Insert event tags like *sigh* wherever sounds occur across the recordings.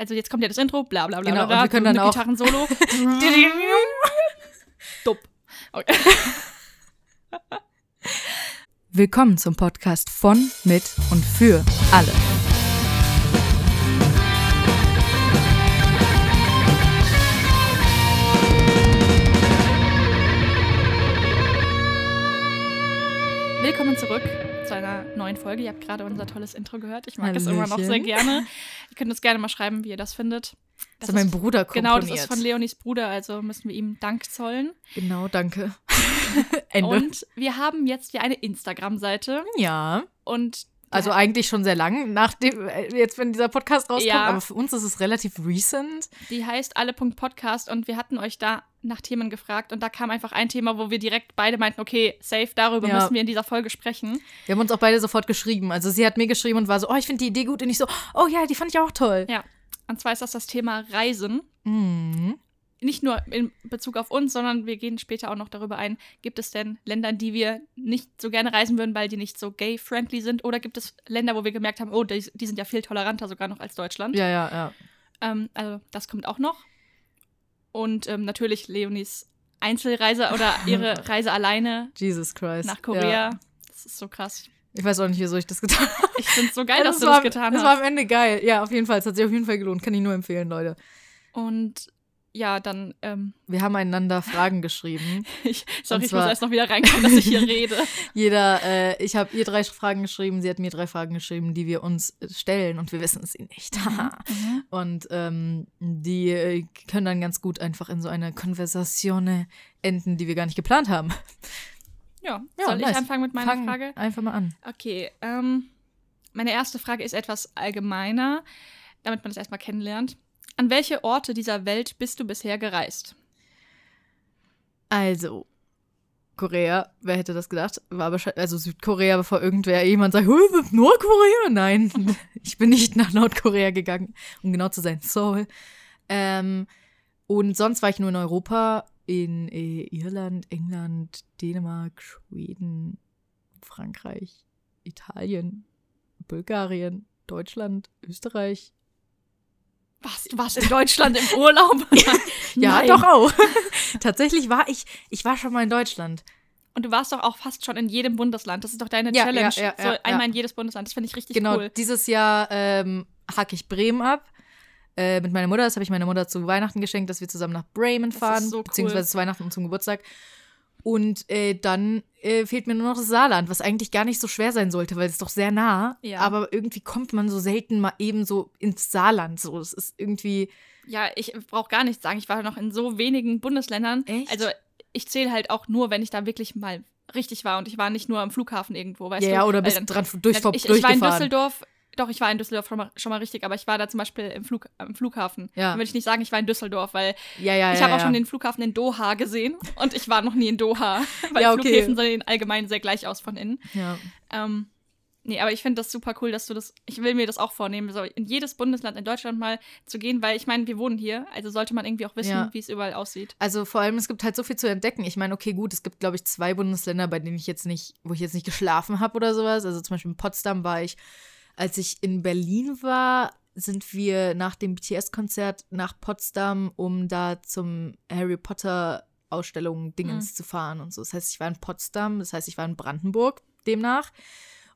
also jetzt kommt ja das Intro, bla bla bla Genau, bla, und wir können dann auch- Gitarrensolo. *laughs* Dupp. Okay. *laughs* Willkommen zum Podcast von, mit und für alle. Willkommen zurück einer neuen Folge. Ihr habt gerade unser tolles Intro gehört. Ich mag es immer noch Hallöchen. sehr gerne. Ihr könnt uns gerne mal schreiben, wie ihr das findet. Das, hat mein Bruder Genau, komponiert. das ist von Leonis Bruder, also müssen wir ihm Dank zollen. Genau, danke. *laughs* Ende. Und wir haben jetzt hier eine Instagram-Seite ja, und also eigentlich schon sehr lang, nachdem, äh, jetzt wenn dieser Podcast rauskommt, Ja. aber für uns ist es relativ recent. die heißt alle.podcast und wir hatten euch da nach Themen gefragt und da kam einfach ein Thema, wo wir direkt beide meinten, okay, safe, darüber Ja. müssen wir in dieser Folge sprechen. Wir haben uns auch beide sofort geschrieben. Also sie hat mir geschrieben und war so, oh, ich finde die Idee gut. Und ich so, oh ja, die fand ich auch toll. Ja, und zwar ist das das Thema Reisen. Mhm. Nicht nur in Bezug auf uns, sondern wir gehen später auch noch darüber ein, gibt es denn Länder, in die wir nicht so gerne reisen würden, weil die nicht so gay-friendly sind? Oder gibt es Länder, wo wir gemerkt haben, oh, die, die sind ja viel toleranter sogar noch als Deutschland? Ja, ja, ja. Ähm, also das kommt auch noch. Und ähm, natürlich Leonis Einzelreise oder ihre *laughs* Reise alleine Jesus Christ. nach Korea. Ja. Das ist so krass. Ich weiß auch nicht, wieso ich das getan habe. Ich finde es so geil, *laughs* dass du war, das getan war hast. am Ende geil. Ja, auf jeden Fall. Es hat sich auf jeden Fall gelohnt. Kann ich nur empfehlen, Leute. Und ja, dann, ähm, Wir haben einander Fragen geschrieben. *laughs* ich, sorry, ich muss erst noch wieder reinkommen, dass ich hier rede. *laughs* Jeder, äh, ich habe ihr drei Fragen geschrieben, sie hat mir drei Fragen geschrieben, die wir uns äh, stellen und wir wissen sie nicht. Mhm. und ähm, die äh, können dann ganz gut einfach in so eine Konversation enden, die wir gar nicht geplant haben. *laughs* Ja, Ja, soll ich nice. anfangen mit meiner Fang Frage? einfach mal an. Okay, ähm, meine erste Frage ist etwas allgemeiner, damit man das erstmal kennenlernt. An welche Orte dieser Welt bist du bisher gereist? Also, Korea, wer hätte das gedacht? War wahrscheinlich, also Südkorea, bevor irgendwer jemand sagt, "Huh, Nordkorea? Nein, *laughs* ich bin nicht nach Nordkorea gegangen, um genau zu sein, Seoul. Ähm, und sonst war ich nur in Europa, in äh, Irland, England, Dänemark, Schweden, Frankreich, Italien, Bulgarien, Deutschland, Österreich. Was? Du warst in Deutschland im Urlaub? *laughs* *laughs* Ja, Nein. doch auch. *laughs* Tatsächlich war ich, ich war schon mal in Deutschland. Und du warst doch auch fast schon in jedem Bundesland. Das ist doch deine Ja, Challenge. ja, ja, so einmal in jedes Bundesland. Das finde ich richtig Genau, cool. dieses Jahr ähm, hacke ich Bremen ab. Äh, mit meiner Mutter. Das habe ich meiner Mutter zu Weihnachten geschenkt, dass wir zusammen nach Bremen ist fahren. so cool. Beziehungsweise zu Weihnachten und zum Geburtstag. Und äh, dann äh, fehlt mir nur noch das Saarland, was eigentlich gar nicht so schwer sein sollte, weil es ist doch sehr nah. Ja. Aber irgendwie kommt man so selten mal eben so ins Saarland. So, das ist irgendwie. Ja, ich brauche gar nichts sagen. Ich war noch in so wenigen Bundesländern. Echt? Also ich zähle halt auch nur, wenn ich da wirklich mal richtig war. Und ich war nicht nur am Flughafen irgendwo, weißt ja, du? ja, oder bist dran durch, ich, ich war in. Düsseldorf. Doch, ich war in Düsseldorf schon mal, schon mal richtig, aber ich war da zum Beispiel im, Flug, am Flughafen. Ja. Dann will ich nicht sagen, ich war in Düsseldorf, weil Ja, ja, ich habe auch schon den Flughafen in Doha gesehen und ich war noch nie in Doha, *laughs* weil Ja, okay. Flughäfen sehen allgemein sehr gleich aus von innen. Ja. Ähm, nee, aber ich finde das super cool, dass du das, ich will mir das auch vornehmen, so in jedes Bundesland in Deutschland mal zu gehen, weil ich meine, wir wohnen hier, also sollte man irgendwie auch wissen, wie es überall aussieht. Also vor allem, es gibt halt so viel zu entdecken. Ich meine, okay, gut, es gibt, glaube ich, zwei Bundesländer, bei denen ich jetzt nicht, wo ich jetzt nicht geschlafen habe oder sowas. Also zum Beispiel in Potsdam war ich, als ich in Berlin war, sind wir nach dem BTS-Konzert nach Potsdam, um da zum Harry Potter Ausstellung Dingens zu fahren und so. Das heißt, ich war in Potsdam, das heißt, ich war in Brandenburg demnach.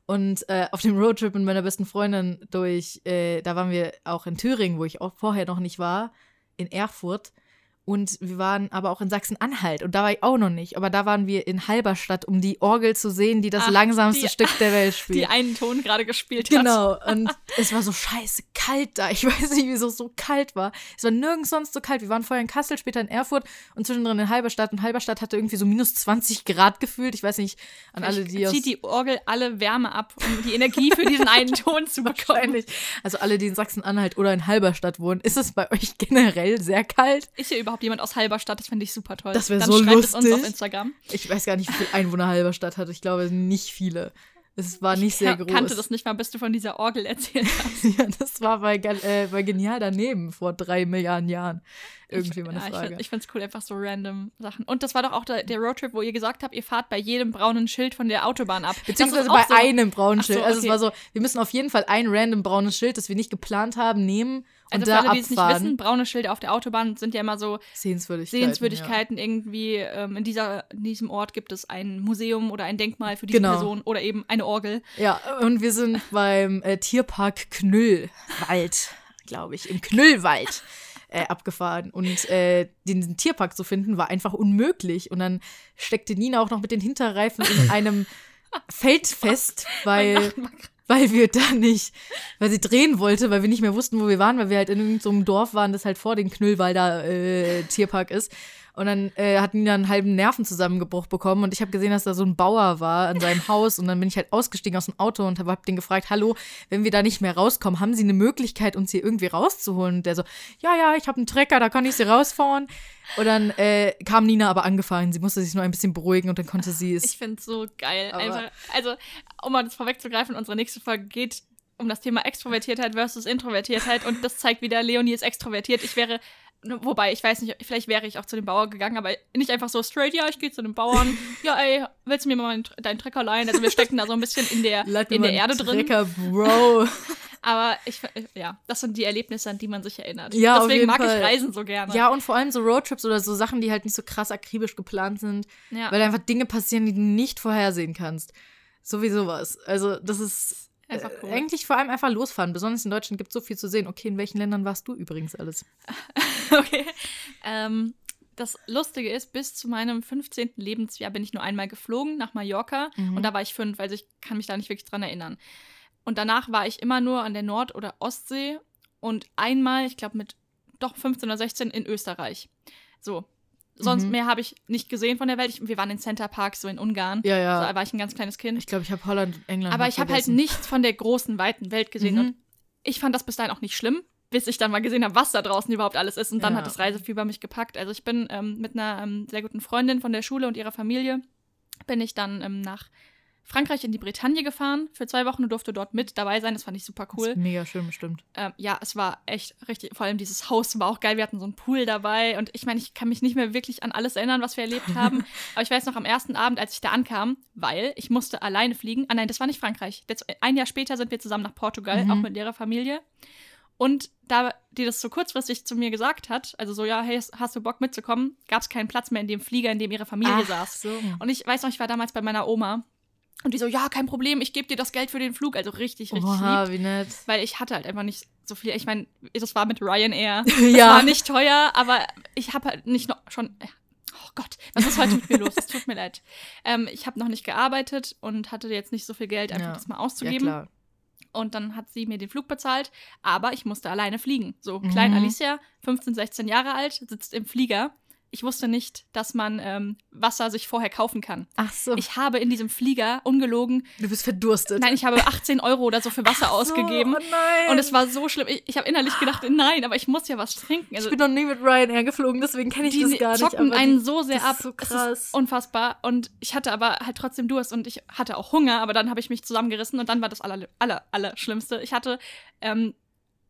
Und äh, auf dem Roadtrip mit meiner besten Freundin durch, äh, da waren wir auch in Thüringen, wo ich auch vorher noch nicht war, in Erfurt. Und wir waren aber auch in Sachsen-Anhalt und da war ich auch noch nicht. Aber da waren wir in Halberstadt, um die Orgel zu sehen, die das Ach, langsamste die- Stück der Welt *laughs* spielt. Die einen Ton gerade gespielt hat. Genau, und *laughs* es war so scheiße kalt da. Ich *laughs* weiß nicht, wieso es so kalt war. Es war nirgends sonst so kalt. Wir waren vorher in Kassel, später in Erfurt und zwischendrin in Halberstadt. Und Halberstadt hatte irgendwie so minus 20 Grad gefühlt. Ich weiß nicht, an alle, die aus... zieht die Orgel alle Wärme ab, um die Energie für diesen einen Ton zu bekommen. Also alle, die in Sachsen-Anhalt oder in Halberstadt wohnen, ist es bei euch generell sehr kalt? Ist hier überhaupt jemand aus Halberstadt? Das finde ich super toll. Das wär Dann so schreibt es uns lustig. auf Instagram. Ich weiß gar nicht, wie viele Einwohner Halberstadt hat. Ich glaube, nicht viele. Es war nicht sehr *laughs* Ich groß. kannte das nicht mal, bis du von dieser Orgel *laughs* erzählt hast. *laughs* Ja, das war bei, äh, bei Genial daneben vor drei Milliarden Jahren. Irgendwie mal eine ja, Frage. Ich, finde es cool, einfach so random Sachen. Und das war doch auch der, der Roadtrip, wo ihr gesagt habt, ihr fahrt bei jedem braunen Schild von der Autobahn ab. Beziehungsweise bei so, einem braunen Ach so, Schild. Also okay. es war so, wir müssen auf jeden Fall ein random braunes Schild, das wir nicht geplant haben, nehmen Und Also für alle, die es nicht wissen, braune Schilder auf der Autobahn sind ja immer so Sehenswürdigkeiten. Sehenswürdigkeiten irgendwie. Ähm, in, dieser, in diesem Ort gibt es ein Museum oder ein Denkmal für diese Genau. Person oder eben eine Orgel. Ja. ja, und wir sind beim äh, Tierpark Knüllwald, glaube ich, im Knüllwald. Äh, abgefahren. Und äh, den Tierpark zu finden, war einfach unmöglich. Und dann steckte Nina auch noch mit den Hinterreifen in *laughs* einem Feld fest, weil, weil wir da nicht, weil sie drehen wollte, weil wir nicht mehr wussten, wo wir waren, weil wir halt in irgendeinem so Dorf waren, das halt vor dem Knüllwalder äh, Tierpark ist. Und dann äh, hat Nina einen halben Nervenzusammengebruch bekommen und ich habe gesehen, dass da so ein Bauer war an seinem *laughs* Haus und dann bin ich halt ausgestiegen aus dem Auto und habe hab den gefragt, hallo, wenn wir da nicht mehr rauskommen, haben Sie eine Möglichkeit, uns hier irgendwie rauszuholen? Und der so, ja, ja, ich habe einen Trecker, da kann ich Sie rausfahren. Und dann äh, kam Nina aber angefahren, sie musste sich nur ein bisschen beruhigen und dann konnte sie es. Ich finde es so geil. Einfach, also, um mal das vorwegzugreifen, unsere nächste Folge geht um das Thema Extrovertiertheit versus Introvertiertheit und das zeigt wieder, Leonie ist extrovertiert. Ich wäre, wobei, ich weiß nicht, vielleicht wäre ich auch zu dem Bauer gegangen, aber nicht einfach so straight, ja, ich gehe zu dem Bauern, *laughs* ja, ey, willst du mir mal deinen Trecker leihen? Also wir stecken da so ein bisschen in der, mir in der Erde drin. Trecker, Bro. *laughs* Aber ich, ja, das sind die Erlebnisse, an die man sich erinnert. Ja, Deswegen mag Fall. ich Reisen so gerne. Ja, und vor allem so Roadtrips oder so Sachen, die halt nicht so krass akribisch geplant sind, Ja. weil einfach Dinge passieren, die du nicht vorhersehen kannst. Sowieso sowas. Also, das ist Einfach äh, cool. eigentlich vor allem einfach losfahren. Besonders in Deutschland gibt es so viel zu sehen. Okay, in welchen Ländern warst du übrigens alles? *laughs* Okay. Ähm, das Lustige ist, bis zu meinem 15. Lebensjahr bin ich nur einmal geflogen nach Mallorca Mhm. und da war ich fünf, also ich kann mich da nicht wirklich dran erinnern. Und danach war ich immer nur an der Nord- oder Ostsee und einmal, ich glaube mit doch 15 oder 16 in Österreich. So. Sonst Mhm. mehr habe ich nicht gesehen von der Welt. Ich, wir waren in Center Park, so in Ungarn. Ja, ja. So, da war ich ein ganz kleines Kind. Ich glaube, ich habe Holland England. Aber ich habe halt nichts von der großen, weiten Welt gesehen. Mhm. Und ich fand das bis dahin auch nicht schlimm, bis ich dann mal gesehen habe, was da draußen überhaupt alles ist. Und dann Ja. hat das Reisefieber mich gepackt. Also ich bin ähm, mit einer ähm, sehr guten Freundin von der Schule und ihrer Familie, bin ich dann ähm, nach Frankreich in die Bretagne gefahren für zwei Wochen und durfte dort mit dabei sein. Das fand ich super Das cool. ist mega schön, bestimmt. Ähm, ja, es war echt richtig, vor allem dieses Haus war auch geil. Wir hatten so einen Pool dabei und ich meine, ich kann mich nicht mehr wirklich an alles erinnern, was wir erlebt *laughs* haben. Aber ich weiß noch am ersten Abend, als ich da ankam, weil ich musste alleine fliegen. Ah nein, das war nicht Frankreich. Das, ein Jahr später sind wir zusammen nach Portugal, Mhm. auch mit ihrer Familie. Und da die das so kurzfristig zu mir gesagt hat, also so, ja, hey, hast du Bock mitzukommen, gab es keinen Platz mehr in dem Flieger, in dem ihre Familie Ach saß. so. Und ich weiß noch, ich war damals bei meiner Oma. Und die so, ja, kein Problem, ich gebe dir das Geld für den Flug. Also richtig, richtig Oha, lieb. wie nett. Weil ich hatte halt einfach nicht so viel. Ich meine, das war mit Ryanair. *laughs* Das Ja. war nicht teuer, aber ich habe halt nicht noch schon. Oh Gott, was ist heute mit mir los? Es tut mir leid. Ähm, ich habe noch nicht gearbeitet und hatte jetzt nicht so viel Geld, einfach Ja. das mal Ja, auszugeben. klar. und dann hat sie mir den Flug bezahlt, aber ich musste alleine fliegen. So, klein Mhm. Alicia, 15, 16 Jahre alt, sitzt im Flieger. Ich wusste nicht, dass man ähm, Wasser sich vorher kaufen kann. Ach so. Ich habe in diesem Flieger, ungelogen, du bist verdurstet. nein, ich habe 18 Euro oder so für Wasser ausgegeben. So, oh nein. Und es war so schlimm. Ich, ich habe innerlich gedacht, nein, aber ich muss ja was trinken. Also, ich bin noch nie mit Ryanair geflogen, deswegen kenne ich die das gar nicht. zocken einen so sehr ab. So krass. unfassbar. Und ich hatte aber halt trotzdem Durst und ich hatte auch Hunger, aber dann habe ich mich zusammengerissen und dann war das aller, aller, aller Schlimmste. Ich hatte, ähm,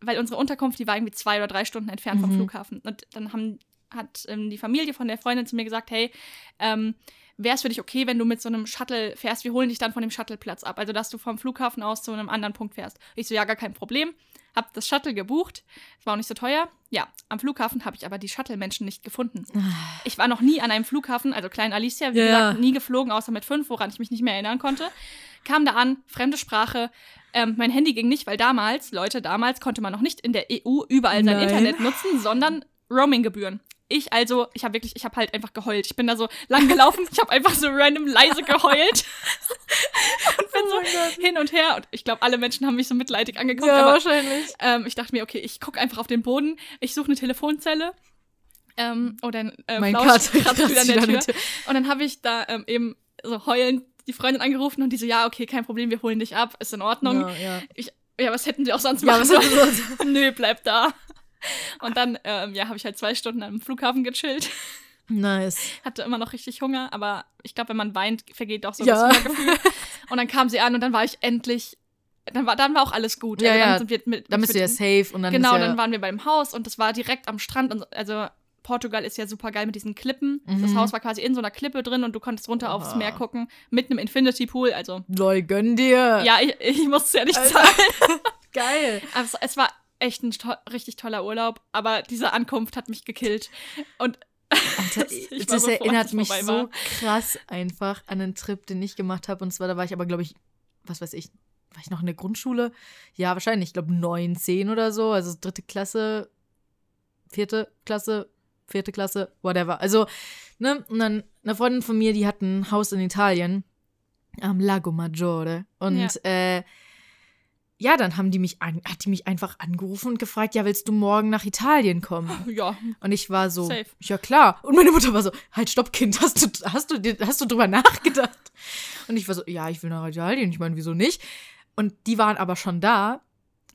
weil unsere Unterkunft, die war irgendwie zwei oder drei Stunden entfernt vom Mhm. Flughafen. Und dann haben, hat ähm, die Familie von der Freundin zu mir gesagt, hey, ähm, wäre es für dich okay, wenn du mit so einem Shuttle fährst? Wir holen dich dann von dem Shuttleplatz ab. Also, dass du vom Flughafen aus zu einem anderen Punkt fährst. Ich so, ja, gar kein Problem. Hab das Shuttle gebucht. Es war auch nicht so teuer. Ja, am Flughafen habe ich aber die Shuttle-Menschen nicht gefunden. Ich war noch nie an einem Flughafen, also klein Alicia, wie Ja, ja. gesagt, nie geflogen, außer mit fünf, woran ich mich nicht mehr erinnern konnte. Kam da an, fremde Sprache. Ähm, mein Handy ging nicht, weil damals, Leute, damals konnte man noch nicht in der EU überall sein Nein. Internet nutzen, sondern Roaming-Gebühren. Ich also, ich habe wirklich, ich habe halt einfach geheult. Ich bin da so lang gelaufen, ich habe einfach so random leise geheult *laughs* und bin Oh so hin und her. Und ich glaube, alle Menschen haben mich so mitleidig angeguckt. Ja, aber wahrscheinlich. ähm, ich dachte mir, okay, ich gucke einfach auf den Boden, ich suche eine Telefonzelle. Ähm, oder ein äh, Mein Gott, *laughs* wieder an der Tür. Tür. Und dann habe ich da ähm, eben so heulend die Freundin angerufen und die so, ja, okay, kein Problem, wir holen dich ab, ist in Ordnung. Ja, ja. Ich, ja, was hätten sie auch sonst Ja, machen sollen? *laughs* Nö, bleib da. Und dann, ähm, ja, habe ich halt zwei Stunden am Flughafen gechillt. Nice. Hatte immer noch richtig Hunger, aber ich glaube, wenn man weint, vergeht auch so Ja. das Hungergefühl. Und dann kam sie an und dann war ich endlich, dann war, dann war auch alles gut. Ja, also ja. Dann sind wir mit, Dann bist du ja safe und dann Genau, ja, dann waren wir beim Haus und das war direkt am Strand. Und, also Portugal ist ja super geil mit diesen Klippen. Das Mhm. Haus war quasi in so einer Klippe drin und du konntest runter aufs Aha. Meer gucken mit einem Infinity Pool. Also Lol, gönn dir. ja, ich, ich musste es ja nicht Alter. zahlen. *laughs* Geil. Aber es, es war echt ein to richtig toller Urlaub, aber diese Ankunft hat mich gekillt. Und *laughs* Alter, Das- das, erinnert mich so krass einfach an einen Trip, den ich gemacht habe. Und zwar, da war ich aber, glaube ich, was weiß ich, war ich noch in der Grundschule? Ja, wahrscheinlich, ich glaube, neun, zehn oder so. Also dritte Klasse, vierte Klasse, vierte Klasse, whatever. Also, ne, und dann eine Freundin von mir, die hat ein Haus in Italien am Lago Maggiore. Und Ja. äh, ja, dann haben die mich an, hat die mich einfach angerufen und gefragt, ja, willst du morgen nach Italien kommen? *laughs* ja, Und ich war so, Safe. ja klar. Und meine Mutter war so, halt, stopp, Kind, hast du, hast du, hast du drüber *laughs* nachgedacht? Und ich war so, ja, ich will nach Italien. Ich meine, wieso nicht? Und die waren aber schon da.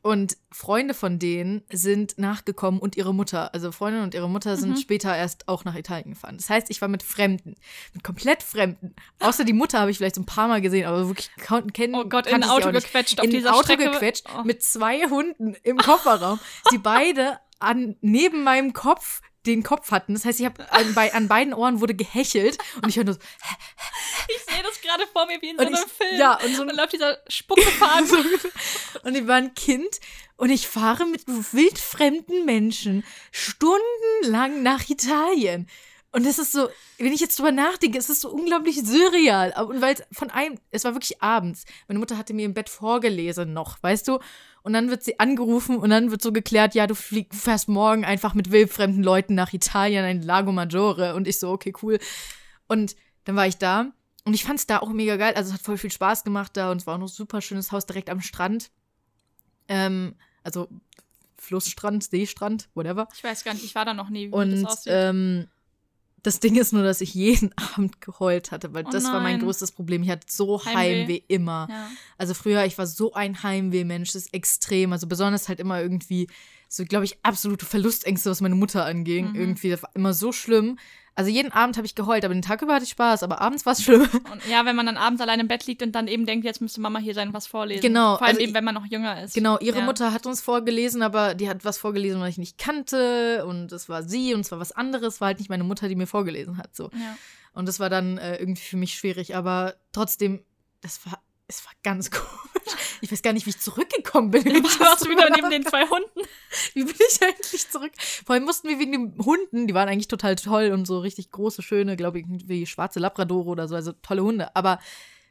Und Freunde von denen sind nachgekommen und ihre Mutter, also Freundin und ihre Mutter sind Mhm. später erst auch nach Italien gefahren. Das heißt, ich war mit Fremden, mit komplett Fremden. Außer die Mutter habe ich vielleicht so ein paar Mal gesehen, aber wirklich kennen. oh Gott, in ein Auto gequetscht auf in dieser Auto Strecke. gequetscht Oh. mit zwei Hunden im Kofferraum, die beide an neben meinem Kopf den Kopf hatten. Das heißt, ich habe an, bei, an beiden Ohren wurde gehechelt und ich höre nur so, Ich sehe das gerade vor mir wie in so Und einem ich- Film. ja, und so ein- dann läuft dieser Spuckefaden. *laughs* und ich war ein Kind und ich fahre mit wildfremden Menschen stundenlang nach Italien. Und es ist so, wenn ich jetzt drüber nachdenke, es ist so unglaublich surreal. Und weil es von einem, es war wirklich abends. Meine Mutter hatte mir im Bett vorgelesen noch, weißt du? Und dann wird sie angerufen und dann wird so geklärt, ja, du flieg, fährst morgen einfach mit wildfremden Leuten nach Italien, ein Lago Maggiore. Und ich so, okay, cool. Und dann war ich da und ich fand es da auch mega geil. Also es hat voll viel Spaß gemacht da und es war auch noch ein super schönes Haus direkt am Strand. Ähm, also Flussstrand, Seestrand, whatever. Ich weiß gar nicht, ich war da noch nie, wie Und das aussieht. ähm, das Ding ist nur, dass ich jeden *laughs* Abend geheult hatte, weil Oh das war mein nein. größtes Problem. Ich hatte so Heimweh. Heimweh, immer. ja. Also früher, ich war so ein Heimweh-Mensch, das ist extrem. Also besonders halt immer irgendwie so, glaube ich, absolute Verlustängste, was meine Mutter anging. Mhm. Irgendwie, das war immer so schlimm. Also jeden Abend habe ich geheult, aber den Tag über hatte ich Spaß, aber abends war es schlimm. *laughs* Und ja, wenn man dann abends allein im Bett liegt und dann eben denkt, jetzt müsste Mama hier sein und was vorlesen. Genau, Vor allem also eben, wenn man noch jünger ist. Genau, ihre Ja. Mutter hat uns vorgelesen, aber die hat was vorgelesen, was ich nicht kannte. Und es war sie und es war was anderes, war halt nicht meine Mutter, die mir vorgelesen hat. So. Ja. Und das war dann äh, irgendwie für mich schwierig, aber trotzdem, das war, es war ganz *laughs* komisch. Ich weiß gar nicht, wie ich zurückgekommen bin. *laughs* das *laughs* Warst du wieder neben den zwei Hunden? Wie bin ich eigentlich zurück? Vor allem mussten wir wegen den Hunden, die waren eigentlich total toll und so richtig große, schöne, glaube ich, wie schwarze Labradore oder so, also tolle Hunde. Aber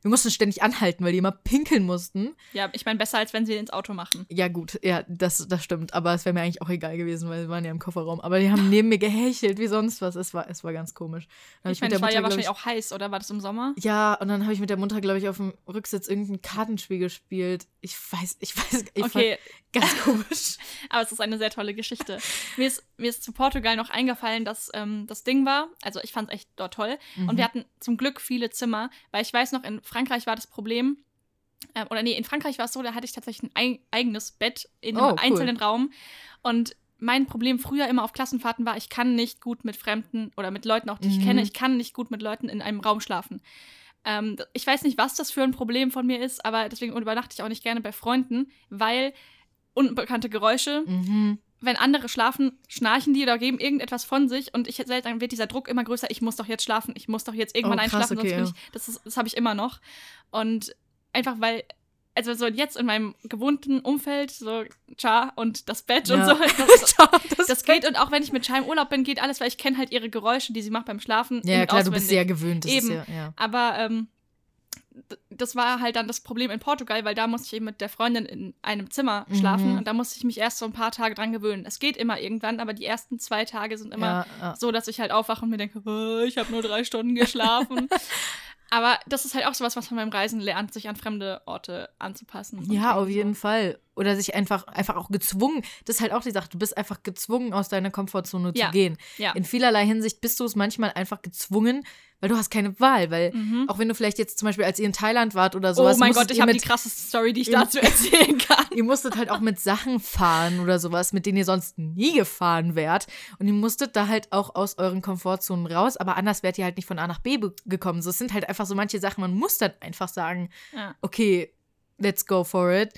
wir mussten ständig anhalten, weil die immer pinkeln mussten. Ja, ich meine, besser als wenn sie ins Auto machen. Ja, gut, ja, das, das stimmt. Aber es wäre mir eigentlich auch egal gewesen, weil wir waren ja im Kofferraum. Aber die haben *laughs* neben mir gehechelt wie sonst was. Es war, es war ganz komisch. Dann Ich meine, es war ja wahrscheinlich auch heiß, oder war das im Sommer? Ja, und dann habe ich mit der Mutter, glaube ich, auf dem Rücksitz irgendein Kartenspiel gespielt. Ich weiß, ich weiß, ich Okay, ganz komisch. *laughs* aber es ist eine sehr tolle Geschichte. mir, ist, mir ist zu Portugal noch eingefallen, dass ähm, das Ding war, also ich fand es echt dort toll. Und wir hatten zum Glück viele Zimmer, weil ich weiß noch, in Frankreich war das Problem, ähm, oder nee, in Frankreich war es so, da hatte ich tatsächlich ein eig eigenes Bett in einem Oh, cool. einzelnen Raum. Und mein Problem früher immer auf Klassenfahrten war, ich kann nicht gut mit Fremden oder mit Leuten, auch die ich Mhm. kenne, ich kann nicht gut mit Leuten in einem Raum schlafen. Ähm, ich weiß nicht, was das für ein Problem von mir ist, aber deswegen übernachte ich auch nicht gerne bei Freunden, weil unbekannte Geräusche, Mhm. wenn andere schlafen, schnarchen die oder geben irgendetwas von sich und ich selbst dann wird dieser Druck immer größer. Ich muss doch jetzt schlafen, ich muss doch jetzt irgendwann Oh, krass, einschlafen, okay, sonst bin ich. Das, das habe ich immer noch. Und einfach weil, also so jetzt in meinem gewohnten Umfeld, so Cha und das Bett und Ja. so. *laughs* das, Das geht und auch wenn ich mit Cha im Urlaub bin, geht alles, weil ich kenne halt ihre Geräusche, die sie macht beim Schlafen. Ja, klar, du bist auswendig. sehr gewöhnt. Das Eben. Ist ja, ja. Aber ähm, das war halt dann das Problem in Portugal, weil da musste ich eben mit der Freundin in einem Zimmer schlafen Mhm. und da musste ich mich erst so ein paar Tage dran gewöhnen. Es geht immer irgendwann, aber die ersten zwei Tage sind immer ja, ja. so, dass ich halt aufwache und mir denke, "Oh, ich habe nur drei Stunden geschlafen. *laughs* *laughs* aber das ist halt auch sowas, was man beim Reisen lernt, sich an fremde Orte anzupassen. Ja, auf irgendwie jeden so. Fall. Oder sich einfach, einfach auch gezwungen. Das ist halt auch die Sache. Du bist einfach gezwungen, aus deiner Komfortzone Ja, zu gehen. Ja. In vielerlei Hinsicht bist du es manchmal einfach gezwungen, weil du hast keine Wahl. Weil Mhm. auch wenn du vielleicht jetzt zum Beispiel, als ihr in Thailand wart oder Oh sowas, mein musstet Gott, ich habe die krasseste Story, die ich dazu *laughs* erzählen kann. ihr musstet halt auch mit Sachen fahren oder sowas, mit denen ihr sonst nie gefahren wärt. Und ihr musstet da halt auch aus euren Komfortzonen raus, aber anders wärt ihr halt nicht von A nach B gekommen. So, es sind halt einfach so manche Sachen, man muss dann einfach sagen, Ja. okay, let's go for it.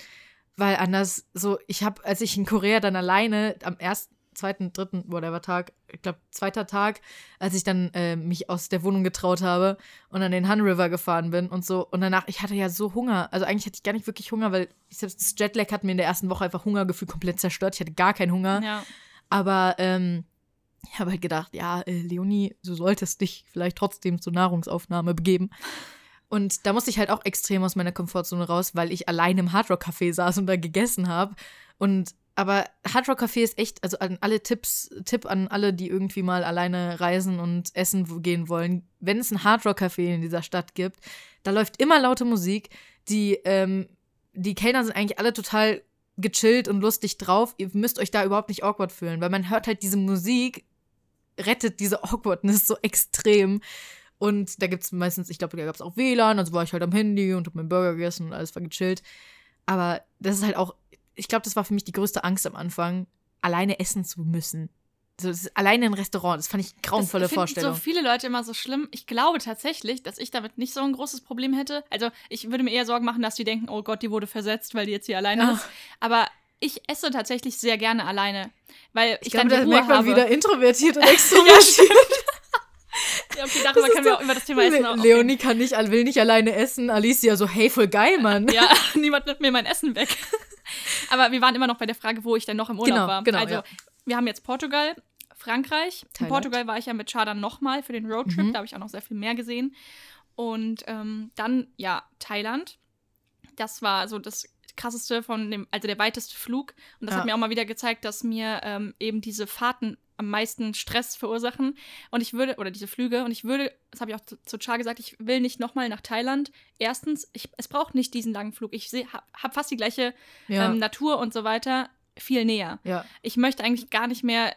Weil anders, so, ich habe, als ich in Korea dann alleine am ersten, zweiten, dritten, whatever Tag, ich glaube, zweiter Tag, als ich dann äh, mich aus der Wohnung getraut habe und an den Han River gefahren bin und so. Und danach, ich hatte ja so Hunger. Also eigentlich hatte ich gar nicht wirklich Hunger, weil ich selbst das Jetlag hat mir in der ersten Woche einfach Hungergefühl komplett zerstört. Ich hatte gar keinen Hunger. Ja. Aber ähm, ich habe halt gedacht, ja, äh, Leonie, du solltest dich vielleicht trotzdem zur Nahrungsaufnahme begeben. Und da musste ich halt auch extrem aus meiner Komfortzone raus, weil ich allein im Hardrock Café saß und da gegessen habe. Und aber Hardrock Café ist echt, also an alle Tipps, Tipp an alle, die irgendwie mal alleine reisen und essen gehen wollen. Wenn es ein Hardrock Café in dieser Stadt gibt, da läuft immer laute Musik. Die, ähm, die Kellner sind eigentlich alle total gechillt und lustig drauf. Ihr müsst euch da überhaupt nicht awkward fühlen, weil man hört halt diese Musik, rettet diese Awkwardness so extrem. Und da gibt es meistens, ich glaube, da gab es auch WLAN, also war ich halt am Handy und hab meinen Burger gegessen und alles war gechillt. Aber das ist halt auch, ich glaube, das war für mich die größte Angst am Anfang, alleine essen zu müssen. So, ist alleine ein Restaurant, das fand ich grauenvolle das Vorstellung. so viele Leute immer so schlimm. Ich glaube tatsächlich, dass ich damit nicht so ein großes Problem hätte. Also ich würde mir eher Sorgen machen, dass die denken, oh Gott, die wurde versetzt, weil die jetzt hier alleine Ja. ist. Aber ich esse tatsächlich sehr gerne alleine, weil ich, ich glaube, dann da die Ruhe merkt man habe. wieder introvertiert und *laughs* extrovertiert. ja, okay, darüber können wir auch über das Thema Essen auch Leonie kann nicht, will nicht alleine essen. Alicia so, hey, voll geil, Mann. Ja, *laughs* niemand nimmt mir mein Essen weg. Aber wir waren immer noch bei der Frage, wo ich denn noch im Urlaub Genau, war. genau, also, ja. wir haben jetzt Portugal, Frankreich. In Thailand. Portugal war ich ja mit Chadern nochmal für den Roadtrip. Mhm. Da habe ich auch noch sehr viel mehr gesehen. Und ähm, dann, ja, Thailand. Das war so das krasseste von dem, also der weiteste Flug. Und das Ja. hat mir auch mal wieder gezeigt, dass mir ähm, eben diese Fahrten am meisten Stress verursachen. Und ich würde, oder diese Flüge, und ich würde, das habe ich auch zu, zu Char gesagt, ich will nicht nochmal nach Thailand. Erstens, ich, es braucht nicht diesen langen Flug. Ich habe hab fast die gleiche Ja, ähm, Natur und so weiter viel näher. ja. Ich möchte eigentlich gar nicht mehr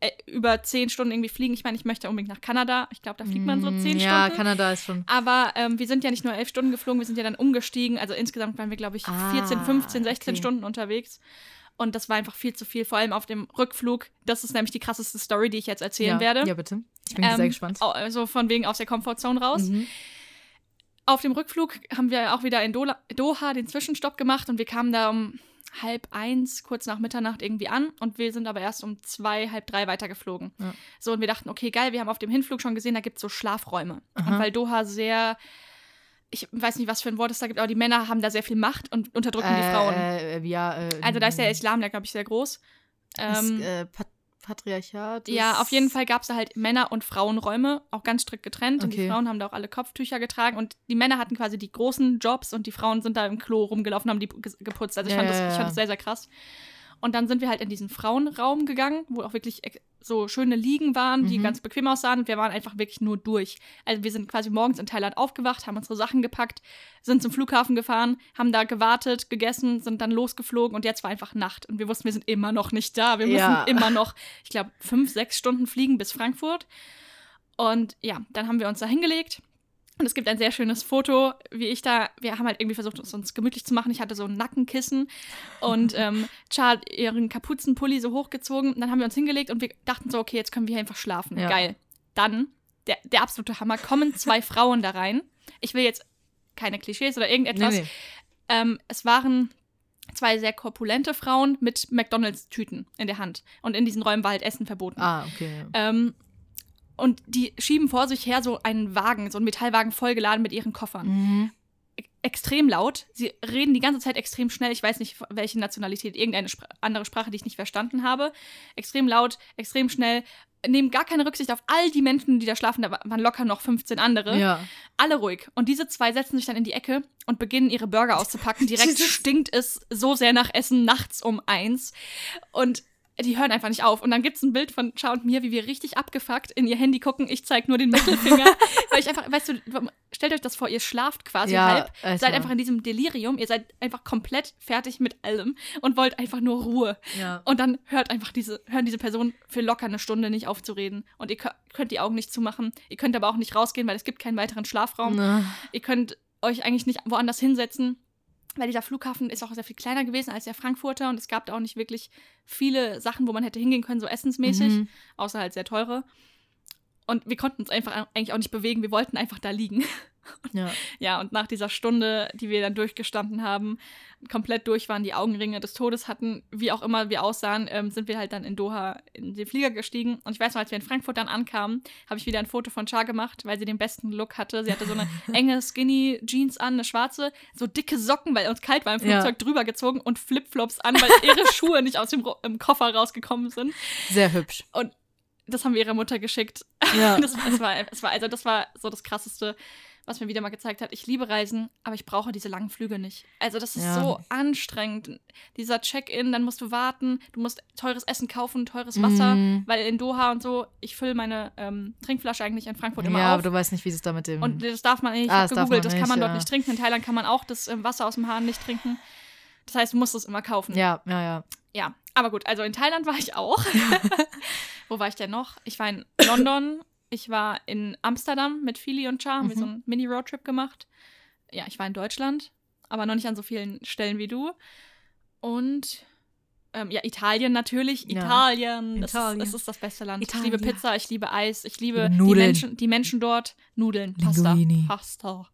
äh, über zehn Stunden irgendwie fliegen. Ich meine, ich möchte unbedingt nach Kanada. Ich glaube, da fliegt man so Mm, zehn Ja, Stunden. Kanada ist schon. Aber ähm, wir sind ja nicht nur elf Stunden geflogen, wir sind ja dann umgestiegen. Also insgesamt waren wir, glaube ich, Ah, 14, 15, 16 okay. Stunden unterwegs. Und das war einfach viel zu viel, vor allem auf dem Rückflug. Das ist nämlich die krasseste Story, die ich jetzt erzählen ja. werde. Ja, bitte. Ich bin Ähm, sehr gespannt. Also von wegen aus der Komfortzone raus. Mhm. Auf dem Rückflug haben wir auch wieder in Dola Doha den Zwischenstopp gemacht und wir kamen da um halb eins, kurz nach Mitternacht irgendwie an und wir sind aber erst um zwei, halb drei weitergeflogen. Ja. So, und wir dachten, okay, geil, wir haben auf dem Hinflug schon gesehen, da gibt es so Schlafräume. Aha. Und weil Doha sehr, ich weiß nicht, was für ein Wort es da gibt, aber die Männer haben da sehr viel Macht und unterdrücken die Frauen. Äh, ja, äh, Also da ist der Islam, der glaube ich, sehr groß. Ähm, äh, Pat Patriarchat. ja, ist- auf jeden Fall gab es da halt Männer- und Frauenräume, auch ganz strikt getrennt. Und die Okay. Frauen haben da auch alle Kopftücher getragen. Und die Männer hatten quasi die großen Jobs und die Frauen sind da im Klo rumgelaufen, haben die ge- geputzt. Also ich, fand, das, ich fand das sehr, sehr krass. Und dann sind wir halt in diesen Frauenraum gegangen, wo auch wirklich so schöne Liegen waren, die Mhm. ganz bequem aussahen. Und wir waren einfach wirklich nur durch. Also wir sind quasi morgens in Thailand aufgewacht, haben unsere Sachen gepackt, sind zum Flughafen gefahren, haben da gewartet, gegessen, sind dann losgeflogen und jetzt war einfach Nacht. Und wir wussten, wir sind immer noch nicht da. Wir müssen Ja. immer noch, ich glaube, fünf, sechs Stunden fliegen bis Frankfurt. Und ja, dann haben wir uns da hingelegt. Und es gibt ein sehr schönes Foto, wie ich da, wir haben halt irgendwie versucht, es uns gemütlich zu machen. Ich hatte so ein Nackenkissen und *laughs* ähm, Char hat ihren Kapuzenpulli so hochgezogen. Dann haben wir uns hingelegt und wir dachten so, okay, jetzt können wir hier einfach schlafen. Ja. Geil. Dann, der, der absolute Hammer, kommen zwei *laughs* Frauen da rein. Ich will jetzt keine Klischees oder irgendetwas. Nee, nee. Ähm, es waren zwei sehr korpulente Frauen mit McDonalds-Tüten in der Hand. Und in diesen Räumen war halt Essen verboten. Ah, okay. Ähm, und die schieben vor sich her so einen Wagen, so einen Metallwagen vollgeladen mit ihren Koffern. Mhm. E- Extrem laut. Sie reden die ganze Zeit extrem schnell. Ich weiß nicht, welche Nationalität, irgendeine Spr andere Sprache, die ich nicht verstanden habe. Extrem laut, extrem schnell. Nehmen gar keine Rücksicht auf all die Menschen, die da schlafen. Da wa- waren locker noch 15 andere. Ja. Alle ruhig. Und diese zwei setzen sich dann in die Ecke und beginnen ihre Burger auszupacken. *laughs* Direkt stinkt es so sehr nach Essen nachts um eins. Und die hören einfach nicht auf. Und dann gibt es ein Bild von Cha und mir, wie wir richtig abgefuckt in ihr Handy gucken. Ich zeige nur den Mittelfinger. *laughs* weil ich einfach, weißt du, stellt euch das vor, ihr schlaft quasi Ja, halb, Alter. seid einfach in diesem Delirium, ihr seid einfach komplett fertig mit allem und wollt einfach nur Ruhe. Ja. Und dann hört einfach diese, hören diese Personen für locker eine Stunde nicht auf zu reden. Und ihr kö- könnt die Augen nicht zumachen. Ihr könnt aber auch nicht rausgehen, weil es gibt keinen weiteren Schlafraum. Na. Ihr könnt euch eigentlich nicht woanders hinsetzen, weil dieser Flughafen ist auch sehr viel kleiner gewesen als der Frankfurter und es gab da auch nicht wirklich viele Sachen, wo man hätte hingehen können, so essensmäßig, Mhm. außer halt sehr teure. Und wir konnten uns einfach eigentlich auch nicht bewegen, wir wollten einfach da liegen. Ja. *laughs* Ja, und nach dieser Stunde, die wir dann durchgestanden haben, komplett durch waren, die Augenringe des Todes hatten, wie auch immer wir aussahen, ähm, sind wir halt dann in Doha in den Flieger gestiegen. Und ich weiß noch, als wir in Frankfurt dann ankamen, habe ich wieder ein Foto von Char gemacht, weil sie den besten Look hatte. Sie hatte so eine *laughs* enge Skinny Jeans an, eine schwarze, so dicke Socken, weil uns kalt war im Ja. Flugzeug drüber gezogen und Flipflops an, weil ihre *laughs* Schuhe nicht aus dem Koffer rausgekommen sind. Sehr hübsch. Das haben wir ihrer Mutter geschickt. Ja. Das, das, war, das war, also das war so das Krasseste, was mir wieder mal gezeigt hat. Ich liebe Reisen, aber ich brauche diese langen Flüge nicht. Also das ist Ja. so anstrengend. Dieser Check-in, dann musst du warten, du musst teures Essen kaufen, teures Wasser, Mhm. weil in Doha und so, ich fülle meine ähm, Trinkflasche eigentlich in Frankfurt immer Ja, auf. aber du weißt nicht, wie es da mit dem. Und das darf man nicht. Ich Ah, habe das darf gegoogelt, das kann man nicht, dort ja. nicht trinken. In Thailand kann man auch das ähm, Wasser aus dem Hahn nicht trinken. Das heißt, du musst es immer kaufen. ja, ja, ja. Ja, aber gut, also in Thailand war ich auch. *laughs* *laughs* Wo war ich denn noch? Ich war in London, ich war in Amsterdam mit Philly und Char, haben wir Mhm. so einen Mini-Roadtrip gemacht. Ja, ich war in Deutschland, aber noch nicht an so vielen Stellen wie du. Und ähm, ja, Italien natürlich. Ja. Italien. Das, Italien. Ist, das ist das beste Land. Ich Italien. liebe Pizza, ich liebe Eis, ich liebe die. Menschen, die Menschen dort. Nudeln, Pasta. Linguini. Pasta.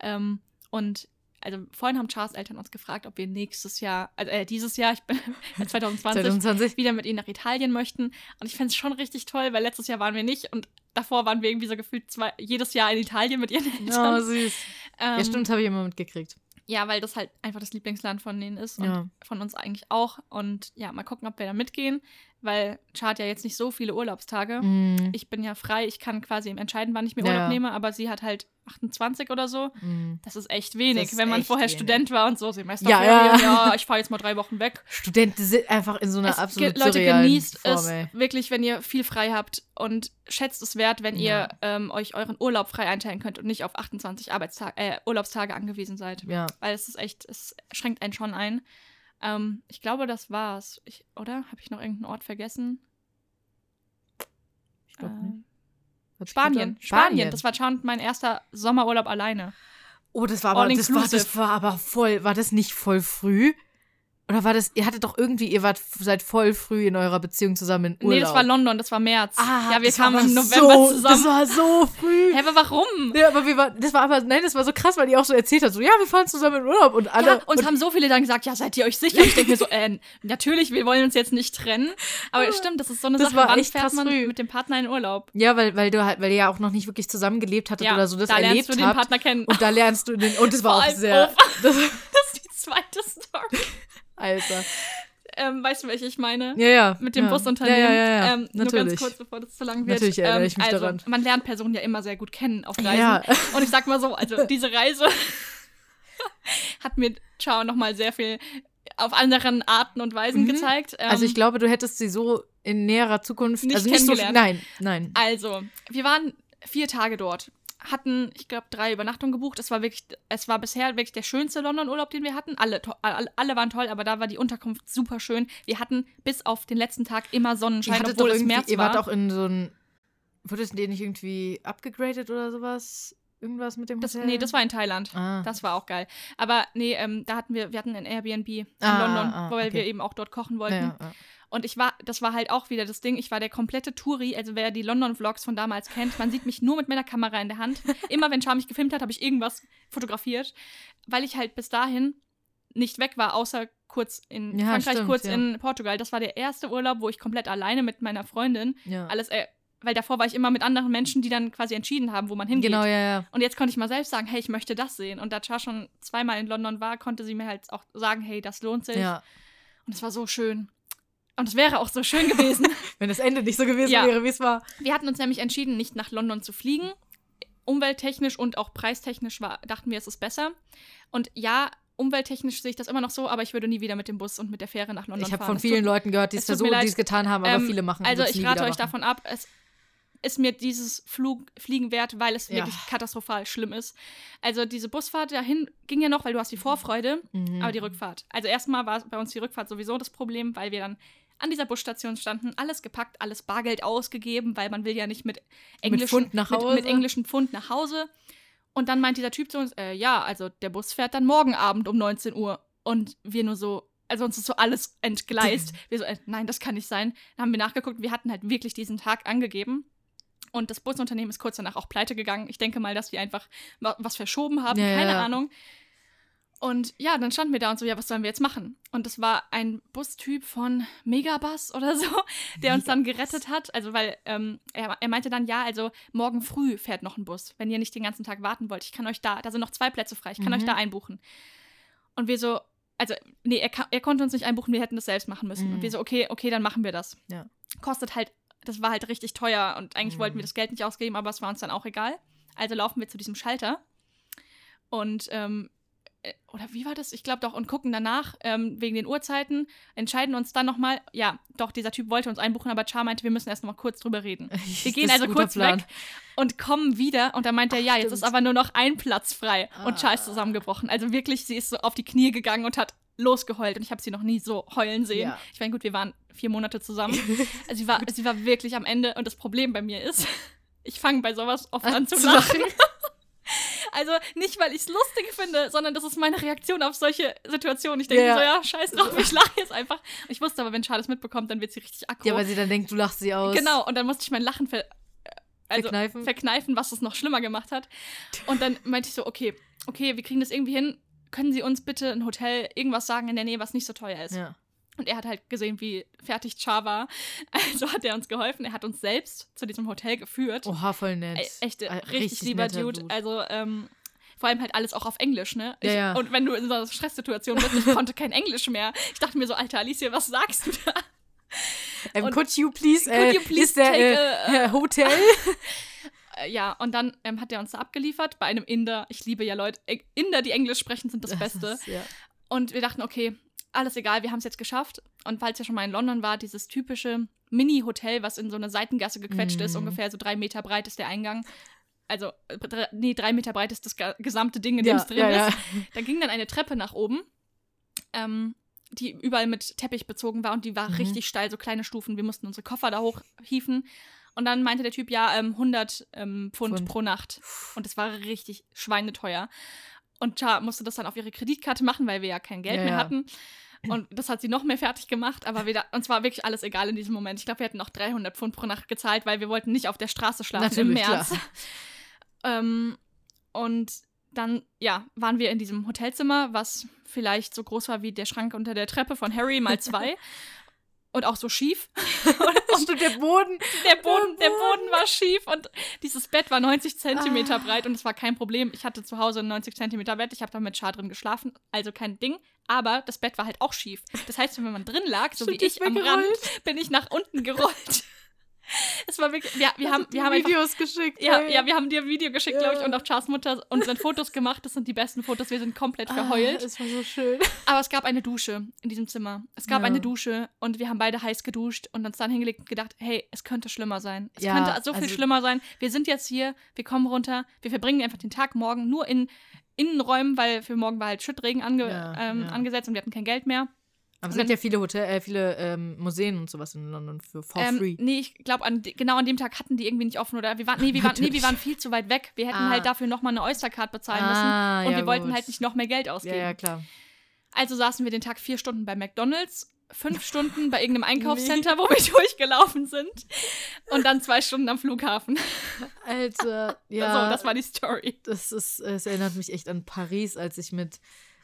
Ähm, und also vorhin haben Charles Eltern uns gefragt, ob wir nächstes Jahr, also äh, dieses Jahr, ich bin *laughs* 2020, 2020. wieder mit ihnen nach Italien möchten. Und ich fände es schon richtig toll, weil letztes Jahr waren wir nicht und davor waren wir irgendwie so gefühlt zwei, jedes Jahr in Italien mit ihren Eltern. Oh, süß. ähm, Ja, stimmt, habe ich immer mitgekriegt. Ja, weil das halt einfach das Lieblingsland von denen ist und Ja. von uns eigentlich auch. Und ja, mal gucken, ob wir da mitgehen, weil Char hat ja jetzt nicht so viele Urlaubstage. Mhm. Ich bin ja frei, ich kann quasi entscheiden, wann ich mir Ja, Urlaub ja. nehme, aber sie hat halt 28 oder so. Mhm. Das ist echt wenig, ist wenn man vorher wenig. Student war und so Ja, Semesterferien. ja. ja, ich fahre jetzt mal drei Wochen weg. Studenten sind einfach in so einer Es, absolut ge- Leute, genießt Form, es ey. wirklich, wenn ihr viel frei habt und schätzt es wert, wenn Ja. ihr ähm, euch euren Urlaub frei einteilen könnt und nicht auf 28 Arbeitstage, äh, Urlaubstage angewiesen seid. Ja. Weil es ist echt, es schränkt einen schon ein. Ähm, ich glaube, das war's. Ich, oder? Habe ich noch irgendeinen Ort vergessen? Ich glaube Ähm, nicht. Spanien. an. Spanien. Das war schon mein erster Sommerurlaub alleine. Oh, das war aber, das war, das war aber voll, war das nicht voll früh? Oder war das, ihr hattet doch irgendwie, ihr wart seit voll früh in eurer Beziehung zusammen in Urlaub. Nee, das war London, das war März. Ah, ja, wir kamen im November so, zusammen. Das war so früh. *laughs* Hä, aber warum? Ja, aber wir waren, das war aber, nein, das war so krass, weil die auch so erzählt hat, so, ja, wir fahren zusammen in Urlaub und alle. Ja, uns und, haben so viele dann gesagt, ja, seid ihr euch sicher? Ich denke mir so, äh, natürlich, wir wollen uns jetzt nicht trennen. Aber es stimmt, das ist so eine Das Sache, war wann echt fährt krass man früh. mit dem Partner in Urlaub? ja, weil, weil du halt, weil ihr ja auch noch nicht wirklich zusammengelebt hattet Ja, oder so das da erlebt lernst du den. Partner kennen. Und da lernst du den, und das war auch sehr, *laughs* das, *laughs* Das ist die zweite Story. Alter. Ähm, weißt du, welche ich meine? Ja, ja. Mit dem ja. Busunternehmen. Ja, ja, ja, ja. Ähm, nur natürlich. ganz kurz, bevor das zu lang wird. Natürlich erinnere ähm, ich mich also, daran. Man lernt Personen ja immer sehr gut kennen auf Reisen. Ja. *laughs* Und ich sag mal so, also diese Reise *laughs* hat mir Ciao nochmal sehr viel auf anderen Arten und Weisen Mhm. gezeigt. Ähm, Also ich glaube, du hättest sie so in näherer Zukunft Nicht also nicht so kennengelernt. nein, nein. Also, wir waren vier Tage dort, hatten, ich glaube, drei Übernachtungen gebucht. Es war wirklich, es war bisher wirklich der schönste London-Urlaub, den wir hatten. Alle, alle, alle waren toll, aber da war die Unterkunft super schön. Wir hatten bis auf den letzten Tag immer Ihr, Sonnenschein, obwohl es März ihr war. wart auch in so ein Wurdest ihr nicht irgendwie abgegradet oder sowas? Irgendwas mit dem das, Hotel? nee, das war in Thailand. Ah. Das war auch geil. Aber nee, ähm, da hatten wir, wir hatten ein Airbnb in Ah, London, ah, weil okay. wir eben auch dort kochen wollten. ja, ja. Und ich war, das war halt auch wieder das Ding, ich war der komplette Touri, also wer die London-Vlogs von damals kennt, man sieht mich nur mit meiner Kamera in der Hand. *laughs* Immer wenn Char mich gefilmt hat, habe ich irgendwas fotografiert, weil ich halt bis dahin nicht weg war, außer kurz in Ja, Frankreich, stimmt, kurz ja. in Portugal. Das war der erste Urlaub, wo ich komplett alleine mit meiner Freundin ja. alles, äh, weil davor war ich immer mit anderen Menschen, die dann quasi entschieden haben, wo man hingeht. Genau, ja, ja. Und jetzt konnte ich mal selbst sagen, hey, ich möchte das sehen. Und da Char schon zweimal in London war, konnte sie mir halt auch sagen, hey, das lohnt sich. ja. Und es war so schön. Und es wäre auch so schön gewesen. *laughs* Wenn das Ende nicht so gewesen Ja. wäre, wie es war. Wir hatten uns nämlich entschieden, nicht nach London zu fliegen. Umwelttechnisch und auch preistechnisch war, dachten wir, es ist besser. Und ja, umwelttechnisch sehe ich das immer noch so, aber ich würde nie wieder mit dem Bus und mit der Fähre nach London Ich habe fahren. von Es vielen tut- Leuten gehört, die es es versuchen, die es getan haben, aber ähm, viele machen Also würd's ich rate euch machen. davon ab, es ist mir dieses Flug, Fliegen wert, weil es Ja. wirklich katastrophal schlimm ist. Also diese Busfahrt dahin ging ja noch, weil du hast die Vorfreude, Mhm. aber die Rückfahrt. Also erstmal war bei uns die Rückfahrt sowieso das Problem, weil wir dann an dieser Busstation standen, alles gepackt, alles Bargeld ausgegeben, weil man will ja nicht mit englischen Pfund nach Mit, Hause? mit englischen Pfund nach Hause. Und dann meint dieser Typ zu uns, äh, ja, also der Bus fährt dann morgen Abend um 19 Uhr. Und wir nur so, also uns ist so alles entgleist. *laughs* wir so, äh, nein, das kann nicht sein. Dann haben wir nachgeguckt, wir hatten halt wirklich diesen Tag angegeben. Und das Busunternehmen ist kurz danach auch pleite gegangen. Ich denke mal, dass die einfach wa- was verschoben haben, Ja, keine ja. Ahnung. Und ja, dann standen wir da und so, ja, was sollen wir jetzt machen? Und das war ein Bustyp von Megabus oder so, der uns dann gerettet hat. Also, weil ähm, er, er meinte dann, ja, also morgen früh fährt noch ein Bus, wenn ihr nicht den ganzen Tag warten wollt. Ich kann euch da, da sind noch zwei Plätze frei, ich kann Mhm. euch da einbuchen. Und wir so, also, nee, er, er konnte uns nicht einbuchen, wir hätten das selbst machen müssen. Mhm. Und wir so, okay, okay, dann machen wir das. Ja. Kostet halt, das war halt richtig teuer und eigentlich Mhm. wollten wir das Geld nicht ausgeben, aber es war uns dann auch egal. Also laufen wir zu diesem Schalter und, ähm, äh, oder wie war das? Ich glaube doch, und gucken danach ähm, wegen den Uhrzeiten, entscheiden uns dann nochmal, ja, doch, dieser Typ wollte uns einbuchen, aber Char meinte, wir müssen erst noch mal kurz drüber reden. *laughs* Wir gehen also kurz Plan. weg und kommen wieder und dann meint er, Ach, ja, jetzt stimmt. ist aber nur noch ein Platz frei. Und Char ist Ah. zusammengebrochen. Also wirklich, sie ist so auf die Knie gegangen und hat losgeheult und ich habe sie noch nie so heulen sehen. Ja. Ich meine, gut, wir waren vier Monate zusammen. *laughs* Also sie, war, sie war wirklich am Ende und das Problem bei mir ist, *laughs* ich fange bei sowas oft an zu Zu lachen. *laughs* Also nicht, weil ich es lustig finde, sondern das ist meine Reaktion auf solche Situationen. Ich denke Ja. so, ja, scheiß drauf, ich lache jetzt einfach. Ich wusste aber, wenn Charles mitbekommt, dann wird sie richtig aggro. Ja, weil sie dann denkt, du lachst sie aus. Genau, und dann musste ich mein Lachen ver also Verkneifen. verkneifen, was es noch schlimmer gemacht hat. Und dann meinte ich so, okay, okay, wir kriegen das irgendwie hin. Können Sie uns bitte ein Hotel, irgendwas sagen in der Nähe, was nicht so teuer ist? Ja. Und er hat halt gesehen, wie fertig Char war. *laughs* Also hat er uns geholfen. Er hat uns selbst zu diesem Hotel geführt. Oha, voll nett. E- Echt, Äh, richtig, lieber netter Dude. Also, ähm, vor allem halt alles auch auf Englisch, ne? Ich, Ja, ja. Und wenn du in so einer Stresssituation bist, ich konnte kein Englisch mehr. Ich dachte mir so, Alter, Alicia, was sagst du da? Ähm, und- could you please, Could äh, you please ist der take äh, a- Hotel? *laughs* Äh, ja, und dann ähm, hat er uns da abgeliefert bei einem Inder. Ich liebe ja Leute, Inder, die Englisch sprechen, sind das Beste. ist- ja. Und wir dachten, okay, alles egal, wir haben es jetzt geschafft. Und falls ihr schon mal in London war, dieses typische Mini-Hotel, was in so eine Seitengasse gequetscht ist, Mhm. ungefähr so drei Meter breit ist der Eingang. Also, äh, nee, drei Meter breit ist das gesamte Ding, in dem Ja, es drin ja, ja. ist. Da ging dann eine Treppe nach oben, ähm, die überall mit Teppich bezogen war und die war Mhm. richtig steil, so kleine Stufen. Wir mussten unsere Koffer da hochhieven. Und dann meinte der Typ, ja, ähm, 100 ähm, Pfund, Pfund. pro Nacht. Und das war richtig schweineteuer. Und Cha musste das dann auf ihre Kreditkarte machen, weil wir ja kein Geld Ja, mehr ja. hatten. Und das hat sie noch mehr fertig gemacht, aber wir da, uns war wirklich alles egal in diesem Moment. Ich glaube, wir hätten noch 300 Pfund pro Nacht gezahlt, weil wir wollten nicht auf der Straße schlafen im Natürlich, März. ähm, und dann, ja, waren wir in diesem Hotelzimmer, was vielleicht so groß war wie der Schrank unter der Treppe von Harry mal zwei. *laughs* und auch so schief. *laughs* *laughs* Stimmt, der Boden. Der Boden, der Boden war schief und dieses Bett war 90 Zentimeter breit und es war kein Problem. Ich hatte zu Hause ein 90 Zentimeter Bett, ich habe da mit Char drin geschlafen, also kein Ding. Aber das Bett war halt auch schief. Das heißt, wenn man drin lag, so Stimmt, wie ich am Rand, weggerollt. bin ich nach unten gerollt. Es war wirklich, wir, wir haben, wir haben einfach Videos geschickt. ja, ey. ja, wir haben dir ein Video geschickt, Ja. glaube ich, und auch Chars Mutter und sind Fotos gemacht. Das sind die besten Fotos. Wir sind komplett verheult. Ah, es war so schön. Aber es gab eine Dusche in diesem Zimmer. Es gab Ja. eine Dusche und wir haben beide heiß geduscht und uns dann hingelegt und gedacht, hey, es könnte schlimmer sein. Es Ja, könnte so viel also- schlimmer sein. Wir sind jetzt hier, wir kommen runter, wir verbringen einfach den Tag morgen nur in Innenräumen, weil für morgen war halt Schüttregen ange Ja, ähm, ja. angesetzt und wir hatten kein Geld mehr. Aber es gibt ja viele Hotel, äh, viele ähm, Museen und sowas in London für for Ähm, free. nee, ich glaube, genau an dem Tag hatten die irgendwie nicht offen oder wir waren, nee, wir *laughs* waren, nee, wir waren viel zu weit weg. Wir hätten Ah. halt dafür nochmal eine Oystercard bezahlen müssen. Ah, Und ja, wir wollten gut. halt nicht noch mehr Geld Ja, ausgeben. ja, klar. Also saßen wir den Tag vier Stunden bei McDonalds, fünf *laughs* Stunden bei irgendeinem Einkaufscenter, wo wir *laughs* durchgelaufen sind. Und dann zwei Stunden am Flughafen. Alter, ja. So, das war die Story. das ist, es erinnert mich echt an Paris, als ich mit,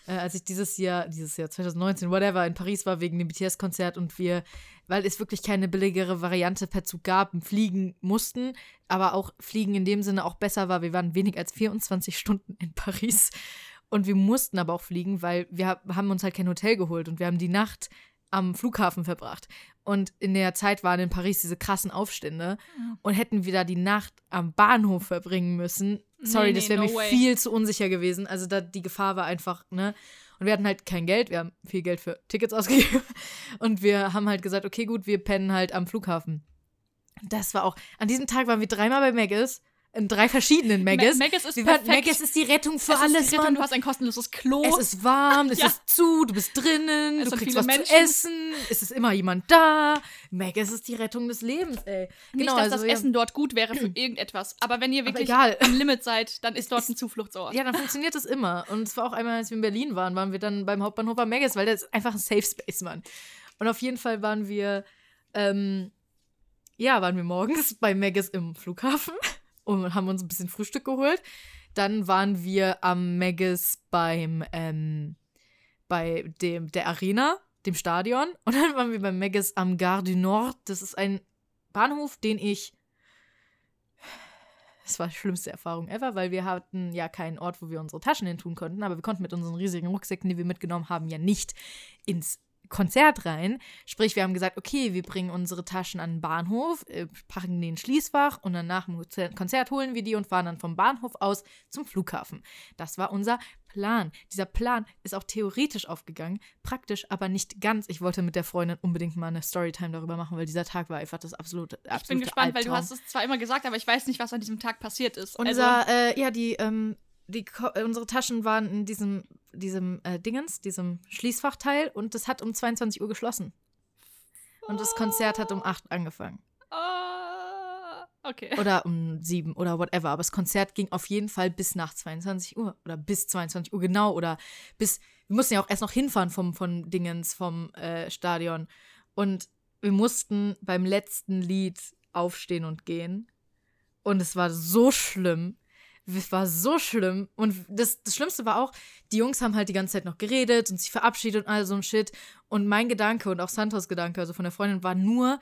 äh, als ich dieses Jahr, dieses Jahr 2019, whatever, in Paris war wegen dem BTS-Konzert und wir, weil es wirklich keine billigere Variante per Zug gab, fliegen mussten, aber auch fliegen in dem Sinne auch besser war. Wir waren weniger als 24 Stunden in Paris und wir mussten aber auch fliegen, weil wir hab- haben uns halt kein Hotel geholt und wir haben die Nacht am Flughafen verbracht. Und in der Zeit waren in Paris diese krassen Aufstände. Und hätten wir da die Nacht am Bahnhof verbringen müssen, sorry, Nee, das nee, wäre no mir way. viel zu unsicher gewesen. Also da die Gefahr war einfach, ne? Und wir hatten halt kein Geld, wir haben viel Geld für Tickets *laughs* ausgegeben. Und wir haben halt gesagt, okay, gut, wir pennen halt am Flughafen. Das war auch, an diesem Tag waren wir dreimal bei Maggis, in drei verschiedenen Maggis. Ma- Maggis ist perfekt. Maggis ist die Rettung für Es ist alles, die Rettung, Mann. Du hast ein kostenloses Klo. Es ist warm, *laughs* es Ja. ist zu, du bist drinnen, Es du kriegst was Menschen. zu essen, es ist immer jemand da. Meg, es ist die Rettung des Lebens, ey. nicht, dass das ja. Essen dort gut wäre für *clears throat* irgendetwas. Aber wenn ihr wirklich am Limit seid, dann ist dort ein Zufluchtsort. Ja, dann funktioniert das immer. Und es war auch einmal, als wir in Berlin waren, waren wir dann beim Hauptbahnhof am Megas, weil das ist einfach ein Safe Space, Mann. Und auf jeden Fall waren wir, ähm, ja, waren wir morgens *laughs* bei Megis im Flughafen und haben uns ein bisschen Frühstück geholt. Dann waren wir am Megis beim, ähm, bei dem, der Arena, dem Stadion. Und dann waren wir beim Megis am Gare du Nord. Das ist ein Bahnhof, den ich. Das war die schlimmste Erfahrung ever, weil wir hatten ja keinen Ort, wo wir unsere Taschen hin tun konnten, aber wir konnten mit unseren riesigen Rucksäcken, die wir mitgenommen haben, ja nicht ins Konzert rein. Sprich, wir haben gesagt, okay, wir bringen unsere Taschen an den Bahnhof, äh, packen den Schließfach und dann nach dem Konzert holen wir die und fahren dann vom Bahnhof aus zum Flughafen. Das war unser Plan. Dieser Plan ist auch theoretisch aufgegangen, praktisch aber nicht ganz. Ich wollte mit der Freundin unbedingt mal eine Storytime darüber machen, weil dieser Tag war einfach das absolute, absolute Ich bin gespannt, Albtraum. weil du hast es zwar immer gesagt, aber ich weiß nicht, was an diesem Tag passiert ist. Unser, also, äh, ja, die, ähm, die, äh, unsere Taschen waren in diesem, diesem äh, Dingens, diesem Schließfachteil und das hat um 22 Uhr geschlossen. Und das Konzert hat um 8 angefangen. Ah, okay. Oder um 7 oder whatever. Aber das Konzert ging auf jeden Fall bis nach 22 Uhr. Oder bis 22 Uhr genau. Oder bis. Wir mussten ja auch erst noch hinfahren vom, von Dingens, vom äh, Stadion. Und wir mussten beim letzten Lied aufstehen und gehen. Und es war so schlimm. Es war so schlimm. Und das, das Schlimmste war auch, die Jungs haben halt die ganze Zeit noch geredet und sich verabschiedet und all so ein Shit. Und mein Gedanke und auch Santos Gedanke, also von der Freundin, war nur,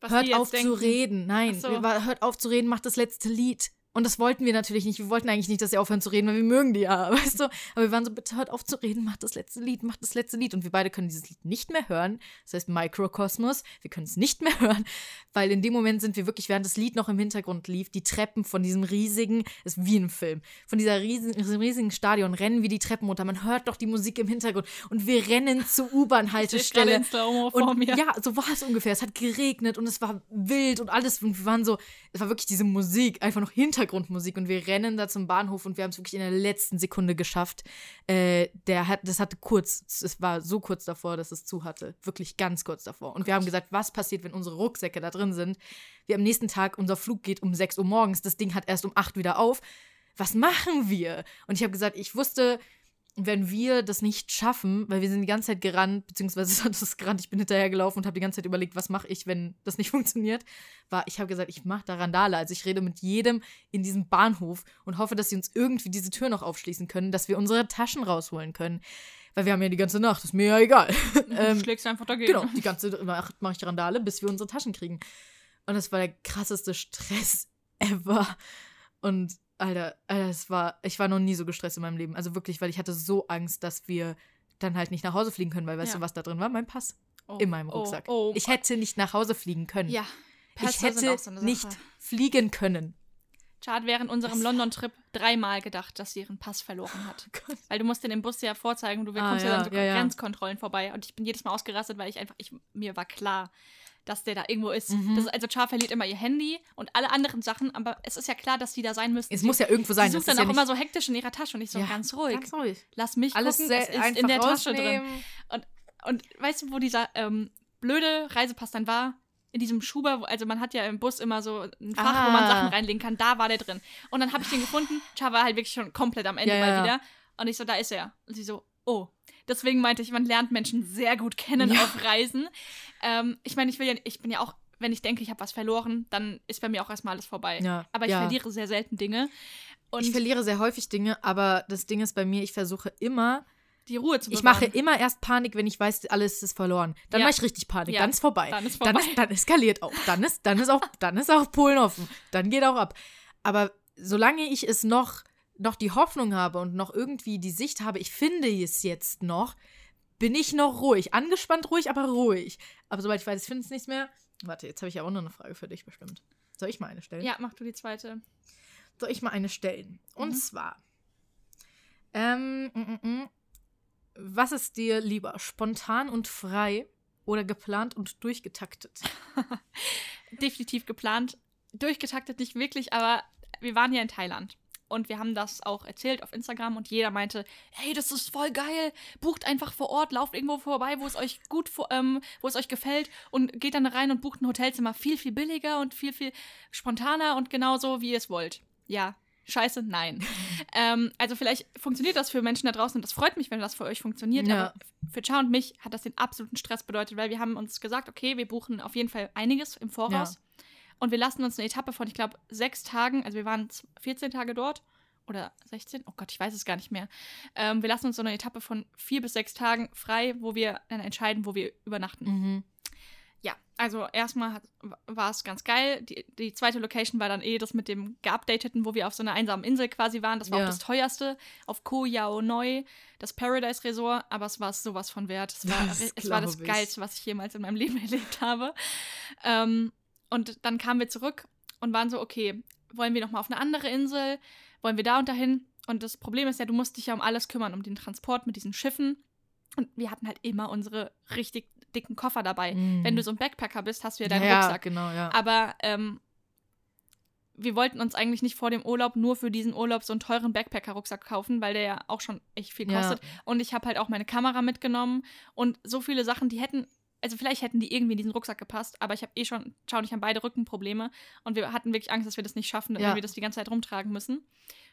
Was hört auf zu denken. reden. Nein, so. hört auf zu reden, macht das letzte Lied. Und das wollten wir natürlich nicht. Wir wollten eigentlich nicht, dass sie aufhören zu reden, weil wir mögen die ja, *laughs* weißt du? Aber wir waren so, bitte hört auf zu reden, macht das letzte Lied, macht das letzte Lied. Und wir beide können dieses Lied nicht mehr hören. Das heißt Mikrokosmos. Wir können es nicht mehr *laughs* hören, weil in dem Moment sind wir wirklich, während das Lied noch im Hintergrund lief, die Treppen von diesem riesigen, ist wie ein Film, von dieser riesigen, diesem riesigen Stadion rennen wir die Treppen runter. Man hört doch die Musik im Hintergrund. Und wir rennen zur U-Bahn-Haltestelle. *laughs* Und ja, so war es ungefähr. Es hat geregnet und es war wild und alles. Und wir waren so, es war wirklich diese Musik, einfach noch Hintergrundmusik. Und wir rennen da zum Bahnhof und wir haben es wirklich in der letzten Sekunde geschafft. Äh, der hat, das hatte kurz, es war so kurz davor, dass es zu hatte. Wirklich ganz kurz davor. Und wir haben gesagt, was passiert, wenn unsere Rucksäcke da drin sind? Wir am nächsten Tag, unser Flug geht um 6 Uhr morgens, das Ding hat erst um 8 wieder auf. Was machen wir? Und ich habe gesagt, ich wusste, wenn wir das nicht schaffen, weil wir sind die ganze Zeit gerannt, beziehungsweise *laughs* Santos ist gerannt, ich bin hinterhergelaufen und habe die ganze Zeit überlegt, was mache ich, wenn das nicht *laughs* funktioniert, war, ich habe gesagt, ich mache da Randale. Also ich rede mit jedem in diesem Bahnhof und hoffe, dass sie uns irgendwie diese Tür noch aufschließen können, dass wir unsere Taschen rausholen können. Weil wir haben ja die ganze Nacht, ist mir ja egal. *laughs* Du ähm, schlägst einfach dagegen. Genau, die ganze Nacht mache ich Randale, bis wir unsere Taschen kriegen. Und das war der krasseste Stress ever. Und Alter, Alter, es war, ich war noch nie so gestresst in meinem Leben. Also wirklich, weil ich hatte so Angst, dass wir dann halt nicht nach Hause fliegen können, weil weißt Ja. du, was da drin war? Mein Pass Oh, in meinem oh, Rucksack. Oh, Ich hätte nicht nach Hause fliegen können. Ja. ich Pässe sind hätte so nicht fliegen können. Chad hat während unserem London-Trip dreimal gedacht, dass sie ihren Pass verloren hat. *laughs* Weil du musst den im Bus ja vorzeigen und du Ah, kommst ja, ja, dann so ja. Grenzkontrollen vorbei. Und ich bin jedes Mal ausgerastet, weil ich einfach, ich, mir war klar, dass der da irgendwo ist. Mhm. Ist also Char verliert immer ihr Handy und alle anderen Sachen, aber es ist ja klar, dass die da sein müssen. Es muss ja irgendwo sein. Sie sucht dann ja auch immer so hektisch in ihrer Tasche und ich so Ja, ganz ruhig. Ganz ruhig. Lass mich Alles gucken, es ist in der Tasche drin. rausnehmen. Und weißt du, wo dieser ähm, blöde Reisepass dann war? In diesem Schuber, also man hat ja im Bus immer so ein Fach, wo man Ah. Sachen reinlegen kann, da war der drin. Und dann habe ich den gefunden. Char war halt wirklich schon komplett am Ende Ja, mal ja. wieder. Und ich so, da ist er. Und sie so, oh. Deswegen meinte ich, man lernt Menschen sehr gut kennen Ja. auf Reisen. Ähm, ich meine, ich will ja, ich bin ja auch, wenn ich denke, ich habe was verloren, dann ist bei mir auch erstmal alles vorbei. Ja, Aber ich ja. verliere sehr selten Dinge. Und Ich verliere sehr häufig Dinge, aber das Ding ist bei mir, ich versuche immer, die Ruhe zu ich bewahren. mache immer erst Panik, wenn ich weiß, alles ist verloren. Dann Ja. mache ich richtig Panik, Ja, dann ist vorbei. dann ist Dann, vorbei. ist, dann eskaliert auch. Dann ist, dann ist auch, dann ist auch Polen offen. Dann geht auch ab. Aber solange ich es noch, noch die Hoffnung habe und noch irgendwie die Sicht habe, ich finde es jetzt noch, bin ich noch ruhig. Angespannt ruhig, aber ruhig. Aber sobald ich weiß, ich finde es nicht mehr. Warte, jetzt habe ich ja auch noch eine Frage für dich bestimmt. Soll ich mal eine stellen? Ja, mach du die zweite. soll ich mal eine stellen. Und Mhm. zwar, ähm, mm, mm, mm. was ist dir lieber, spontan und frei oder geplant und durchgetaktet? *laughs* definitiv geplant. Durchgetaktet nicht wirklich, aber wir waren ja in Thailand. Und wir haben das auch erzählt auf Instagram und jeder meinte, hey, das ist voll geil, bucht einfach vor Ort, lauft irgendwo vorbei, wo es euch gut, ähm, wo es euch gefällt und geht dann rein und bucht ein Hotelzimmer viel, viel billiger und viel, viel spontaner und genauso, wie ihr es wollt. Ja, scheiße, nein. *laughs* ähm, also vielleicht funktioniert das für Menschen da draußen und das freut mich, wenn das für euch funktioniert, Ja. aber für Cha und mich hat das den absoluten Stress bedeutet, weil wir haben uns gesagt, okay, wir buchen auf jeden Fall einiges im Voraus. Und wir lassen uns eine Etappe von, ich glaube, sechs Tagen, also wir waren 14 Tage dort oder 16, oh Gott, ich weiß es gar nicht mehr. Ähm, wir lassen uns so eine Etappe von vier bis sechs Tagen frei, wo wir dann entscheiden, wo wir übernachten. Mhm. Ja, also erstmal war es ganz geil. Die, die zweite Location war dann eh das mit dem geupdateten, wo wir auf so einer einsamen Insel quasi waren. Das war Ja. auch das teuerste auf Koh Yao Noi, das Paradise Resort, aber es war sowas von wert. Es war *laughs* Das es, war das. Geilste, was ich jemals in meinem Leben *laughs* erlebt habe. Ähm, und dann kamen wir zurück und waren so, okay, wollen wir nochmal auf eine andere Insel? Wollen wir da und dahin? Und das Problem ist ja, du musst dich ja um alles kümmern, um den Transport mit diesen Schiffen. Und wir hatten halt immer unsere richtig dicken Koffer dabei. Mhm. Wenn du so ein Backpacker bist, hast du ja deinen ja, Rucksack. genau, ja. Aber ähm, wir wollten uns eigentlich nicht vor dem Urlaub nur für diesen Urlaub so einen teuren Backpacker-Rucksack kaufen, weil der ja auch schon echt viel Ja. kostet. Und ich habe halt auch meine Kamera mitgenommen und so viele Sachen, die hätten, also vielleicht hätten die irgendwie in diesen Rucksack gepasst, aber ich habe eh schon, schau, ich habe beide Rückenprobleme und wir hatten wirklich Angst, dass wir das nicht schaffen, Ja. wenn wir das die ganze Zeit rumtragen müssen.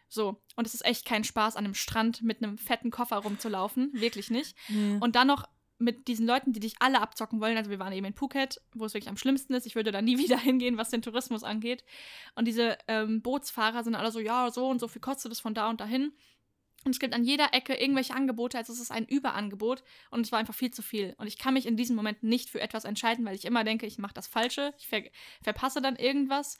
So, und es ist echt kein Spaß, an einem Strand mit einem fetten Koffer rumzulaufen. Wirklich nicht. Nee. Und dann noch mit diesen Leuten, die dich alle abzocken wollen. Also wir waren eben in Phuket, wo es wirklich am schlimmsten ist. Ich würde da nie *laughs* wieder hingehen, was den Tourismus angeht. Und diese ähm, Bootsfahrer sind alle so, ja, so und so viel kostet es von da und dahin. Und es gibt an jeder Ecke irgendwelche Angebote, also es ist ein Überangebot und es war einfach viel zu viel. Und ich kann mich in diesem Moment nicht für etwas entscheiden, weil ich immer denke, ich mache das Falsche, ich ver verpasse dann irgendwas.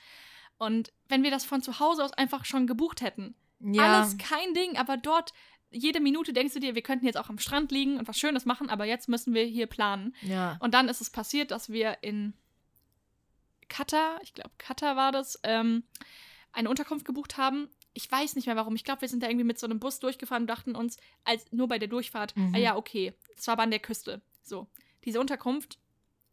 Und wenn wir das von zu Hause aus einfach schon gebucht hätten, ja. alles kein Ding, aber dort jede Minute denkst du dir, wir könnten jetzt auch am Strand liegen und was Schönes machen, aber jetzt müssen wir hier planen. ja. Und dann ist es passiert, dass wir in Katar, ich glaube Katar war das, ähm, eine Unterkunft gebucht haben. Ich weiß nicht mehr warum. Ich glaube, wir sind da irgendwie mit so einem Bus durchgefahren und dachten uns, als nur bei der Durchfahrt, Mhm. ah ja, okay, das war aber an der Küste. So, diese Unterkunft,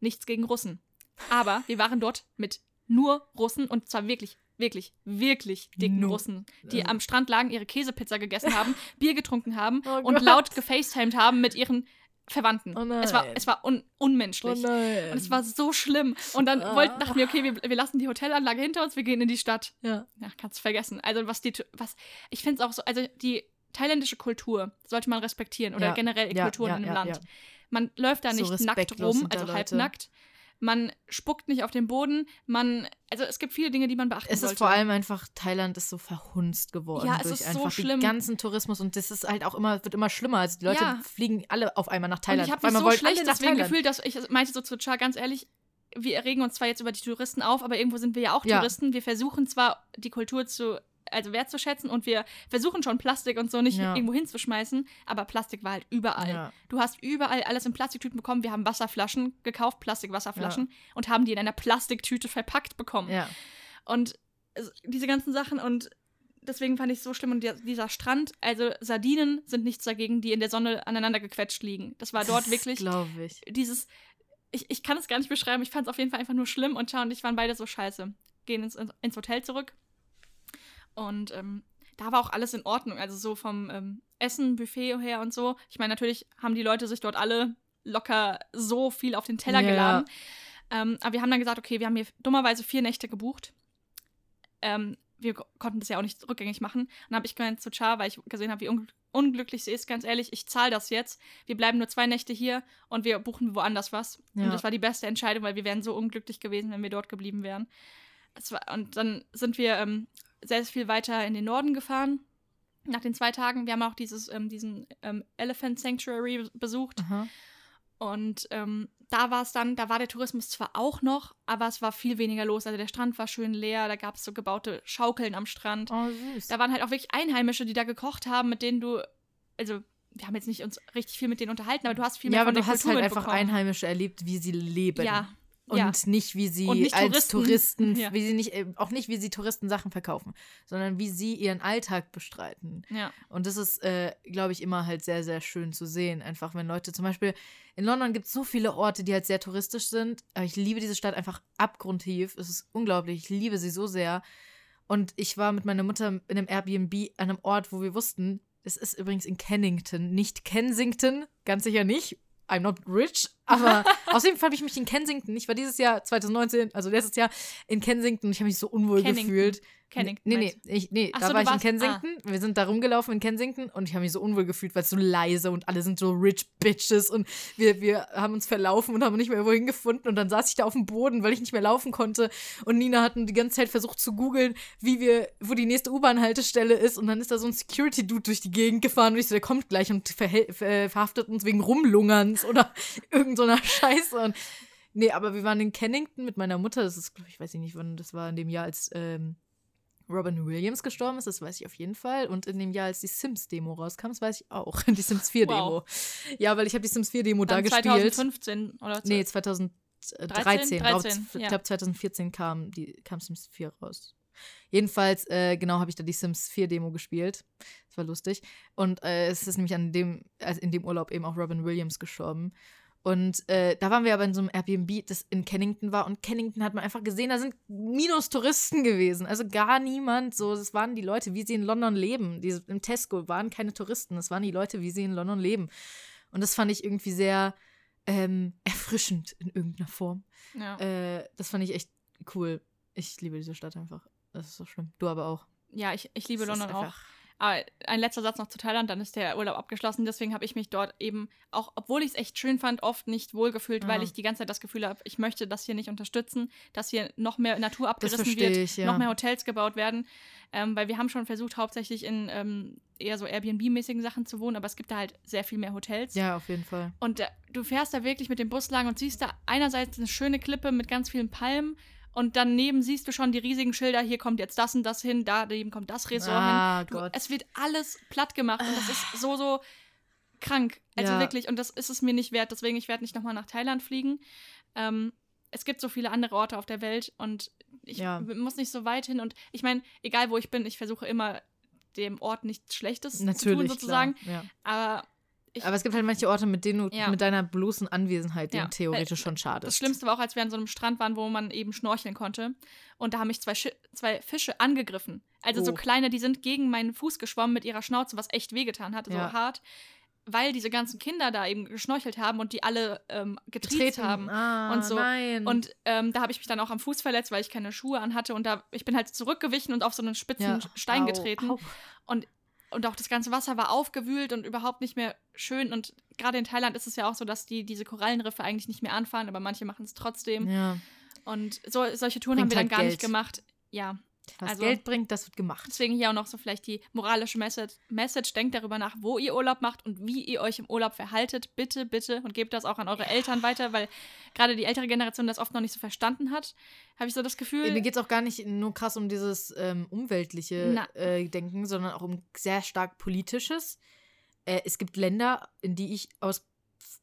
nichts gegen Russen. Aber wir waren dort mit nur Russen und zwar wirklich, wirklich, wirklich dicken Nur. Russen, die Also- am Strand lagen, ihre Käsepizza gegessen haben, *laughs* Bier getrunken haben Oh und Gott. laut gefacetimed haben mit ihren Verwandten. Oh es war, es war un unmenschlich. Oh. Und es war so schlimm. Und dann Ah. wollten, dachten wir, okay, wir, wir lassen die Hotelanlage hinter uns, wir gehen in die Stadt. ja. Ja, kannst du vergessen. Also was die, was, ich finde es auch so, also die thailändische Kultur sollte man respektieren oder Ja. generell Ja, Kulturen ja, in einem ja, Land. ja. Man läuft da So nicht nackt respektlos rum, also halbnackt. Man spuckt nicht auf den Boden. Man, also es gibt viele Dinge, die man beachten Es sollte. ist vor allem einfach, Thailand ist so verhunzt geworden Ja, es durch ist so einfach schlimm. den ganzen Tourismus und das ist halt auch immer, wird immer schlimmer. Also die Leute Ja. fliegen alle auf einmal nach Und Thailand. ich habe mich so schlecht deswegen Thailand. gefühlt, dass ich meinte so zu Char, ganz ehrlich, wir regen uns zwar jetzt über die Touristen auf, aber irgendwo sind wir ja auch Ja. Touristen. Wir versuchen zwar die Kultur zu, also wertzuschätzen und wir versuchen schon Plastik und so nicht Ja. irgendwo hinzuschmeißen, aber Plastik war halt überall. Ja. Du hast überall alles in Plastiktüten bekommen. Wir haben Wasserflaschen gekauft, Plastikwasserflaschen und haben die in einer Plastiktüte verpackt bekommen. Ja. Und es- diese ganzen Sachen und deswegen fand ich es so schlimm. Und dieser Strand, also Sardinen sind nichts dagegen, die in der Sonne aneinander gequetscht liegen. Das war dort wirklich Glaube ich. dieses, ich, ich kann es gar nicht beschreiben, ich fand es auf jeden Fall einfach nur schlimm und Chao und ich waren beide so scheiße. Gehen ins, ins Hotel zurück und ähm, da war auch alles in Ordnung, also so vom ähm, Essen, Buffet her und so. Ich meine, natürlich haben die Leute sich dort alle locker so viel auf den Teller Ja. geladen. Ähm, aber wir haben dann gesagt, okay, wir haben hier dummerweise vier Nächte gebucht. Ähm, wir ko- konnten das ja auch nicht rückgängig machen. Dann habe ich gemeint zu Char, weil ich gesehen habe, wie un unglücklich sie ist, ganz ehrlich, ich zahle das jetzt. Wir bleiben nur zwei Nächte hier und wir buchen woanders was. Ja. Und das war die beste Entscheidung, weil wir wären so unglücklich gewesen, wenn wir dort geblieben wären. War, und dann sind wir ähm, sehr viel weiter in den Norden gefahren. Nach den zwei Tagen. Wir haben auch dieses, ähm, diesen ähm, Elephant Sanctuary besucht. Aha. Und ähm, da war es dann, da war der Tourismus zwar auch noch, aber es war viel weniger los. Also der Strand war schön leer, da gab es so gebaute Schaukeln am Strand. Oh, süß. Da waren halt auch wirklich Einheimische, die da gekocht haben, mit denen du, also wir haben jetzt nicht uns richtig viel mit denen unterhalten, aber du hast viel mehr ja, aber du hast halt einfach mitbekommen. Einheimische erlebt, wie sie leben. Ja, Und ja. nicht, wie sie nicht als Touristen. Touristen, *laughs* Ja. wie sie nicht, äh, auch nicht, wie sie Touristen Sachen verkaufen, sondern wie sie ihren Alltag bestreiten. ja. Und das ist, äh, glaube ich, immer halt sehr, sehr schön zu sehen. Einfach, wenn Leute zum Beispiel, in London gibt es so viele Orte, die halt sehr touristisch sind. Aber ich liebe diese Stadt einfach abgrundtief. Es ist unglaublich. Ich liebe sie so sehr. Und ich war mit meiner Mutter in einem Airbnb an einem Ort, wo wir wussten, es ist übrigens in Kennington, nicht Kensington, ganz sicher nicht. I'm not rich, Aber *laughs* außerdem habe ich mich in Kensington, ich war dieses Jahr 2019, also letztes Jahr in Kensington und ich habe mich so unwohl Kennington. gefühlt. Kennington. Nee, nee, ich, nee Ach da so, war ich in warst- ah. Kensington. Wir sind da rumgelaufen in Kensington und ich habe mich so unwohl gefühlt, weil es so leise und alle sind so rich bitches und wir, wir haben uns verlaufen und haben nicht mehr wohin gefunden und dann saß ich da auf dem Boden, weil ich nicht mehr laufen konnte und Nina hat die ganze Zeit versucht zu googeln, wie wir, wo die nächste U-Bahn-Haltestelle ist und dann ist da so ein Security-Dude durch die Gegend gefahren und ich so, der kommt gleich und ver, verhaftet uns wegen Rumlungerns oder *laughs* irgend so einer *laughs* Scheiße und Nee, aber wir waren in Kennington mit meiner Mutter. Das ist, glaub ich, weiß ich nicht, wann das war, in dem Jahr, als ähm, Robin Williams gestorben ist, das weiß ich auf jeden Fall. Und in dem Jahr, als die Sims-Demo rauskam, das weiß ich auch. *laughs* Die Sims 4-Demo. Ja, weil ich habe die Sims 4-Demo da gespielt. 2015 oder Nee, 2013. 13, Raus- 13, ich ja. glaube, 2014 kam, die, kam Sims 4 raus. Jedenfalls, äh, genau, habe ich da die Sims 4 Demo gespielt. Das war lustig. Und äh, es ist nämlich an dem, also in dem Urlaub eben auch Robin Williams gestorben. Und äh, da waren wir aber in so einem Airbnb, das in Kennington war. Und Kennington hat man einfach gesehen, da sind minus Touristen gewesen. Also gar niemand. So, das waren die Leute, wie sie in London leben. Diese, Im Tesco waren keine Touristen. Das waren die Leute, wie sie in London leben. Und das fand ich irgendwie sehr ähm, erfrischend in irgendeiner Form. Ja. Äh, das fand ich echt cool. Ich liebe diese Stadt einfach. Das ist so schlimm. Du aber auch. ja, ich, ich liebe ist London auch. Aber ein letzter Satz noch zu Thailand, dann ist der Urlaub abgeschlossen. Deswegen habe ich mich dort eben, auch obwohl ich es echt schön fand, oft nicht wohlgefühlt, weil Ja. ich die ganze Zeit das Gefühl habe, ich möchte das hier nicht unterstützen, dass hier noch mehr Natur abgerissen wird, ich, ja. noch mehr Hotels gebaut werden. Ähm, weil wir haben schon versucht, hauptsächlich in ähm, eher so Airbnb-mäßigen Sachen zu wohnen, aber es gibt da halt sehr viel mehr Hotels. Ja, auf jeden Fall. Und äh, du fährst da wirklich mit dem Bus lang und siehst da einerseits eine schöne Klippe mit ganz vielen Palmen und daneben siehst du schon die riesigen Schilder, hier kommt jetzt das und das hin, da daneben kommt das Resort Ah, hin. Du, es wird alles platt gemacht und das ist so, so krank. Also Ja. wirklich, und das ist es mir nicht wert. Deswegen, ich werde nicht nochmal nach Thailand fliegen. Ähm, es gibt so viele andere Orte auf der Welt und ich Ja. muss nicht so weit hin. Und ich meine, egal wo ich bin, ich versuche immer dem Ort nichts Schlechtes zu Natürlich. tun, sozusagen. Klar, ja. Aber ich, Aber es gibt halt manche Orte, mit denen du Ja. mit deiner bloßen Anwesenheit Ja. theoretisch schon schadest. Das Schlimmste war auch, als wir an so einem Strand waren, wo man eben schnorcheln konnte. Und da haben mich zwei, Schi zwei Fische angegriffen. Also so Oh. kleine, die sind gegen meinen Fuß geschwommen mit ihrer Schnauze, was echt wehgetan hat, so Ja. hart. Weil diese ganzen Kinder da eben geschnorchelt haben und die alle ähm, getreten haben. Ah, und so. Nein. Und ähm, da habe ich mich dann auch am Fuß verletzt, weil ich keine Schuhe anhatte. Und da ich bin halt zurückgewichen und auf so einen spitzen. Stein Au, getreten. au. Und auch das ganze Wasser war aufgewühlt und überhaupt nicht mehr schön. Und gerade in Thailand ist es ja auch so, dass die diese Korallenriffe eigentlich nicht mehr anfahren, aber manche machen es trotzdem. Ja. Und so, solche Touren Bringt haben wir dann halt gar nicht Geld. gemacht. Ja, Was Also- Geld bringt, das wird gemacht. deswegen hier auch noch so vielleicht die moralische Message. Message. Denkt darüber nach, wo ihr Urlaub macht und wie ihr euch im Urlaub verhaltet. Bitte, bitte. Und gebt das auch an eure Eltern weiter, weil gerade die ältere Generation das oft noch nicht so verstanden hat. Habe ich so das Gefühl. Mir geht es auch gar nicht nur krass um dieses ähm, umweltliche äh, Denken, sondern auch um sehr stark politisches. Äh, es gibt Länder, in die ich aus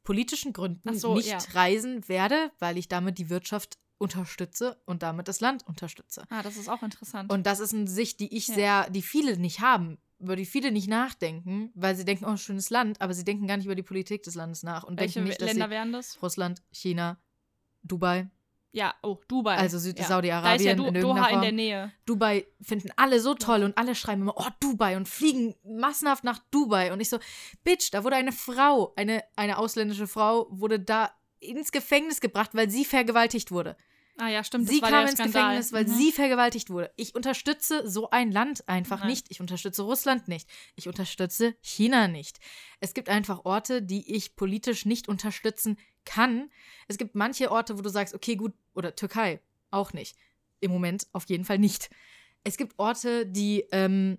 politischen Gründen so, nicht ja. reisen werde, weil ich damit die Wirtschaft unterstütze und damit das Land unterstütze. ah, das ist auch interessant. Und das ist eine Sicht, die ich Ja. sehr, die viele nicht haben, über die viele nicht nachdenken, weil sie denken, oh, schönes Land, aber sie denken gar nicht über die Politik des Landes nach und Welche denken nicht, dass Länder wären das? Russland, China, Dubai, Ja, oh, Dubai. also Süd ja. Saudi-Arabien Da ist ja du in Doha in der Nähe. Dubai finden alle so toll und alle schreiben immer, oh, Dubai und fliegen massenhaft nach Dubai. Und ich so, Bitch, da wurde eine Frau, eine, eine ausländische Frau, wurde da ins Gefängnis gebracht, weil sie vergewaltigt wurde. Ah ja, stimmt. sie kam ins. Gefängnis, weil Mhm. sie vergewaltigt wurde. Ich unterstütze so ein Land einfach Nein. nicht. Ich unterstütze Russland nicht. Ich unterstütze China nicht. Es gibt einfach Orte, die ich politisch nicht unterstützen kann. Es gibt manche Orte, wo du sagst, okay, gut, oder Türkei auch nicht. Im Moment auf jeden Fall nicht. Es gibt Orte, die ähm,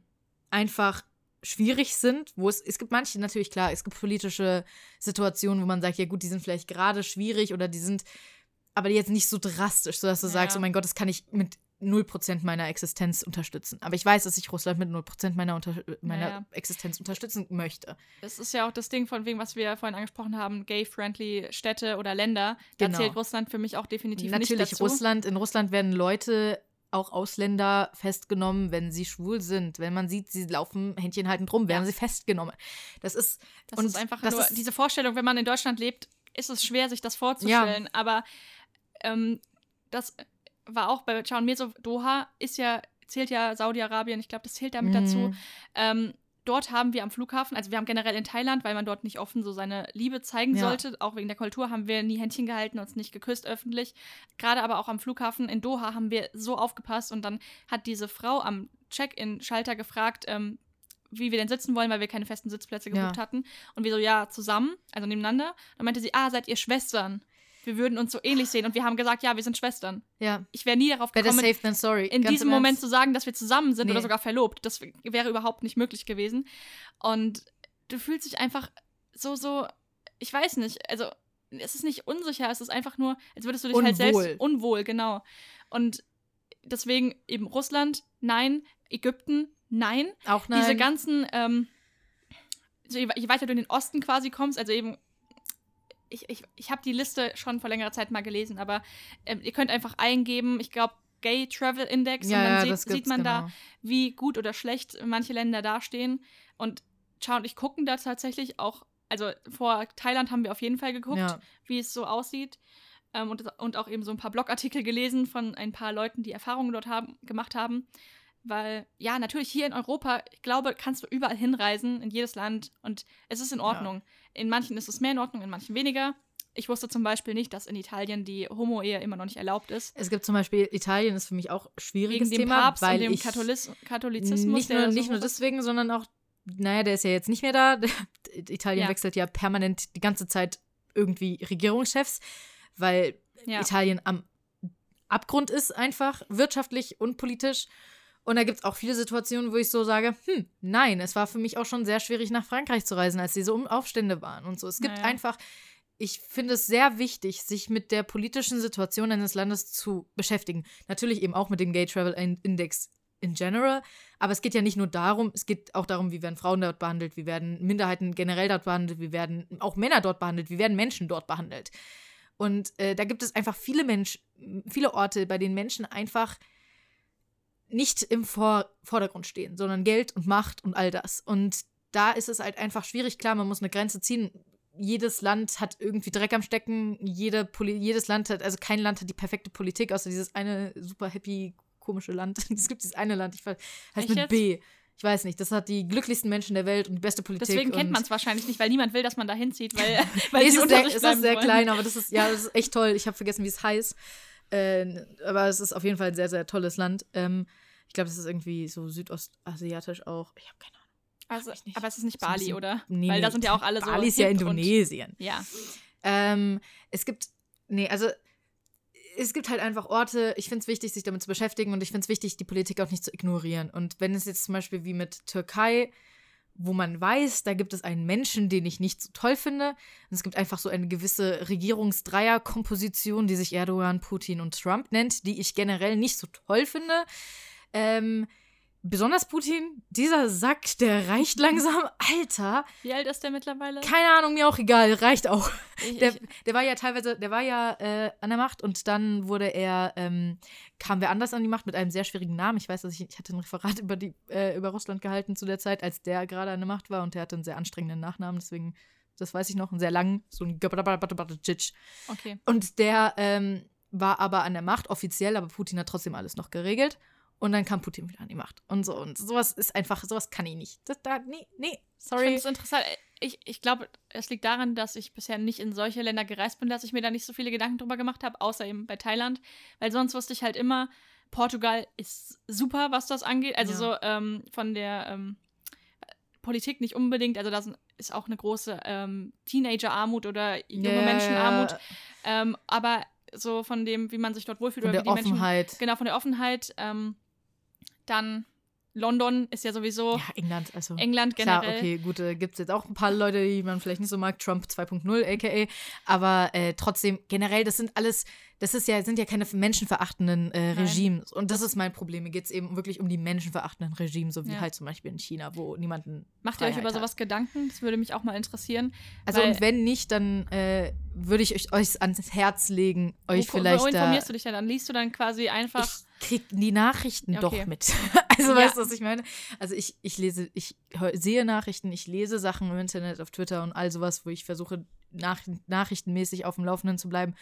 einfach schwierig sind, wo es, es gibt manche natürlich klar, es gibt politische Situationen, wo man sagt, ja gut, die sind vielleicht gerade schwierig oder die sind aber jetzt nicht so drastisch, sodass du Ja. sagst, oh mein Gott, das kann ich mit 0% meiner Existenz unterstützen. Aber ich weiß, dass ich Russland mit 0% meiner, unter meiner Ja. Existenz unterstützen möchte. Das ist ja auch das Ding von wegen, was wir vorhin angesprochen haben, gay-friendly Städte oder Länder. Da Genau. zählt Russland für mich auch definitiv nicht Natürlich, dazu. Russland, in Russland werden Leute, auch Ausländer, festgenommen, wenn sie schwul sind. Wenn man sieht, sie laufen händchenhaltend rum, werden Ja. sie festgenommen. Das ist, Das ist einfach das nur ist- diese Vorstellung, wenn man in Deutschland lebt, ist es schwer, sich das vorzustellen. Aber ähm, das war auch bei Ciao und mir so, Doha ist ja, zählt ja Saudi-Arabien, ich glaube, das zählt damit dazu. Mhm. Ähm, dort haben wir am Flughafen, also wir haben generell in Thailand, weil man dort nicht offen so seine Liebe zeigen Ja. sollte, auch wegen der Kultur, haben wir nie Händchen gehalten, uns nicht geküsst öffentlich. Gerade aber auch am Flughafen in Doha haben wir so aufgepasst und dann hat diese Frau am Check-in-Schalter gefragt, ähm, wie wir denn sitzen wollen, weil wir keine festen Sitzplätze gebucht Ja. hatten. Und wir so, ja, zusammen, also nebeneinander. Dann meinte sie, ah, seid ihr Schwestern? Wir würden uns so ähnlich sehen. Und wir haben gesagt, ja, wir sind Schwestern. Ja. Ich wäre nie darauf gekommen, in Ganz diesem Moment zu sagen, dass wir zusammen sind Nee. oder sogar verlobt. Das wäre überhaupt nicht möglich gewesen. Und du fühlst dich einfach so, so, ich weiß nicht, also es ist nicht unsicher, es ist einfach nur, als würdest du dich halt Unwohl. selbst unwohl, genau. Und deswegen eben Russland, nein, Ägypten, nein. Auch nein. Diese ganzen, ähm, so je, je weiter du in den Osten quasi kommst, also eben, ich, ich, ich habe die Liste schon vor längerer Zeit mal gelesen, aber ähm, ihr könnt einfach eingeben, ich glaube, Gay Travel Index ja, und ja, dann das sieht, sieht man genau. da, wie gut oder schlecht manche Länder dastehen. Und Chao und ich gucken da tatsächlich auch, also vor Thailand haben wir auf jeden Fall geguckt, Ja. wie es so aussieht. Ähm, und, und auch eben so ein paar Blogartikel gelesen von ein paar Leuten, die Erfahrungen dort haben, gemacht haben. Weil, ja, natürlich hier in Europa, ich glaube, kannst du überall hinreisen, in jedes Land. Und es ist in Ordnung. In manchen ist es mehr in Ordnung, in manchen weniger. Ich wusste zum Beispiel nicht, dass in Italien die Homo-Ehe immer noch nicht erlaubt ist. Es gibt zum Beispiel, Italien ist für mich auch ein schwieriges Wegen dem Thema, Papst weil und dem Katholis Katholizismus. nicht nur, der so nicht nur deswegen, sondern auch, naja, der ist ja jetzt nicht mehr da. *laughs* Italien Ja. wechselt ja permanent die ganze Zeit irgendwie Regierungschefs, weil Ja. Italien am Abgrund ist einfach, wirtschaftlich und politisch. Und da gibt es auch viele Situationen, wo ich so sage, hm, nein, es war für mich auch schon sehr schwierig, nach Frankreich zu reisen, als diese Um- Aufstände waren und so. Es gibt Naja. einfach, ich finde es sehr wichtig, sich mit der politischen Situation eines Landes zu beschäftigen. Natürlich eben auch mit dem Gay Travel Index in general, aber es geht ja nicht nur darum, es geht auch darum, wie werden Frauen dort behandelt, wie werden Minderheiten generell dort behandelt, wie werden auch Männer dort behandelt, wie werden Menschen dort behandelt. Und äh, da gibt es einfach viele Menschen, viele Orte, bei denen Menschen einfach nicht im Vor Vordergrund stehen, sondern Geld und Macht und all das. Und da ist es halt einfach schwierig. Klar, man muss eine Grenze ziehen. Jedes Land hat irgendwie Dreck am Stecken. Jede Poli jedes Land hat, also kein Land hat die perfekte Politik, außer dieses eine super happy, komische Land. *laughs* Es gibt dieses eine Land, ich weiß, heißt Echt mit jetzt? B. Ich weiß nicht. Das hat die glücklichsten Menschen der Welt und die beste Politik. Deswegen kennt man es wahrscheinlich nicht, weil niemand will, dass man da hinzieht, weil, *laughs* weil Nee, es ist sehr, es ist sehr klein, aber das ist, ja, das ist echt toll. Ich habe vergessen, wie es heißt. Äh, aber es ist auf jeden Fall ein sehr, sehr tolles Land. Ähm, ich glaube, das ist irgendwie so südostasiatisch auch. Ich habe keine Ahnung. Also, aber es ist nicht Bali, bisschen- oder? Nee, weil da sind ja auch alle so. Bali ist ja und- Indonesien. Ja. Ähm, es gibt, nee, also es gibt halt einfach Orte, ich finde es wichtig, sich damit zu beschäftigen und ich finde es wichtig, die Politik auch nicht zu ignorieren. Und wenn es jetzt zum Beispiel wie mit Türkei, wo man weiß, da gibt es einen Menschen, den ich nicht so toll finde, und es gibt einfach so eine gewisse Regierungsdreier-Komposition, die sich Erdogan, Putin und Trump nennt, die ich generell nicht so toll finde. Ähm, besonders Putin, dieser Sack, der reicht langsam. *laughs* Alter, Wie alt ist der mittlerweile? keine Ahnung, mir auch egal, reicht auch. Ich, Der, ich, der war ja teilweise, der war ja äh, an der Macht und dann wurde er, ähm, kam wer anders an die Macht mit einem sehr schwierigen Namen. Ich weiß, dass ich, ich hatte ein Referat *laughs* über, die, äh, über Russland gehalten zu der Zeit, als der gerade an der Macht war und der hatte einen sehr anstrengenden Nachnamen, deswegen, das weiß ich noch, einen sehr langen, so ein okay. Und der ähm, war aber an der Macht offiziell, aber Putin hat trotzdem alles noch geregelt. Und dann kam Putin wieder an die Macht. Und so. Und sowas ist einfach, sowas kann ich nicht. Das, da, nee, nee, Ich sorry. finde es interessant. Ich, ich glaube, es liegt daran, dass ich bisher nicht in solche Länder gereist bin, dass ich mir da nicht so viele Gedanken drüber gemacht habe, außer eben bei Thailand. Weil sonst wusste ich halt immer, Portugal ist super, was das angeht. Also Ja. so ähm, von der ähm, Politik nicht unbedingt. Also da ist auch eine große ähm, Teenager-Armut oder junge Ja, Menschenarmut. Ähm, aber so von dem, wie man sich dort wohlfühlt Von oder der wie die Menschen Offenheit. Genau, von der Offenheit. Ähm, dann London ist ja sowieso Ja, England, also. England generell. Klar, okay, gut, äh, gibt es jetzt auch ein paar Leute, die man vielleicht nicht so mag, Trump 2.0, aka, aber äh, trotzdem, generell, das sind alles, das ist ja, sind ja keine menschenverachtenden äh. Regimes. Und das ist mein Problem. Mir geht es eben wirklich um die menschenverachtenden Regime, so wie Ja. halt zum Beispiel in China, wo niemanden. Macht ihr euch Freiheit über hat. sowas Gedanken? Das würde mich auch mal interessieren. Also, und wenn nicht, dann äh, würde ich euch, euch ans Herz legen, euch wo, vielleicht wo da. informierst du dich denn dann? Liest du dann quasi einfach. Ich krieg die Nachrichten Ja, doch okay. mit. *laughs* Also Ja. weißt du, was ich meine? Also ich, ich lese, ich hör, sehe Nachrichten, ich lese Sachen im Internet, auf Twitter und all sowas, wo ich versuche, nach, nachrichtenmäßig auf dem Laufenden zu bleiben.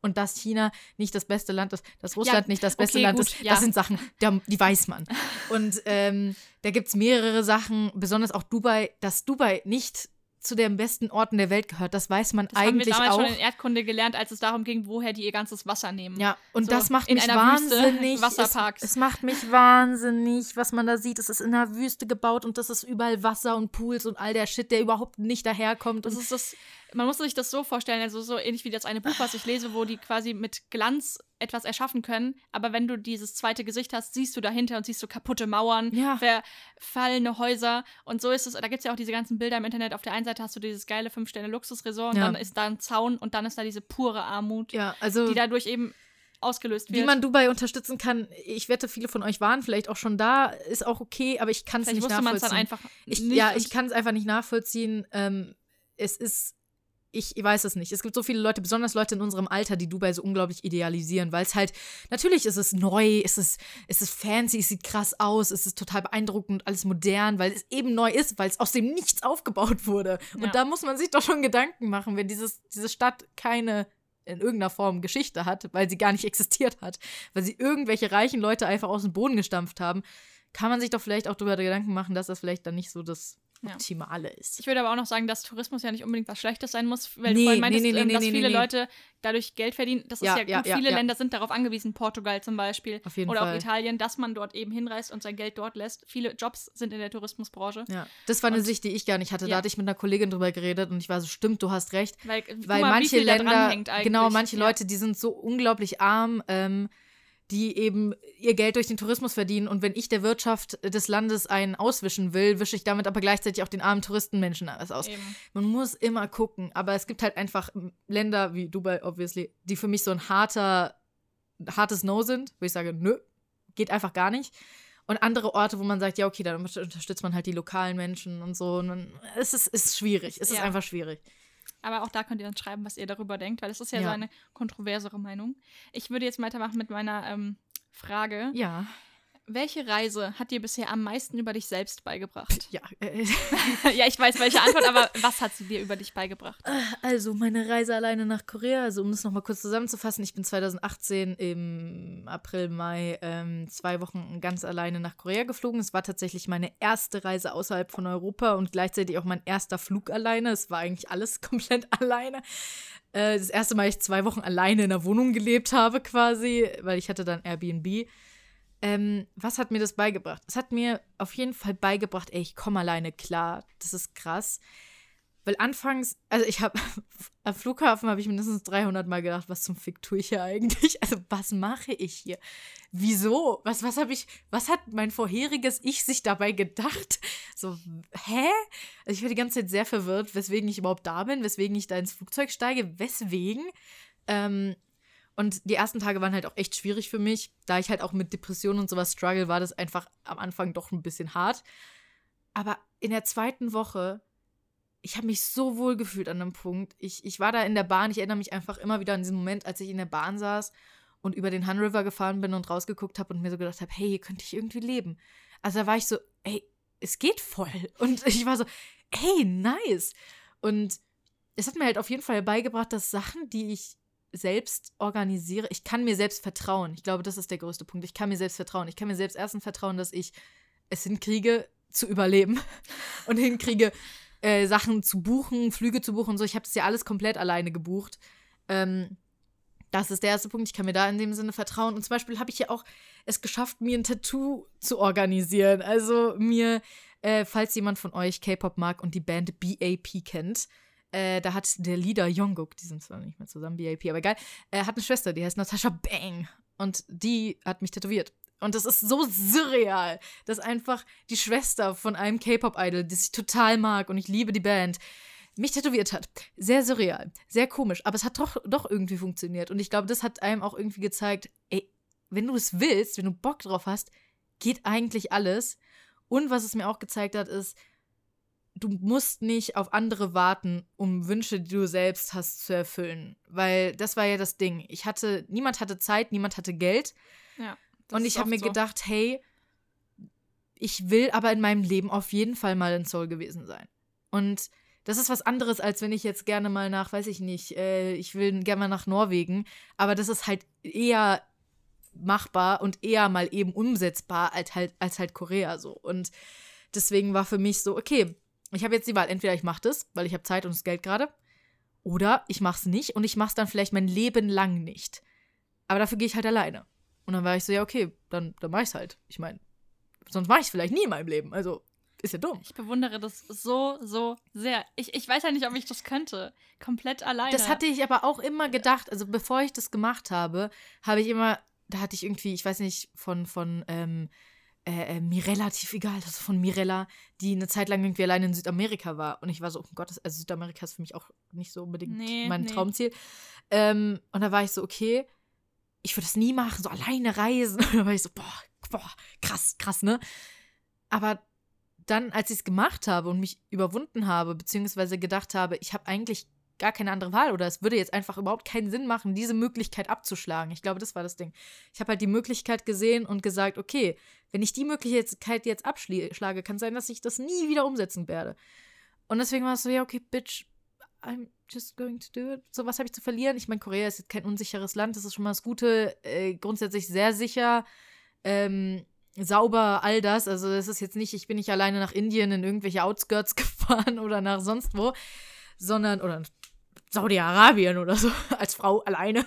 Und dass China nicht das beste Land ist, dass Russland ja, nicht das beste okay, Land gut, ist, ja. das sind Sachen, die, die weiß man. *laughs* Und ähm, da gibt es mehrere Sachen, besonders auch Dubai, dass Dubai nicht zu den besten Orten der Welt gehört. Das weiß man das eigentlich auch. haben wir damals auch. schon in Erdkunde gelernt, als es darum ging, woher die ihr ganzes Wasser nehmen. Ja, und so das macht mich wahnsinnig. Wasserparks. Es, es, macht mich wahnsinnig, was man da sieht. Es ist in einer Wüste gebaut und das ist überall Wasser und Pools und all der Shit, der überhaupt nicht daherkommt. Das ist das man muss sich das so vorstellen, also so ähnlich wie das eine Buch, was ich lese, wo die quasi mit Glanz etwas erschaffen können, aber wenn du dieses zweite Gesicht hast, siehst du dahinter und siehst so kaputte Mauern, ja. verfallene Häuser und so ist es, da gibt es ja auch diese ganzen Bilder im Internet, auf der einen Seite hast du dieses geile Fünf-Sterne-Luxusresort und ja. dann ist da ein Zaun und dann ist da diese pure Armut, ja, also die dadurch eben ausgelöst wird. Wie man Dubai unterstützen kann, ich wette, viele von euch waren vielleicht auch schon da, ist auch okay, aber ich kann es nicht nachvollziehen. Dann einfach ich, ja, ich kann es einfach nicht nachvollziehen. Ähm, es ist ich weiß es nicht. Es gibt so viele Leute, besonders Leute in unserem Alter, die Dubai so unglaublich idealisieren, weil es halt, natürlich ist es neu, es ist, es ist fancy, es sieht krass aus, es ist total beeindruckend, alles modern, weil es eben neu ist, weil es aus dem Nichts aufgebaut wurde. Ja. Und da muss man sich doch schon Gedanken machen, wenn dieses, diese Stadt keine in irgendeiner Form Geschichte hat, weil sie gar nicht *laughs* existiert hat, weil sie irgendwelche reichen Leute einfach aus dem Boden gestampft haben, kann man sich doch vielleicht auch darüber Gedanken machen, dass das vielleicht dann nicht so das Optimale ja. ist. Ich würde aber auch noch sagen, dass Tourismus ja nicht unbedingt was Schlechtes sein muss, weil nee, du vorhin meintest, nee, nee, ähm, dass viele Leute dadurch Geld verdienen. Das ja, ist ja, gut, ja, viele Länder sind darauf angewiesen, Portugal zum Beispiel oder Fall. auch Italien, dass man dort eben hinreist und sein Geld dort lässt. Viele Jobs sind in der Tourismusbranche. Ja, das war eine und, Sicht, die ich gar nicht hatte. Da hatte ich mit einer Kollegin drüber geredet und ich war so, stimmt, du hast recht. Weil, weil mal, manche Länder, genau, manche Leute, die sind so unglaublich arm, ähm, die eben ihr Geld durch den Tourismus verdienen. Und wenn ich der Wirtschaft des Landes einen auswischen will, wische ich damit aber gleichzeitig auch den armen Touristenmenschen alles aus. Eben. Man muss immer gucken. Aber es gibt halt einfach Länder wie Dubai, obviously, die für mich so ein harter, hartes No sind, wo ich sage, nö, geht einfach gar nicht. Und andere Orte, wo man sagt, ja, okay, dann unterstützt man halt die lokalen Menschen und so. Und es ist, ist schwierig. Es ja. ist einfach schwierig. Aber auch da könnt ihr dann schreiben, was ihr darüber denkt, weil es ist ja, ja, so eine kontroversere Meinung. Ich würde jetzt weitermachen mit meiner ähm, Frage. Ja. Welche Reise hat dir bisher am meisten über dich selbst beigebracht? Ja, äh, *laughs* ja, ich weiß welche Antwort, aber was hat sie dir über dich beigebracht? Äh, also meine Reise alleine nach Korea, also um das nochmal kurz zusammenzufassen, ich bin 2018 im April, Mai ähm, zwei Wochen ganz alleine nach Korea geflogen. Es war tatsächlich meine erste Reise außerhalb von Europa und gleichzeitig auch mein erster Flug alleine. Es war eigentlich alles *laughs* komplett alleine äh, das erste Mal, ich zwei Wochen alleine in der Wohnung gelebt habe, quasi, weil ich hatte dann Airbnb. Ähm, was hat mir das beigebracht? Es hat mir auf jeden Fall beigebracht, ey, ich komme alleine klar. Das ist krass. Weil anfangs, also ich habe *laughs* am Flughafen habe ich mindestens 300 Mal gedacht, was zum Fick tue ich hier eigentlich? *laughs* Also was mache ich hier? Wieso? Was was habe ich? Was hat mein vorheriges Ich sich dabei gedacht? So hä? Also ich war die ganze Zeit sehr verwirrt, weswegen ich überhaupt da bin, weswegen ich da ins Flugzeug steige, weswegen. Ähm, und die ersten Tage waren halt auch echt schwierig für mich. Da ich halt auch mit Depressionen und sowas struggle, war das einfach am Anfang doch ein bisschen hart. Aber in der zweiten Woche, ich habe mich so wohl gefühlt an einem Punkt. Ich, ich war da in der Bahn, ich erinnere mich einfach immer wieder an diesen Moment, als ich in der Bahn saß und über den Han River gefahren bin und rausgeguckt habe und mir so gedacht habe, hey, hier könnte ich irgendwie leben. Also da war ich so, ey, es geht voll. *laughs* Und ich war so, hey, nice. Und es hat mir halt auf jeden Fall beigebracht, dass Sachen, die ich selbst organisiere, ich kann mir selbst vertrauen. Ich glaube, das ist der größte Punkt. Ich kann mir selbst vertrauen. Ich kann mir selbst erstens vertrauen, dass ich es hinkriege, zu überleben *laughs* und hinkriege, äh, Sachen zu buchen, Flüge zu buchen und so. Ich habe das ja alles komplett alleine gebucht. Ähm, das ist der erste Punkt. Ich kann mir da in dem Sinne vertrauen. Und zum Beispiel habe ich ja auch es geschafft, mir ein Tattoo zu organisieren. Also mir, äh, falls jemand von euch K-Pop mag und die Band BAP kennt, äh, da hat der Leader Jungkook, die sind zwar nicht mehr zusammen, BIP, aber egal, äh, hat eine Schwester, die heißt Natascha Bang. Und die hat mich tätowiert. Und das ist so surreal, dass einfach die Schwester von einem K-Pop-Idol, das ich total mag und ich liebe die Band, mich tätowiert hat. Sehr surreal, sehr komisch, aber es hat doch, doch irgendwie funktioniert. Und ich glaube, das hat einem auch irgendwie gezeigt, ey, wenn du es willst, wenn du Bock drauf hast, geht eigentlich alles. Und was es mir auch gezeigt hat, ist, du musst nicht auf andere warten, um Wünsche, die du selbst hast, zu erfüllen. Weil das war ja das Ding. Ich hatte, niemand hatte Zeit, niemand hatte Geld. Ja. Und ich habe mir so. gedacht, hey, ich will aber in meinem Leben auf jeden Fall mal in Seoul gewesen sein. Und Das ist was anderes, als wenn ich jetzt gerne mal nach, weiß ich nicht, äh, ich will gerne mal nach Norwegen. Aber das ist halt eher machbar und eher mal eben umsetzbar als halt, als halt Korea so. Und deswegen war für mich so, okay, ich habe jetzt die Wahl. Entweder ich mache das, weil ich habe Zeit und das Geld gerade. Oder ich mache es nicht und ich mache es dann vielleicht mein Leben lang nicht. Aber dafür gehe ich halt alleine. Und dann war ich so, ja, okay, dann, dann mach ich's halt. Ich meine, sonst mache ich es vielleicht nie in meinem Leben. Also, ist ja dumm. Ich bewundere das so, so sehr. Ich, ich weiß ja nicht, ob ich das könnte. Komplett alleine. Das hatte ich aber auch immer gedacht. Also, bevor ich das gemacht habe, habe ich immer, da hatte ich irgendwie, ich weiß nicht, von, von, ähm, äh, äh, mir relativ egal, das ist von Mirella, die eine Zeit lang irgendwie alleine in Südamerika war. Und ich war so, oh Gott, also Südamerika ist für mich auch nicht so unbedingt Nee, mein nee. Traumziel. Ähm, und da war ich so, okay, ich würde das nie machen, so alleine reisen. *laughs* Und da war ich so, boah, boah, krass, krass, ne? Aber dann, als ich es gemacht habe und mich überwunden habe, beziehungsweise gedacht habe, ich habe eigentlich gar keine andere Wahl oder es würde jetzt einfach überhaupt keinen Sinn machen, diese Möglichkeit abzuschlagen. Ich glaube, das war das Ding. Ich habe halt die Möglichkeit gesehen und gesagt, okay, wenn ich die Möglichkeit jetzt abschlage, kann sein, dass ich das nie wieder umsetzen werde. Und deswegen war es so, ja, okay, bitch, I'm just going to do it. So, was habe ich zu verlieren? Ich meine, Korea ist jetzt kein unsicheres Land, das ist schon mal das Gute. Äh, grundsätzlich sehr sicher, ähm, sauber, all das. Also, das ist jetzt nicht, ich bin nicht alleine nach Indien in irgendwelche Outskirts *laughs* gefahren oder nach sonst wo, sondern, oder Saudi-Arabien oder so, *laughs* als Frau alleine.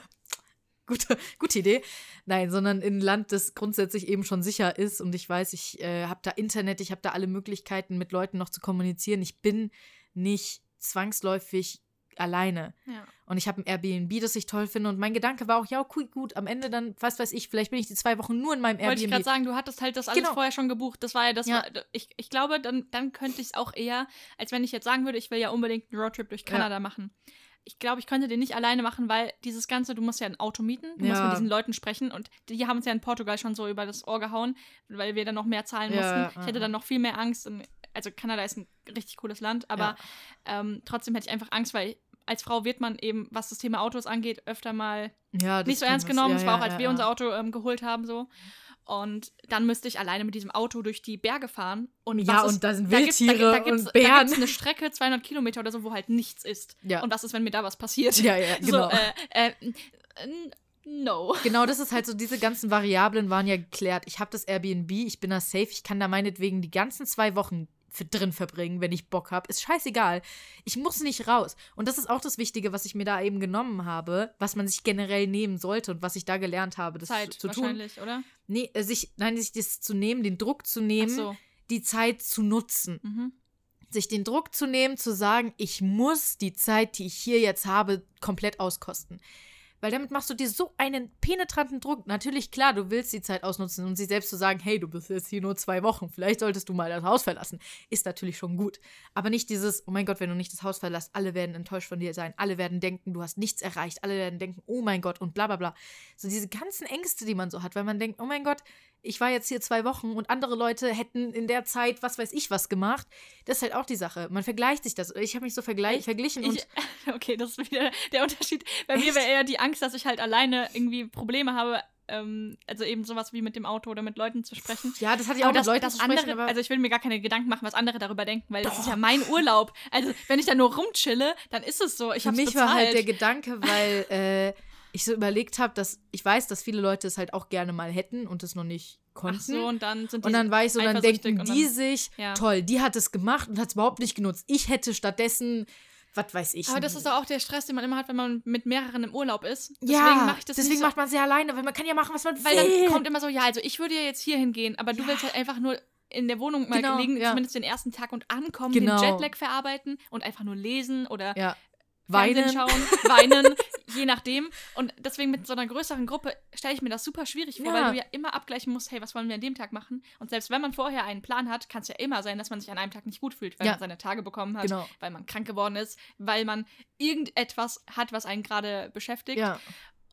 Gute, gute Idee. Nein, sondern in ein Land, das grundsätzlich eben schon sicher ist. Und ich weiß, ich äh, habe da Internet, ich habe da alle Möglichkeiten, mit Leuten noch zu kommunizieren. Ich bin nicht zwangsläufig alleine. Ja. Und ich habe ein Airbnb, das ich toll finde. Und mein Gedanke war auch, ja, cool, gut, am Ende dann, was weiß ich, vielleicht bin ich die zwei Wochen nur in meinem Wollte ich Airbnb. gerade sagen, du hattest halt das alles Genau. vorher schon gebucht. Das war ja das. Ja. Ich, ich glaube, dann, dann könnte ich es auch eher, als wenn ich jetzt sagen würde, ich will ja unbedingt einen Roadtrip durch Ja. Kanada machen. Ich glaube, ich könnte den nicht alleine machen, weil dieses Ganze, du musst ja ein Auto mieten, du musst Ja. mit diesen Leuten sprechen und die haben uns ja in Portugal schon so über das Ohr gehauen, weil wir dann noch mehr zahlen Ja, mussten. ja, Ich hätte ja. dann noch viel mehr Angst. Und, also Kanada ist ein richtig cooles Land, aber ähm, trotzdem hätte ich einfach Angst, weil als Frau wird man eben, was das Thema Autos angeht, öfter mal ja, das nicht so ernst was- genommen. ja, Es war ja, auch, als wir unser Auto ähm, geholt haben, so. Und dann müsste ich alleine mit diesem Auto durch die Berge fahren. Und Ja, was und ist, da sind gibt's- Wildtiere da, gibt's, und Da Bären. gibt's eine Strecke, 200 Kilometer oder so, wo halt nichts ist. Ja. Und was ist, wenn mir da was passiert? Ja, ja, *laughs* genau. So, äh, äh, no. Genau, das ist halt so, diese ganzen Variablen waren ja geklärt. Ich habe das Airbnb, ich bin da safe, ich kann da meinetwegen die ganzen zwei Wochen drin verbringen, wenn ich Bock habe. Ist scheißegal. Ich muss nicht raus. Und das ist auch das Wichtige, was ich mir da eben genommen habe, was man sich generell nehmen sollte und was ich da gelernt habe, das Zeit zu tun. wahrscheinlich, oder? Nee, äh, sich, nein, sich das zu nehmen, den Druck zu nehmen, so. die Zeit zu nutzen. Mhm. Sich den Druck zu nehmen, zu sagen, ich muss die Zeit, die ich hier jetzt habe, komplett auskosten. Weil damit machst du dir so einen penetranten Druck. Natürlich, klar, du willst die Zeit ausnutzen und sich selbst zu sagen, hey, du bist jetzt hier nur zwei Wochen, vielleicht solltest du mal das Haus verlassen, ist natürlich schon gut. Aber nicht dieses, oh mein Gott, wenn du nicht das Haus verlässt, alle werden enttäuscht von dir sein, alle werden denken, du hast nichts erreicht, alle werden denken, oh mein Gott und bla bla bla. So diese ganzen Ängste, die man so hat, weil man denkt, oh mein Gott, ich war jetzt hier zwei Wochen und andere Leute hätten in der Zeit was weiß ich was gemacht. Das ist halt auch die Sache. Man vergleicht sich das. Ich habe mich so vergleich, Ich- verglichen und Ich, *laughs* okay, das ist wieder der Unterschied. Bei mir Echt? wäre eher die Angst, dass ich halt alleine irgendwie Probleme habe. Ähm, also eben sowas wie mit dem Auto oder mit Leuten zu sprechen. ja, das hatte ich auch Aber mit das, Leuten das zu sprechen, andere, also ich will mir gar keine Gedanken machen, was andere darüber denken, weil das ist Doch. ja mein Urlaub. *laughs* Also wenn ich da nur rumchille, dann ist es so. Ich für mich bezahlt. war halt der Gedanke, weil äh, ich so überlegt habe, dass ich weiß, dass viele Leute es halt auch gerne mal hätten und es noch nicht konnten. Ach so, und dann sind die und dann war ich so, dann denken dann- die sich, ja. toll, die hat es gemacht und hat es überhaupt nicht genutzt. Ich hätte stattdessen, was weiß ich. Aber das ist auch der Stress, den man immer hat, wenn man mit mehreren im Urlaub ist. Deswegen ja, mache ich das deswegen so, macht man sie alleine, weil man kann ja machen, was man Weil will. dann kommt immer so, ja, also ich würde ja jetzt hier hingehen, aber du willst halt einfach nur in der Wohnung mal Genau, liegen, ja. zumindest den ersten Tag und ankommen, Genau. den Jetlag verarbeiten und einfach nur lesen oder ja. Fernsehen Weinen. schauen, *laughs* weinen, je nachdem. Und deswegen mit so einer größeren Gruppe stelle ich mir das super schwierig vor, Ja. weil du ja immer abgleichen musst, hey, was wollen wir an dem Tag machen? Und selbst wenn man vorher einen Plan hat, kann es ja immer sein, dass man sich an einem Tag nicht gut fühlt, weil Ja. man seine Tage bekommen hat, Genau. weil man krank geworden ist, weil man irgendetwas hat, was einen gerade beschäftigt. Ja.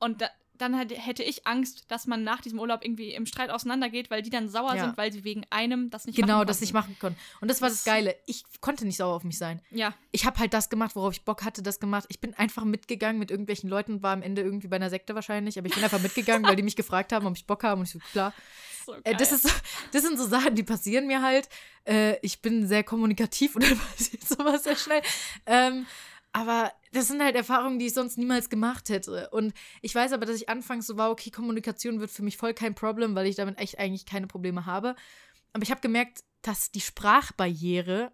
Und da, dann hätte ich Angst, dass man nach diesem Urlaub irgendwie im Streit auseinandergeht, weil die dann sauer Ja. sind, weil sie wegen einem das nicht Genau, machen das nicht machen konnten. Und das war das Geile. Ich konnte nicht sauer auf mich sein. Ja, Ich habe halt das gemacht, worauf ich Bock hatte, das gemacht. Ich bin einfach mitgegangen mit irgendwelchen Leuten und war am Ende irgendwie bei einer Sekte wahrscheinlich. Aber ich bin einfach mitgegangen, weil die mich gefragt haben, ob ich Bock habe. Und ich so, klar. So Äh, das, ist, das sind so Sachen, die passieren mir halt. Äh, ich bin sehr kommunikativ *laughs* und dann passiert sowas sehr schnell. Ähm, aber das sind halt Erfahrungen, die ich sonst niemals gemacht hätte. Und ich weiß aber, dass ich anfangs so war, okay, Kommunikation wird für mich voll kein Problem, weil ich damit echt eigentlich keine Probleme habe. Aber ich habe gemerkt, dass die Sprachbarriere,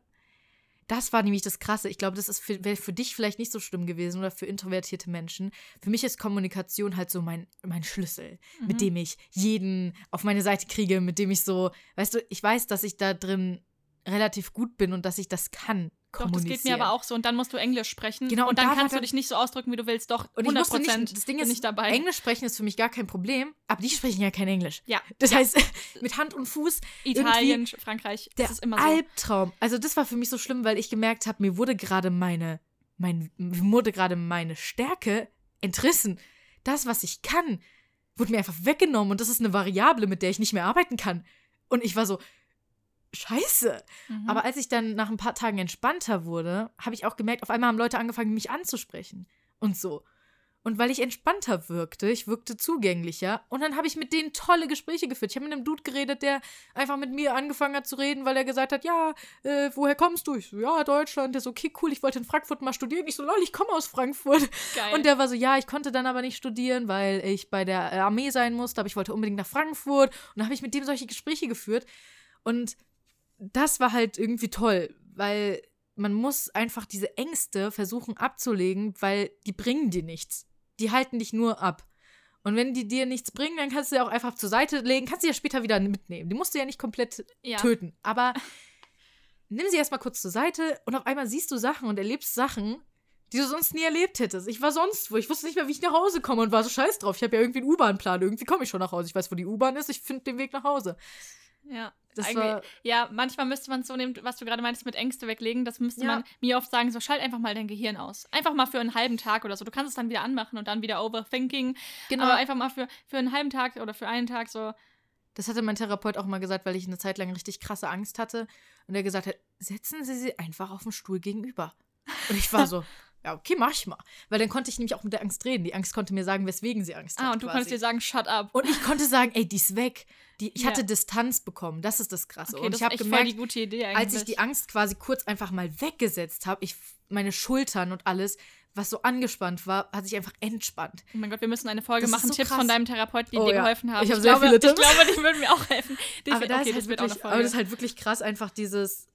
das war nämlich das Krasse. Ich glaube, das ist für, wäre für dich vielleicht nicht so schlimm gewesen oder für introvertierte Menschen. Für mich ist Kommunikation halt so mein, mein Schlüssel, mit Mhm. dem ich jeden auf meine Seite kriege, mit dem ich so, weißt du, ich weiß, dass ich da drin relativ gut bin und dass ich das kann. Doch, das geht mir aber auch so. Und dann musst du Englisch sprechen. Genau, und und dann kannst du dich nicht so ausdrücken, wie du willst. Doch, Und ich 100 musste Prozent nicht, das Ding ist, ich dabei. Englisch sprechen ist für mich gar kein Problem, aber die sprechen ja kein Englisch. Ja, Das heißt, *laughs* mit Hand und Fuß Italien, Frankreich, der das ist immer so. Albtraum. Also das war für mich so schlimm, weil ich gemerkt habe, mir wurde gerade meine, mein, mir wurde gerade meine Stärke entrissen. Das, was ich kann, wurde mir einfach weggenommen und das ist eine Variable, mit der ich nicht mehr arbeiten kann. Und ich war so, scheiße. Mhm. Aber als ich dann nach ein paar Tagen entspannter wurde, habe ich auch gemerkt, auf einmal haben Leute angefangen, mich anzusprechen. Und so. Und weil ich entspannter wirkte, ich wirkte zugänglicher. Und dann habe ich mit denen tolle Gespräche geführt. Ich habe mit einem Dude geredet, der einfach mit mir angefangen hat zu reden, weil er gesagt hat, ja, äh, woher kommst du? Ich so, ja, Deutschland. Der so, okay, cool, ich wollte in Frankfurt mal studieren. Ich so, lol, ich komme aus Frankfurt. Geil. Und der war so, ja, ich konnte dann aber nicht studieren, weil ich bei der äh, Armee sein musste, aber ich wollte unbedingt nach Frankfurt. Und dann habe ich mit dem solche Gespräche geführt. Und das war halt irgendwie toll, weil man muss einfach diese Ängste versuchen abzulegen, weil die bringen dir nichts. Die halten dich nur ab. Und wenn die dir nichts bringen, dann kannst du sie auch einfach zur Seite legen, kannst sie ja später wieder mitnehmen. Die musst du ja nicht komplett ja. töten. Aber nimm sie erstmal kurz zur Seite und auf einmal siehst du Sachen und erlebst Sachen, die du sonst nie erlebt hättest. Ich war sonst wo. Ich wusste nicht mehr, wie ich nach Hause komme und war so scheiß drauf. Ich habe ja irgendwie einen U-Bahn-Plan. Irgendwie komme ich schon nach Hause. Ich weiß, wo die U-Bahn ist. Ich finde den Weg nach Hause. Ja. Ja, manchmal müsste man es so nehmen, was du gerade meintest mit Ängste weglegen. Das müsste Ja. man mir oft sagen, so schalt einfach mal dein Gehirn aus. Einfach mal für einen halben Tag oder so. Du kannst es dann wieder anmachen und dann wieder Overthinking. Genau. Aber einfach mal für, für einen halben Tag oder für einen Tag so. Das hatte mein Therapeut auch mal gesagt, weil ich eine Zeit lang richtig krasse Angst hatte. Und er gesagt hat, setzen Sie sie einfach auf den Stuhl gegenüber. Und ich war *laughs* so, ja, okay, mach ich mal. Weil dann konnte ich nämlich auch mit der Angst reden. Die Angst konnte mir sagen, weswegen sie Angst hat. Ah, und du quasi. konntest dir sagen, shut up. Und ich konnte sagen, ey, die ist weg. Die, ich Ja. hatte Distanz bekommen. Das ist das Krasse. Okay, und das ich habe gemerkt, voll die gute Idee eigentlich. als ich die Angst quasi kurz einfach mal weggesetzt habe, ich meine Schultern und alles, was so angespannt war, hat sich einfach entspannt. Oh mein Gott, wir müssen eine Folge Das machen. so Tipps krass. von deinem Therapeuten, die Oh dir ja. geholfen haben. Ich hab ich sehr glaube, viele Ich Tipps. glaube, die würden mir auch helfen. Die aber, okay, ist halt wirklich, aber das ist halt wirklich krass, einfach dieses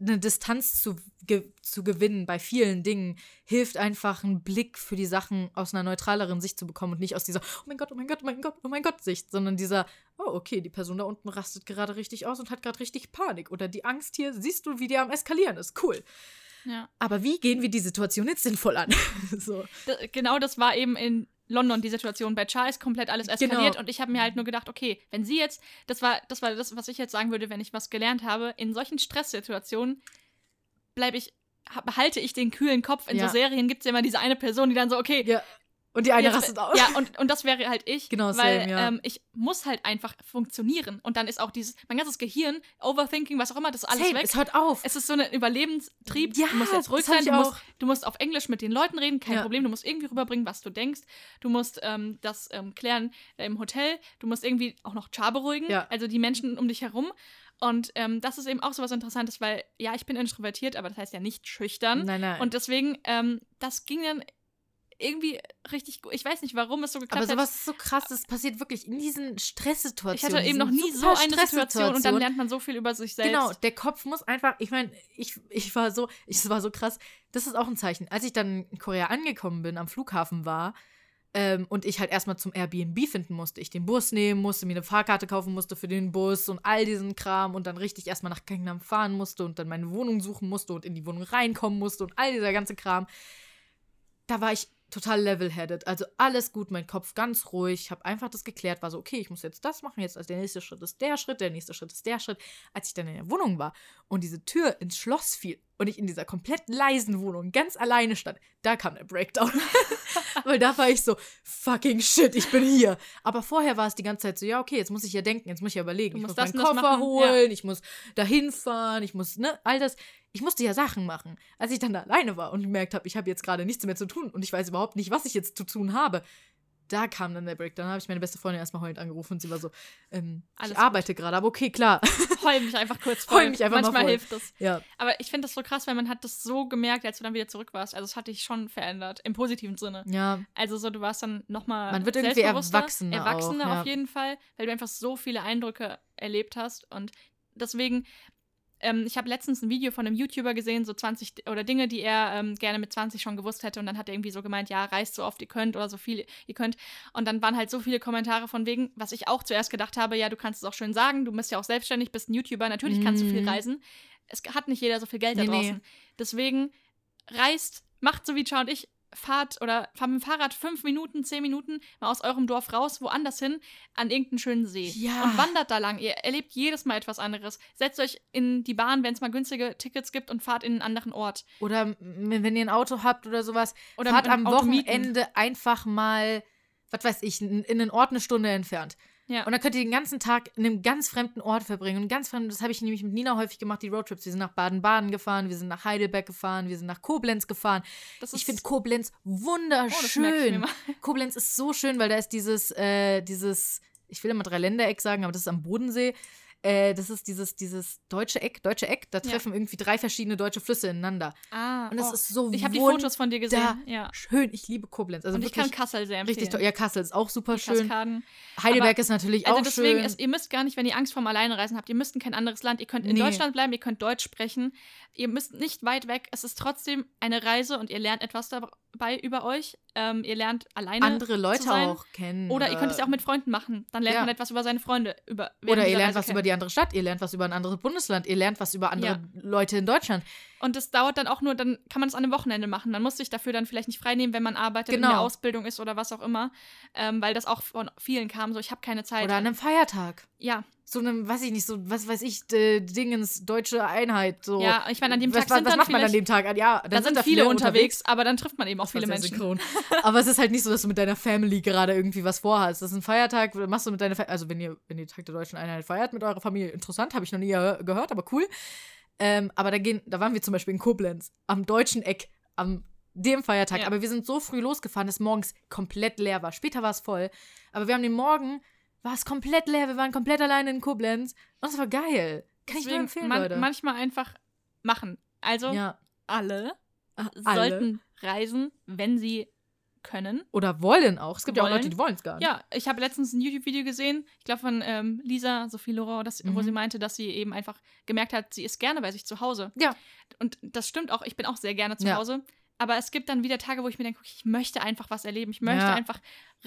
eine Distanz zu, ge zu gewinnen bei vielen Dingen hilft einfach einen Blick für die Sachen aus einer neutraleren Sicht zu bekommen und nicht aus dieser oh mein Gott, oh mein Gott, oh mein Gott, oh mein Gott Sicht, sondern dieser oh okay, die Person da unten rastet gerade richtig aus und hat gerade richtig Panik oder die Angst hier, siehst du, wie die am eskalieren ist, cool. ja. Aber wie gehen wir die Situation jetzt sinnvoll an? *laughs* so. Genau das war eben in London die Situation. Bei Charles komplett alles eskaliert Genau. und ich habe mir halt nur gedacht, okay, wenn sie jetzt, das war, das war das, was ich jetzt sagen würde, wenn ich was gelernt habe, in solchen Stresssituationen bleibe ich, ha- behalte ich den kühlen Kopf. In Ja. so Serien gibt es ja immer diese eine Person, die dann so, okay, Ja. Und die eine Jetzt- rastet aus. Ja, und, und das wäre halt ich. Genau, weil same, ja. ähm, ich muss halt einfach funktionieren. Und dann ist auch dieses, mein ganzes Gehirn, Overthinking, was auch immer, das ist alles Same, weg. es hört auf. Es ist so ein Überlebenstrieb. Ja, du musst jetzt ruhig sein. Du musst, du musst auf Englisch mit den Leuten reden, kein Ja. Problem. Du musst irgendwie rüberbringen, was du denkst. Du musst ähm, das ähm, klären äh, im Hotel. Du musst irgendwie auch noch Char beruhigen. Ja. Also die Menschen um dich herum. Und ähm, das ist eben auch so was Interessantes, weil ja, ich bin introvertiert, aber das heißt ja nicht schüchtern. Nein, nein. Und deswegen, ähm, das ging dann irgendwie richtig gut. Ich weiß nicht, warum es so geklappt aber hat. sowas ist so krass, das passiert wirklich in diesen Stresssituationen. Ich hatte eben noch nie so eine Situation und dann lernt man so viel über sich selbst. Genau, der Kopf muss einfach, ich meine, ich, ich war so, es war so krass, das ist auch ein Zeichen. Als ich dann in Korea angekommen bin, am Flughafen war, ähm, und ich halt erstmal zum Airbnb finden musste, ich den Bus nehmen musste, mir eine Fahrkarte kaufen musste für den Bus und all diesen Kram und dann richtig erstmal nach Gangnam fahren musste und dann meine Wohnung suchen musste und in die Wohnung reinkommen musste und all dieser ganze Kram. Da war ich total level-headed. Also alles gut, mein Kopf ganz ruhig. Ich habe einfach das geklärt, war so, okay, ich muss jetzt das machen, jetzt als der nächste Schritt ist der Schritt, der nächste Schritt ist der Schritt. Als ich dann in der Wohnung war und diese Tür ins Schloss fiel und ich in dieser komplett leisen Wohnung ganz alleine stand, da kam der Breakdown. *laughs* Weil da war ich so, fucking shit, ich bin hier. Aber vorher war es die ganze Zeit so, ja, okay, jetzt muss ich ja denken, jetzt muss ich ja überlegen. Du Ich muss das meinen Koffer holen, ich muss dahin fahren, ich muss, ne, all das. Ich musste ja Sachen machen. Als ich dann da alleine war und gemerkt habe, ich habe jetzt gerade nichts mehr zu tun und ich weiß überhaupt nicht, was ich jetzt zu tun habe, da kam dann der Breakdown. Da habe ich meine beste Freundin erstmal heulend angerufen und sie war so, ähm, ich arbeite gerade, aber okay, klar. *laughs* Heul mich einfach kurz voll. Heul mich einfach mal Manchmal voll. hilft das. ja. Aber ich finde das so krass, weil man hat das so gemerkt, als du dann wieder zurück warst. Also es hat dich schon verändert, im positiven Sinne. Ja, Also so, du warst dann nochmal Man wird irgendwie erwachsener Erwachsener auch, ja. auf jeden Fall, weil du einfach so viele Eindrücke erlebt hast. Und deswegen, ähm, ich habe letztens ein Video von einem YouTuber gesehen, so 20 D- oder Dinge, die er ähm, gerne mit 20 schon gewusst hätte. Und dann hat er irgendwie so gemeint, ja, reist so oft ihr könnt oder so viel ihr könnt. Und dann waren halt so viele Kommentare von wegen, was ich auch zuerst gedacht habe, ja, du kannst es auch schön sagen, du bist ja auch selbstständig, bist ein YouTuber, natürlich kannst du viel Mhm. reisen. Es hat nicht jeder so viel Geld da Nee, nee. draußen. Deswegen reist, macht so wie Cha und ich, fahrt oder fahrt mit dem Fahrrad fünf Minuten, zehn Minuten mal aus eurem Dorf raus, woanders hin, an irgendeinen schönen See. Ja. Und wandert da lang. Ihr erlebt jedes Mal etwas anderes. Setzt euch in die Bahn, wenn es mal günstige Tickets gibt und fahrt in einen anderen Ort. Oder wenn ihr ein Auto habt oder sowas, Oder fahrt am Auto mieten. Wochenende einfach mal, was weiß ich, in, in einen Ort eine Stunde entfernt. Ja. Und dann könnt ihr den ganzen Tag in einem ganz fremden Ort verbringen. Und ganz fremd, das habe ich nämlich mit Nina häufig gemacht, die Roadtrips. Wir sind nach Baden-Baden gefahren, wir sind nach Heidelberg gefahren, wir sind nach Koblenz gefahren. das Ich finde Koblenz Oh, wunderschön. mal. *laughs* Koblenz ist so schön, weil da ist dieses, äh, dieses, ich will immer Dreiländereck sagen, aber das ist am Bodensee. Äh, das ist dieses, dieses deutsche Eck, deutsche Eck, da Ja. treffen irgendwie drei verschiedene deutsche Flüsse ineinander. Ah, Und das oh. ist so Ich habe die Fotos von dir gesehen. Ja. Schön, ich liebe Koblenz. Also und ich kann Kassel sehr empfehlen. richtig toll. Ja, Kassel ist auch super Die schön. Kaskaden. Heidelberg Aber- ist natürlich Also auch deswegen, schön. ist, ihr müsst gar nicht, wenn ihr Angst vorm Alleinereisen habt, ihr müsst in kein anderes Land, ihr könnt in Nee. Deutschland bleiben, ihr könnt Deutsch sprechen, ihr müsst nicht weit weg, es ist trotzdem eine Reise und ihr lernt etwas dabei über euch, ähm, ihr lernt alleine andere Leute auch kennen. Oder ihr könnt es ja auch mit Freunden machen, dann lernt Ja. man etwas über seine Freunde. Über, Oder ihr lernt Reise was kennen. über die andere Stadt, ihr lernt was über ein anderes Bundesland, ihr lernt was über andere Leute in Deutschland. Und das dauert dann auch nur, dann kann man es an einem Wochenende machen. Dann muss sich dafür dann vielleicht nicht freinehmen, wenn man arbeitet, in Genau. der Ausbildung ist oder was auch immer. Ähm, weil das auch von vielen kam, so ich habe keine Zeit. Oder an einem Feiertag. ja, So einem, weiß ich nicht, so, was weiß ich, äh, Dingens, deutsche Einheit. So. ja, ich meine, an dem Tag was, sind was macht man an dem Tag? Ja, dann da sind da viele unterwegs, aber dann trifft man eben auch viele Menschen. *laughs* Aber es ist halt nicht so, dass du mit deiner Family gerade irgendwie was vorhast. Das ist ein Feiertag, machst du mit deiner Fa Also wenn ihr, wenn ihr Tag der Deutschen Einheit feiert mit eurer Familie, interessant, habe ich noch nie ge- gehört, aber cool. Ähm, aber da gehen, da waren wir zum Beispiel in Koblenz, am deutschen Eck, am dem Feiertag. Ja. Aber wir sind so früh losgefahren, dass morgens komplett leer war. Später war es voll. Aber wir haben den Morgen, war es komplett leer. Wir waren komplett alleine in Koblenz. Und es war geil. Kann ich nur Deswegen empfehlen, man, Leute. manchmal einfach machen. Also ja. alle Alle. sollten reisen, wenn sie können. Oder wollen auch. Es gibt ja auch Wollen. Leute, die wollen es gar nicht. Ja, ich habe letztens ein YouTube-Video gesehen, ich glaube von ähm, Lisa Sophie Laurent, das, wo Mhm. sie meinte, dass sie eben einfach gemerkt hat, sie ist gerne bei sich zu Hause. Ja. Und das stimmt auch, ich bin auch sehr gerne zu Ja. Hause. Aber es gibt dann wieder Tage, wo ich mir denke, okay, ich möchte einfach was erleben. Ich möchte Ja. einfach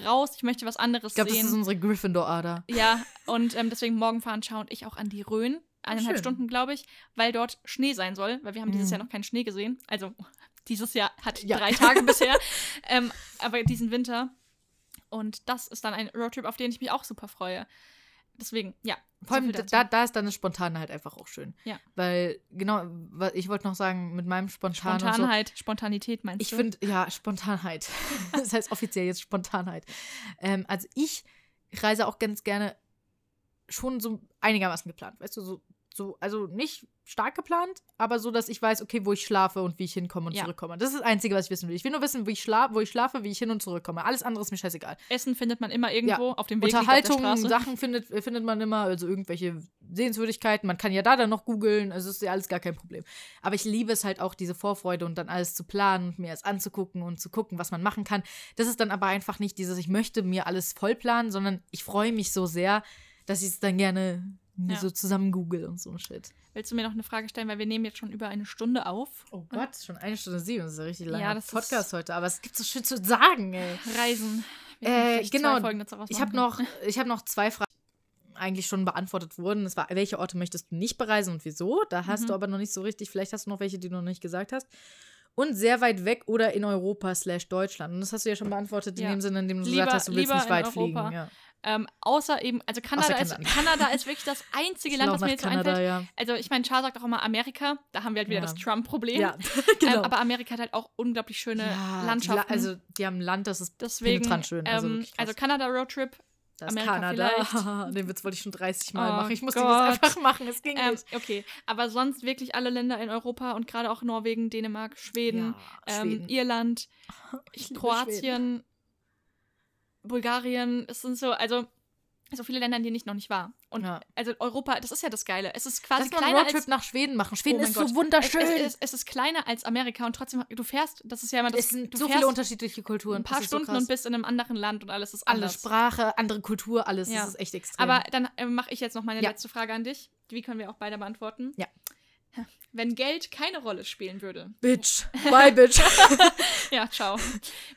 raus, ich möchte was anderes Ich glaube, das sehen. ist unsere Gryffindor-Ader. Ja, und ähm, deswegen morgen fahren Schau und ich auch an die Rhön. Eineinhalb schön. Stunden, glaube ich, weil dort Schnee sein soll, weil wir haben dieses Mhm. Jahr noch keinen Schnee gesehen. Also *laughs* dieses Jahr hat Ja. drei Tage *laughs* bisher, ähm, aber diesen Winter. Und das ist dann ein Roadtrip, auf den ich mich auch super freue. Deswegen, ja. Vor allem, so da, da ist dann das Spontane halt einfach auch schön. Ja. Weil, genau, ich wollte noch sagen, mit meinem Spontan und so. Spontanheit, Spontanität meinst Ich du? finde, ja, Spontanheit. *laughs* das heißt offiziell jetzt Spontanheit. Ähm, also ich reise auch ganz gerne schon so einigermaßen geplant. Weißt du, so, so, also nicht stark geplant, aber so, dass ich weiß, okay, wo ich schlafe und wie ich hinkomme und Ja. zurückkomme. Das ist das Einzige, was ich wissen will. Ich will nur wissen, wie ich schlafe, wo ich schlafe, wie ich hin und zurückkomme. Alles andere ist mir scheißegal. Essen findet man immer irgendwo auf dem Weg Straße. Sachen findet, findet man immer, also irgendwelche Sehenswürdigkeiten. Man kann ja da dann noch googeln, also ist ja alles gar kein Problem. Aber ich liebe es halt auch, diese Vorfreude und dann alles zu planen und mir es anzugucken und zu gucken, was man machen kann. Das ist dann aber einfach nicht dieses, ich möchte mir alles voll planen, sondern ich freue mich so sehr, dass ich es dann gerne mir Ja. so zusammen google und so ein Shit. Willst du mir noch eine Frage stellen, weil wir nehmen jetzt schon über eine Stunde auf. Oh Gott, schon eine Stunde sieben, das ist ein richtig langer Ja, das ist- Podcast heute, aber es gibt so schön zu sagen, ey. Reisen. Äh, genau. zwei Folgen dazu Ich habe noch, ich hab noch zwei Fragen, die eigentlich schon beantwortet wurden. Das war, welche Orte möchtest du nicht bereisen und wieso? Da hast Mhm. du aber noch nicht so richtig, vielleicht hast du noch welche, die du noch nicht gesagt hast. Und sehr weit weg oder in Europa slash Deutschland. Und das hast du ja schon beantwortet in Ja. dem Sinne, in dem du Lieber- gesagt hast, du willst nicht in weit Europa. fliegen. Ja. Ähm, außer eben, also Kanada, Außer ist, Kanada. Kanada ist wirklich das *laughs* einzige Land, was mir jetzt so Kanada, einfällt. ja. Also ich meine, Charles sagt auch immer Amerika, da haben wir halt wieder Ja. das Trump-Problem. Ja, *laughs* ähm, genau. aber Amerika hat halt auch unglaublich schöne Landschaften. Die, also, die haben ein Land, das ist Deswegen, penetrant schön. Also, ähm, also Kanada Roadtrip. das ist Amerika Kanada. vielleicht. *laughs* Den Witz wollte ich schon 30 Mal Oh machen. Ich musste Gott. das einfach machen. Es ging Ähm, nicht. okay, aber sonst wirklich alle Länder in Europa und gerade auch Norwegen, Dänemark, Schweden, Ja, ähm, Schweden. Irland, Ich Kroatien. Bulgarien, es sind so, also so viele Länder, in denen ich noch nicht war. Und Ja. also Europa, das ist ja das Geile. Es ist quasi Lass kleiner Roadtrip als nach Schweden machen. Schweden Oh ist Gott. so wunderschön. Es, es, es, es ist kleiner als Amerika und trotzdem, du fährst, das ist ja immer das, es sind du so viele unterschiedliche Kulturen. ein paar so Stunden krass. und bist in einem anderen Land und alles ist Alle anders. Sprache, andere Kultur, alles. Ja. Das ist echt extrem. Aber dann äh, mache ich jetzt noch meine Ja. letzte Frage an dich. Die können wir auch beide beantworten. Ja. Wenn Geld keine Rolle spielen würde. Bitch. Bye, Bitch. *laughs* Ja, ciao.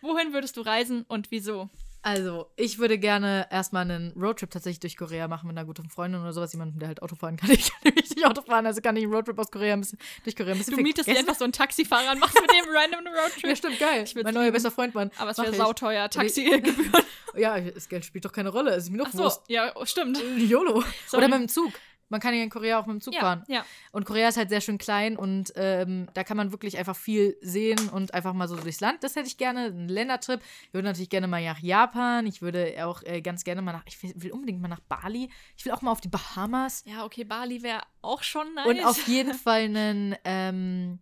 Wohin würdest du reisen und wieso? Also, ich würde gerne erstmal einen Roadtrip tatsächlich durch Korea machen mit einer guten Freundin oder sowas. Jemanden, der halt Auto fahren kann. *laughs* Ich kann nämlich nicht Auto fahren, also kann ich einen Roadtrip aus Korea ein bisschen, durch Korea ein bisschen Du mietest dir einfach so einen Taxifahrer und machst mit dem *laughs* random Roadtrip. Ja, stimmt, geil. Mein neuer bester Freund, Mann. Aber es wäre sauteuer. Taxigebühren. *laughs* Ja, das Geld spielt doch keine Rolle. Es ist mir doch Ach so, Wurst. ja, oh, stimmt. YOLO. Sorry. Oder mit dem Zug. Man kann ja in Korea auch mit dem Zug Ja, fahren. ja. Und Korea ist halt sehr schön klein und ähm, da kann man wirklich einfach viel sehen und einfach mal so durchs Land. Das hätte ich gerne, einen Ländertrip. Ich würde natürlich gerne mal nach Japan. Ich würde auch äh, ganz gerne mal nach, ich will, will unbedingt mal nach Bali. Ich will auch mal auf die Bahamas. Ja, okay, Bali wäre auch schon nice. Und auf jeden *laughs* Fall einen, ähm,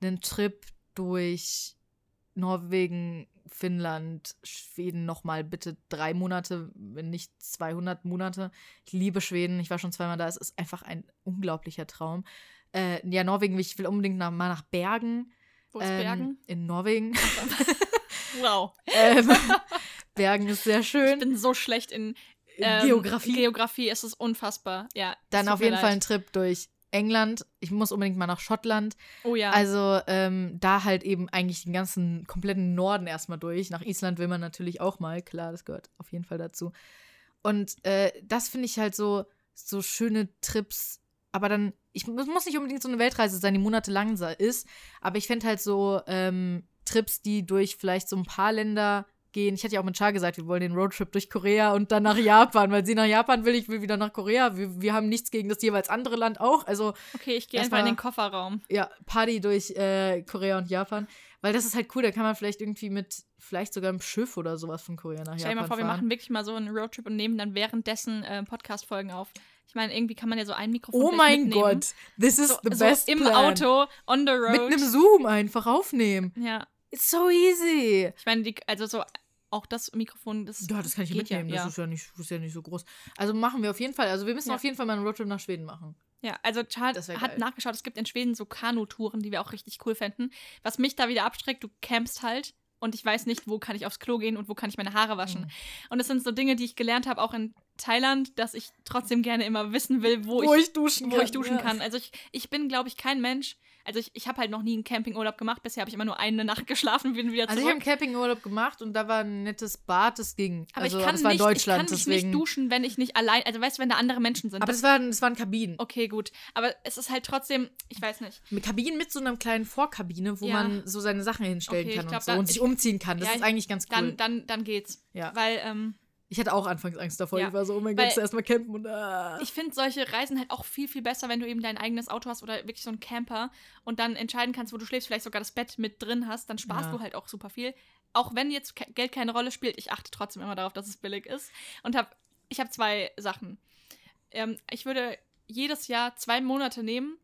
einen Trip durch Norwegen, Finnland, Schweden nochmal bitte drei Monate, wenn nicht 200 Monate. Ich liebe Schweden, ich war schon zweimal da, es ist einfach ein unglaublicher Traum. Äh, ja, Norwegen, ich will unbedingt nach, mal nach Bergen. Wo ist ähm, Bergen? In Norwegen. *laughs* Wow. ähm, *laughs* Bergen ist sehr Ich schön. bin so schlecht in ähm, Geografie. Geografie, es ist unfassbar. Ja. Dann auf jeden Fall ein leid. Trip durch England. Ich muss unbedingt mal nach Schottland. Oh ja. Also ähm, da halt eben eigentlich den ganzen kompletten Norden erstmal durch. Nach Island will man natürlich auch mal, klar, das gehört auf jeden Fall dazu. Und äh, das finde ich halt so, so schöne Trips. Aber dann, ich es muss nicht unbedingt so eine Weltreise sein, die monatelang ist. Aber ich fände halt so ähm, Trips, die durch vielleicht so ein paar Länder gehen. Ich hatte ja auch mit Char gesagt, wir wollen den Roadtrip durch Korea und dann nach Japan, weil sie nach Japan will, ich will wieder nach Korea. Wir, wir haben nichts gegen das jeweils andere Land auch. Also okay, ich gehe einfach in mal- den Kofferraum. ja, Party durch äh, Korea und Japan. Weil das ist halt cool, da kann man vielleicht irgendwie mit, vielleicht sogar einem Schiff oder sowas von Korea nach Stell dir Japan mal vor, wir fahren. machen wirklich mal so einen Roadtrip und nehmen dann währenddessen äh, Podcast-Folgen auf. Ich meine, irgendwie kann man ja so ein Mikrofon Oh mein mitnehmen. Gott, this is So, the so best im plan. Auto, on the road. Mit einem Zoom einfach aufnehmen. ja, It's so easy. ich meine, die, also so auch das Mikrofon, das Ja, das kann ich geht mitnehmen. Ja, Das ist ja, nicht, ist ja nicht so groß. Also machen wir auf jeden Fall. Also wir müssen Ja. auf jeden Fall mal einen Roadtrip nach Schweden machen. Ja, also Charles hat geil. nachgeschaut, es gibt in Schweden so Kanutouren, die wir auch richtig cool fänden. Was mich da wieder abschreckt, du campst halt und ich weiß nicht, wo kann ich aufs Klo gehen und wo kann ich meine Haare waschen. Mhm. Und das sind so Dinge, die ich gelernt habe, auch in Thailand, dass ich trotzdem gerne immer wissen will, wo, ich, duschen wo ich duschen ja. kann. Also ich, ich bin, glaube ich, kein Mensch. Also ich, ich habe halt noch nie einen Campingurlaub gemacht. Bisher habe ich immer nur eine Nacht geschlafen, bin wieder Also ich habe zurück. einen Campingurlaub gemacht und da war ein nettes Bad, das ging. aber also ich kann, das war nicht, Deutschland, ich kann mich deswegen. nicht duschen, wenn ich nicht allein, also weißt du, wenn da andere Menschen sind. aber das, waren, das waren Kabinen. okay, gut. Aber es ist halt trotzdem, ich weiß nicht. Mit Kabinen mit so einer kleinen Vorkabine, wo Ja. man so seine Sachen hinstellen Okay, kann glaub, und so da- und sich ich- umziehen kann. Das Ja, ist eigentlich ganz cool. Dann, dann, dann geht's. ja. Weil, ähm, Ich hatte auch anfangs Angst davor. Ja, Ich war so, oh mein Gott, erstmal campen und ah. ich finde solche Reisen halt auch viel, viel besser, wenn du eben dein eigenes Auto hast oder wirklich so einen Camper und dann entscheiden kannst, wo du schläfst, vielleicht sogar das Bett mit drin hast, dann sparst Ja. du halt auch super viel. Auch wenn jetzt Geld keine Rolle spielt, ich achte trotzdem immer darauf, dass es billig ist. Und hab, ich habe zwei Sachen. Ähm, ich würde jedes Jahr zwei Monate nehmen,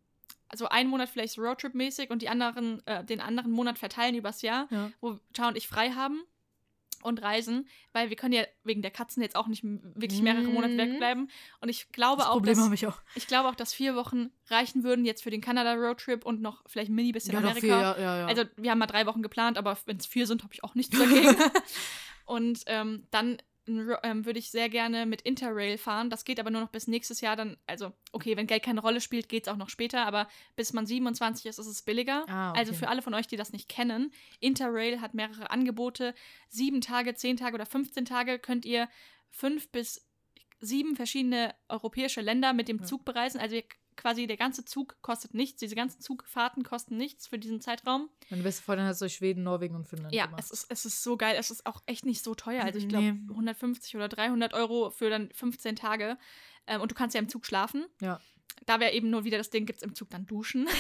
also einen Monat vielleicht Roadtrip-mäßig und die anderen, äh, den anderen Monat verteilen übers Jahr, Ja. wo Char und ich frei haben und reisen, weil wir können ja wegen der Katzen jetzt auch nicht wirklich mehrere Monate Mhm. wegbleiben. Und ich glaube Das auch, Problem dass ich auch. ich glaube auch, dass vier Wochen reichen würden jetzt für den Kanada-Roadtrip und noch vielleicht ein mini bisschen Ja, Amerika. viel, ja, ja. Also wir haben mal drei Wochen geplant, aber wenn es vier sind, habe ich auch nichts dagegen. *laughs* und ähm, dann ähm, würde ich sehr gerne mit Interrail fahren. Das geht aber nur noch bis nächstes Jahr. Dann, also okay, wenn Geld keine Rolle spielt, geht es auch noch später. Aber bis man 27 ist, ist es billiger. Ah, okay. Also für alle von euch, die das nicht kennen, Interrail hat mehrere Angebote. Sieben Tage, zehn Tage oder 15 Tage könnt ihr fünf bis sieben verschiedene europäische Länder mit dem. Zug bereisen. Also ihr, quasi der ganze Zug kostet nichts. Diese ganzen Zugfahrten kosten nichts für diesen Zeitraum. Meine beste Freundin hat es durch Schweden, Norwegen und Finnland Ja, gemacht. es ist, es ist so geil. Es ist auch echt nicht so teuer. Also ich glaube Nee. 150 oder 300 Euro für dann 15 Tage. Ähm, und du kannst ja im Zug schlafen. Ja. Da wäre eben nur wieder das Ding, gibt es im Zug dann Duschen. *laughs*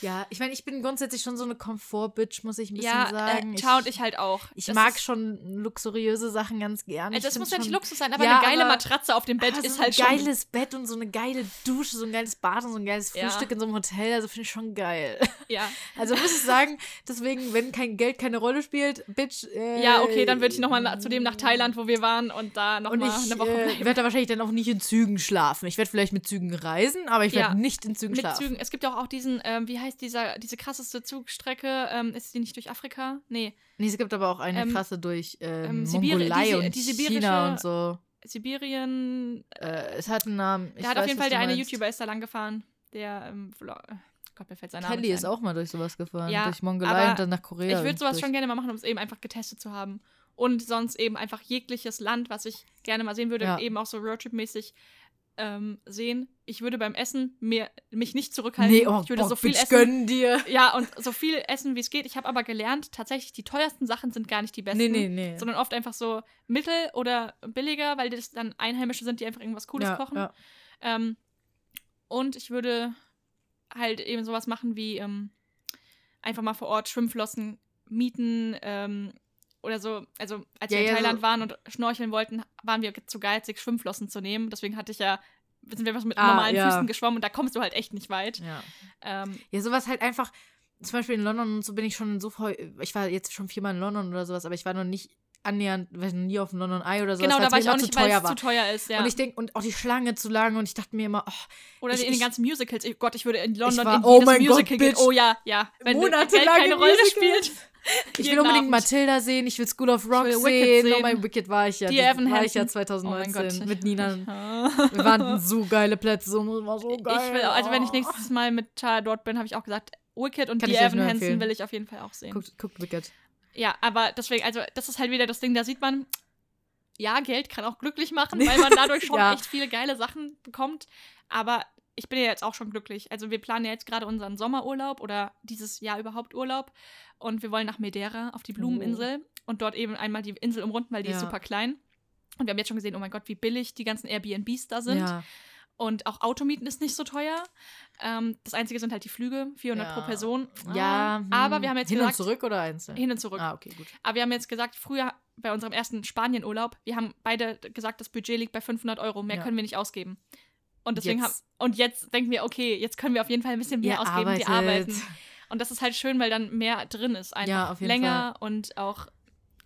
Ja, ich meine, ich bin grundsätzlich schon so eine Komfort-Bitch, muss ich ein bisschen Ja, sagen. äh, Cha und ich halt auch. Ich Das mag schon luxuriöse Sachen ganz gerne. Also Ich das muss ja nicht Luxus sein, aber Ja, eine geile aber- Matratze auf dem Bett Ah, so ist ein halt schon. geiles Bett und so eine geile Dusche, so ein geiles Bad und so ein geiles Ja. Frühstück in so einem Hotel. Also finde ich schon geil. *laughs* Ja. Also muss ich sagen, deswegen, wenn kein Geld keine Rolle spielt, Bitch. Äh, ja, okay, dann würde ich nochmal zu dem nach Thailand, wo wir waren und da nochmal ich eine Woche äh, bleiben. werde da wahrscheinlich dann auch nicht in Zügen schlafen. Ich werde vielleicht mit Zügen reisen, aber ich werde Ja. nicht in Zügen Mit schlafen. Zügen. Es gibt ja auch, auch diesen, ähm, wie heißt dieser, diese krasseste Zugstrecke? Ähm, ist die nicht durch Afrika? Nee. Nee, es gibt aber auch eine Ähm, krasse durch ähm, ähm, Mongolei die und die China und so. Sibirien. Äh, es hat einen Namen. Ich Da hat auf weiß, jeden was Fall der eine. YouTuber ist da lang gefahren. Der, ähm, Vlog- Gott, mir fällt sein Name Kelly ist auch mal durch sowas gefahren. Ja, durch Mongolei und dann nach Korea. Ich würde sowas durch. schon gerne mal machen, um es eben einfach getestet zu haben. Und sonst eben einfach jegliches Land, was ich gerne mal sehen würde, Ja. eben auch so Roadtrip-mäßig ähm, sehen. Ich würde beim Essen mir, mich nicht zurückhalten. Nee, oh, ich würde boah, so viel Bitch, essen. gönn dir. Ja, und so viel essen, wie es geht. Ich habe aber gelernt, tatsächlich die teuersten Sachen sind gar nicht die besten. Nee, nee, nee. Sondern oft einfach so mittel oder billiger, weil das dann Einheimische sind, die einfach irgendwas Cooles ja, kochen. Ja. Ähm, und ich würde halt eben sowas machen wie ähm, einfach mal vor Ort Schwimmflossen mieten ähm, oder so. Also als Ja, wir in ja, Thailand so- waren und schnorcheln wollten, waren wir zu geizig, Schwimmflossen zu nehmen. Deswegen hatte ich ja, sind wir einfach mit Ah, normalen ja. Füßen geschwommen und da kommst du halt echt nicht weit. Ja. Ähm, ja, sowas halt einfach. Zum Beispiel in London und so bin ich schon so voll. Ich war jetzt schon viermal in London oder sowas, aber ich war noch nicht annähernd, weiß noch nie auf dem London Eye oder sowas. genau, da war ich auch nicht, weil es zu teuer ist. Ja. Und ich denke, und auch die Schlange zu lang und ich dachte mir immer, oh, Oder ich- in den ganzen Musicals. Ich, Gott, ich würde in London war- in oh jedes mein Gott, Musical gehen. Bitch. Oh ja, ja. Wenn Monatelang keine in Rolle Musicals. spielt. ich will unbedingt Abend. Matilda sehen, ich will School of Rock sehen. Wicked Oh sehen. mein Wicked war ich ja. Die Evan war ich ja Hansen. 2019 Oh mein Gott. mit Nina. *laughs* Wir waren so geile Plätze es war so geil. ich will, also wenn ich Oh. nächstes Mal mit Char dort bin, habe ich auch gesagt, Wicked und Kann die Evan Hansen will ich auf jeden Fall auch sehen. Guckt, guckt Wicked. Ja, aber deswegen, also das ist halt wieder das Ding, da sieht man, ja, Geld kann auch glücklich machen, *laughs* weil man dadurch schon Ja. echt viele geile Sachen bekommt. Aber ich bin ja jetzt auch schon glücklich. Also wir planen ja jetzt gerade unseren Sommerurlaub oder dieses Jahr überhaupt Urlaub. Und wir wollen nach Madeira auf die Blumeninsel und dort eben einmal die Insel umrunden, weil die ist Oh. Ja. super klein. Und wir haben jetzt schon gesehen, oh mein Gott, wie billig die ganzen Airbnbs da sind. Ja. Und auch Automieten ist nicht so teuer. Ähm, das Einzige sind halt die Flüge, 400 Ja. pro Person. Ja, aber hm. wir haben jetzt Hin gesagt, und zurück oder einzeln? hin und zurück. Ah, okay, gut. Aber wir haben jetzt gesagt, früher bei unserem ersten Spanienurlaub, wir haben beide gesagt, das Budget liegt bei 500 Euro. Mehr Ja. können wir nicht ausgeben. Und deswegen haben, Jetzt- und jetzt denken wir, okay, jetzt können wir auf jeden Fall ein bisschen mehr Ihr ausgeben. Wir arbeitet. arbeiten. Und das ist halt schön, weil dann mehr drin ist. Einfach Ja, auf jeden länger und auch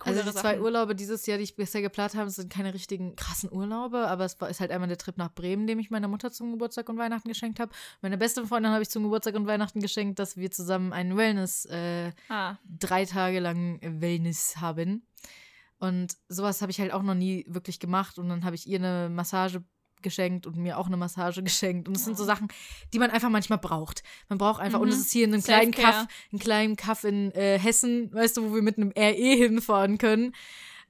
Also die zwei Sachen. Urlaube dieses Jahr, die ich bisher geplant habe, sind keine richtigen krassen Urlaube, aber es war, ist halt einmal der Trip nach Bremen, den ich meiner Mutter zum Geburtstag und Weihnachten geschenkt habe. Meine beste Freundin habe ich zum Geburtstag und Weihnachten geschenkt, dass wir zusammen einen Wellness, äh, Ah, drei Tage lang Wellness haben. Und sowas habe ich halt auch noch nie wirklich gemacht. Und dann habe ich ihr eine Massage geschenkt und mir auch eine Massage *laughs* geschenkt. Und es sind so Sachen, die man einfach manchmal braucht. Man braucht einfach, und Mhm. es ist hier in einem kleinen. Kaff, einen kleinen Kaff in äh, Hessen, weißt du, wo wir mit einem RE hinfahren können.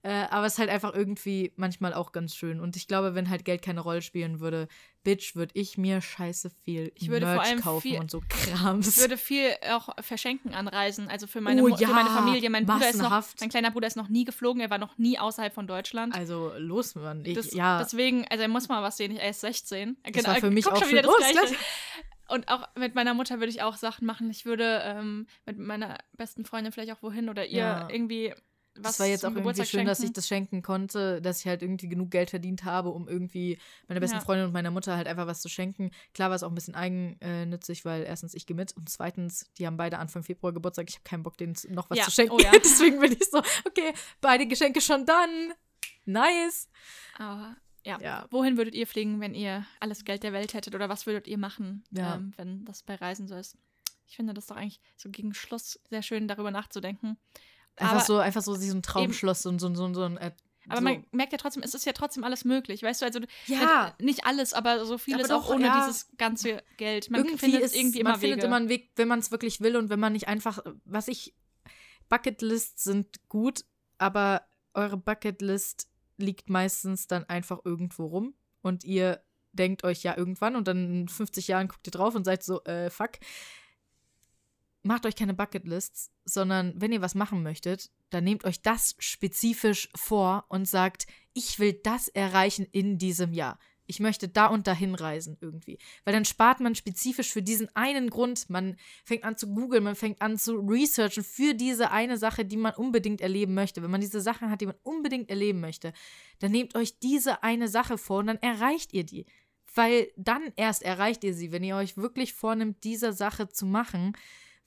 Äh, aber es ist halt einfach irgendwie manchmal auch ganz schön. Und ich glaube, wenn halt Geld keine Rolle spielen würde, Bitch, würde ich mir scheiße viel Ich würde Merch vor allem kaufen viel- und so Krams. ich würde viel auch verschenken an Reisen. Also für meine, Oh Mu- für meine ja, Familie. Mein Bruder ist noch, mein kleiner Bruder ist noch nie geflogen. Er war noch nie außerhalb von Deutschland. also los, Mann. Ich, Das, ja, Deswegen, also er muss mal was sehen. Er ist 16. Das war für mich auch schon wieder das Gleiche. Und auch mit meiner Mutter würde ich auch Sachen machen. Ich würde ähm, mit meiner besten Freundin vielleicht auch wohin oder ihr Ja. irgendwie was das war jetzt auch irgendwie Geburtstag schön, dass ich das schenken konnte, dass ich halt irgendwie genug Geld verdient habe, um irgendwie meiner besten Ja. Freundin und meiner Mutter halt einfach was zu schenken. Klar war es auch ein bisschen eigennützig, weil erstens ich gehe mit und zweitens, die haben beide Anfang Februar Geburtstag. Ich habe keinen Bock, denen noch was Ja, zu schenken. oh ja. *laughs* Deswegen bin ich so, okay, beide Geschenke schon dann. Nice. Aber ja. Ja. Wohin würdet ihr fliegen, wenn ihr alles Geld der Welt hättet? Oder was würdet ihr machen, ähm, wenn das bei Reisen so ist? Ich finde das doch eigentlich so gegen Schluss sehr schön, darüber nachzudenken. Einfach Aber- so, einfach so so ein Traumschloss und so, so, so ein. Äh, Aber man merkt ja trotzdem, es ist ja trotzdem alles möglich. Weißt du, also Ja. äh, nicht alles, aber so vieles Aber doch, auch ohne ja. dieses ganze Geld. Man irgendwie findet ist, irgendwie immer man findet Wege. immer einen Weg, wenn man es wirklich will und wenn man nicht einfach, was ich, Bucketlists sind gut, aber eure Bucketlist liegt meistens dann einfach irgendwo rum und ihr denkt euch ja irgendwann und dann in 50 Jahren guckt ihr drauf und seid so, äh, fuck. Macht euch keine Bucketlists, sondern wenn ihr was machen möchtet, dann nehmt euch das spezifisch vor und sagt, ich will das erreichen in diesem Jahr. ich möchte da und dahin reisen irgendwie. Weil dann spart man spezifisch für diesen einen Grund, man fängt an zu googeln, man fängt an zu researchen für diese eine Sache, die man unbedingt erleben möchte. Wenn man diese Sachen hat, die man unbedingt erleben möchte, dann nehmt euch diese eine Sache vor und dann erreicht ihr die. Weil dann erst erreicht ihr sie, wenn ihr euch wirklich vornimmt, diese Sache zu machen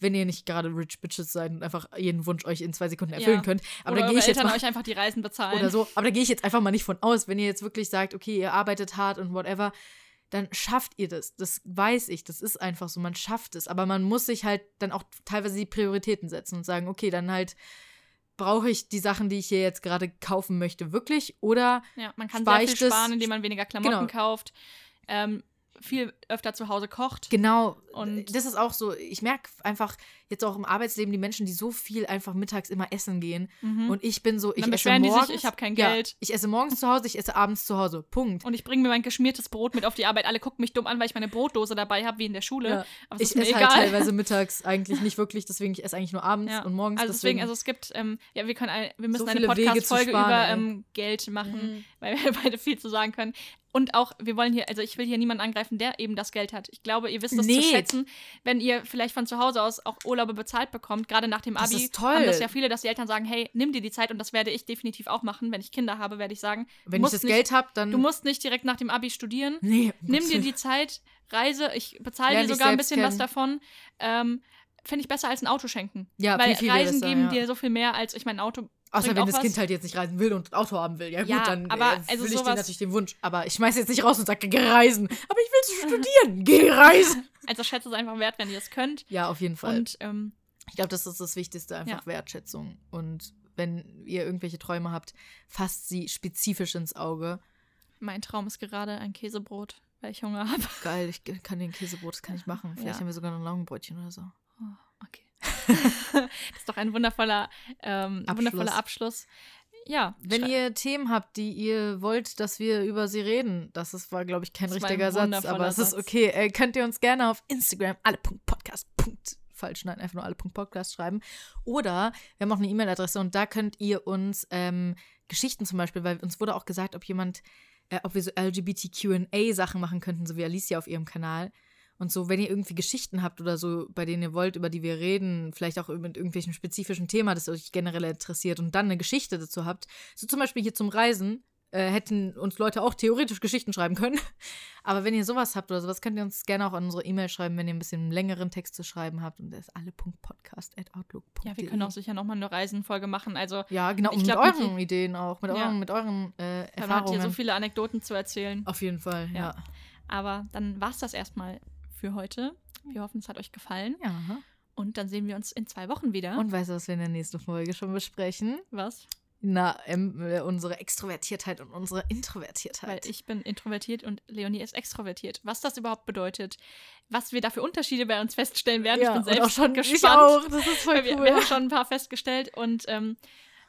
wenn ihr nicht gerade Rich Bitches seid und einfach jeden Wunsch euch in zwei Sekunden erfüllen Ja. könnt. Aber Oder da gehe ich jetzt mal, euch einfach die Reisen bezahlen. oder so. Aber da gehe ich jetzt einfach mal nicht von aus. Wenn ihr jetzt wirklich sagt, okay, ihr arbeitet hart und whatever, dann schafft ihr das. Das weiß ich. Das ist einfach so. Man schafft es. Aber man muss sich halt dann auch teilweise die Prioritäten setzen und sagen, okay, dann halt brauche ich die Sachen, die ich hier jetzt gerade kaufen möchte, wirklich? Oder Ja, man kann sehr viel sparen, indem man weniger Klamotten Genau. kauft, ähm, viel öfter zu Hause kocht. Genau. Und- das ist auch so, ich merke einfach jetzt auch im Arbeitsleben die Menschen, die so viel einfach mittags immer essen gehen. Mhm. Und ich bin so, ich Dann esse die sich, morgens. ich hab kein Ja, Geld. ich esse morgens zu Hause, ich esse abends zu Hause. Punkt. Und ich bringe mir mein geschmiertes Brot mit auf die Arbeit. Alle gucken mich dumm an, weil ich meine Brotdose dabei habe, wie in der Schule. Ja. Aber Ich esse egal. halt teilweise *laughs* mittags eigentlich nicht wirklich, deswegen ich esse eigentlich nur abends Ja. und morgens. Also deswegen, also es gibt, ähm, ja, wir können, ein, wir müssen So eine Podcast-Folge über ähm, Geld machen, Mhm. weil wir *laughs* beide viel zu sagen können. Und auch, wir wollen hier, also ich will hier niemanden angreifen, der eben das Geld hat. Ich glaube, ihr wisst das Nee. zu schätzen, wenn ihr vielleicht von zu Hause aus auch Urlaube bezahlt bekommt, gerade nach dem Das Abi. ist toll. Haben das ja viele, dass die Eltern sagen, hey, nimm dir die Zeit und das werde ich definitiv auch machen. Wenn ich Kinder habe, werde ich sagen, Wenn ich das nicht, Geld habe, dann. du musst nicht direkt nach dem Abi studieren. Nee, Nimm dir die Zeit, reise, ich bezahle dir sogar ein bisschen was kennen. davon. Ähm, Finde ich besser als ein Auto schenken. Ja, Weil Reisen besser, geben ja. dir so viel mehr als ich mein Auto. Außer wenn das. Kind halt jetzt nicht reisen will und ein Auto haben will. Ja, gut, Ja, dann aber äh, also will ich dir natürlich den Wunsch. Aber ich schmeiß jetzt nicht raus und sage, geh reisen. Aber ich will *laughs* studieren. Geh reisen. *laughs* Also schätze es einfach wert, wenn ihr es könnt. Ja, auf jeden Fall. Und ähm, Ich glaube, das ist das Wichtigste, einfach Ja. Wertschätzung. Und wenn ihr irgendwelche Träume habt, fasst sie spezifisch ins Auge. mein Traum ist gerade ein Käsebrot, weil ich Hunger habe. Geil, ich kann den Käsebrot, das kann ich machen. Vielleicht Ja. haben wir sogar noch ein Laugenbrötchen oder so. Oh. Das ist doch ein wundervoller, ähm, Abschluss. wundervoller Abschluss. Ja, Wenn ihr Themen habt, die ihr wollt, dass wir über sie reden, das ist, war, glaube ich, kein Das richtiger Satz, aber es ist okay. Äh, könnt ihr uns gerne auf Instagram alle.podcast. Falsch, nein, einfach nur alle.podcast schreiben. Oder wir haben auch eine E-Mail-Adresse und da könnt ihr uns ähm, Geschichten zum Beispiel, weil uns wurde auch gesagt, ob jemand, äh, ob wir so LGBTQA-Sachen machen könnten, so wie Alicia auf ihrem Kanal. Und so, wenn ihr irgendwie Geschichten habt oder so, bei denen ihr wollt, über die wir reden, vielleicht auch mit irgendwelchem spezifischen Thema, das euch generell interessiert und dann eine Geschichte dazu habt, so zum Beispiel hier zum Reisen, äh, hätten uns Leute auch theoretisch Geschichten schreiben können. *laughs* Aber wenn ihr sowas habt oder sowas, könnt ihr uns gerne auch an unsere E-Mail schreiben, wenn ihr ein bisschen längeren Text zu schreiben habt. Und der ist alle.podcast.outlook.de. ja, wir können auch sicher nochmal eine Reisenfolge machen. Also, Ja, genau, mit glaub, euren Niki- Ideen auch, mit Ja. euren, mit euren äh, man hat Erfahrungen. hier so viele Anekdoten zu erzählen. Auf jeden Fall, ja. Ja. Aber dann war es das erstmal für heute. Wir hoffen, es hat euch gefallen. ja. Und dann sehen wir uns in zwei Wochen wieder. Und weißt du, was wir in der nächsten Folge schon besprechen? was? Na, ähm, äh, unsere Extrovertiertheit und unsere Introvertiertheit. Weil ich bin introvertiert und Leonie ist extrovertiert. Was das überhaupt bedeutet, was wir da für Unterschiede bei uns feststellen werden. ja, ich bin selbst auch schon gespannt. Ich auch, das ist voll Weil wir, cool. wir haben schon ein paar festgestellt und ähm,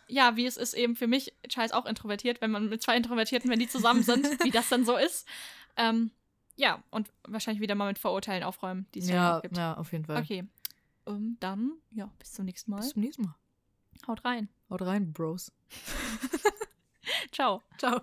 ja, wie es ist eben für mich, ist auch introvertiert, wenn man mit zwei Introvertierten, wenn die zusammen sind, wie das dann so ist. Ähm, ja, und wahrscheinlich wieder mal mit Vorurteilen aufräumen, die es ja, gibt. ja, auf jeden Fall. Okay. Ähm, dann, ja, bis zum nächsten Mal. Bis zum nächsten Mal. Haut rein. Haut rein, Bros. *laughs* Ciao. Ciao.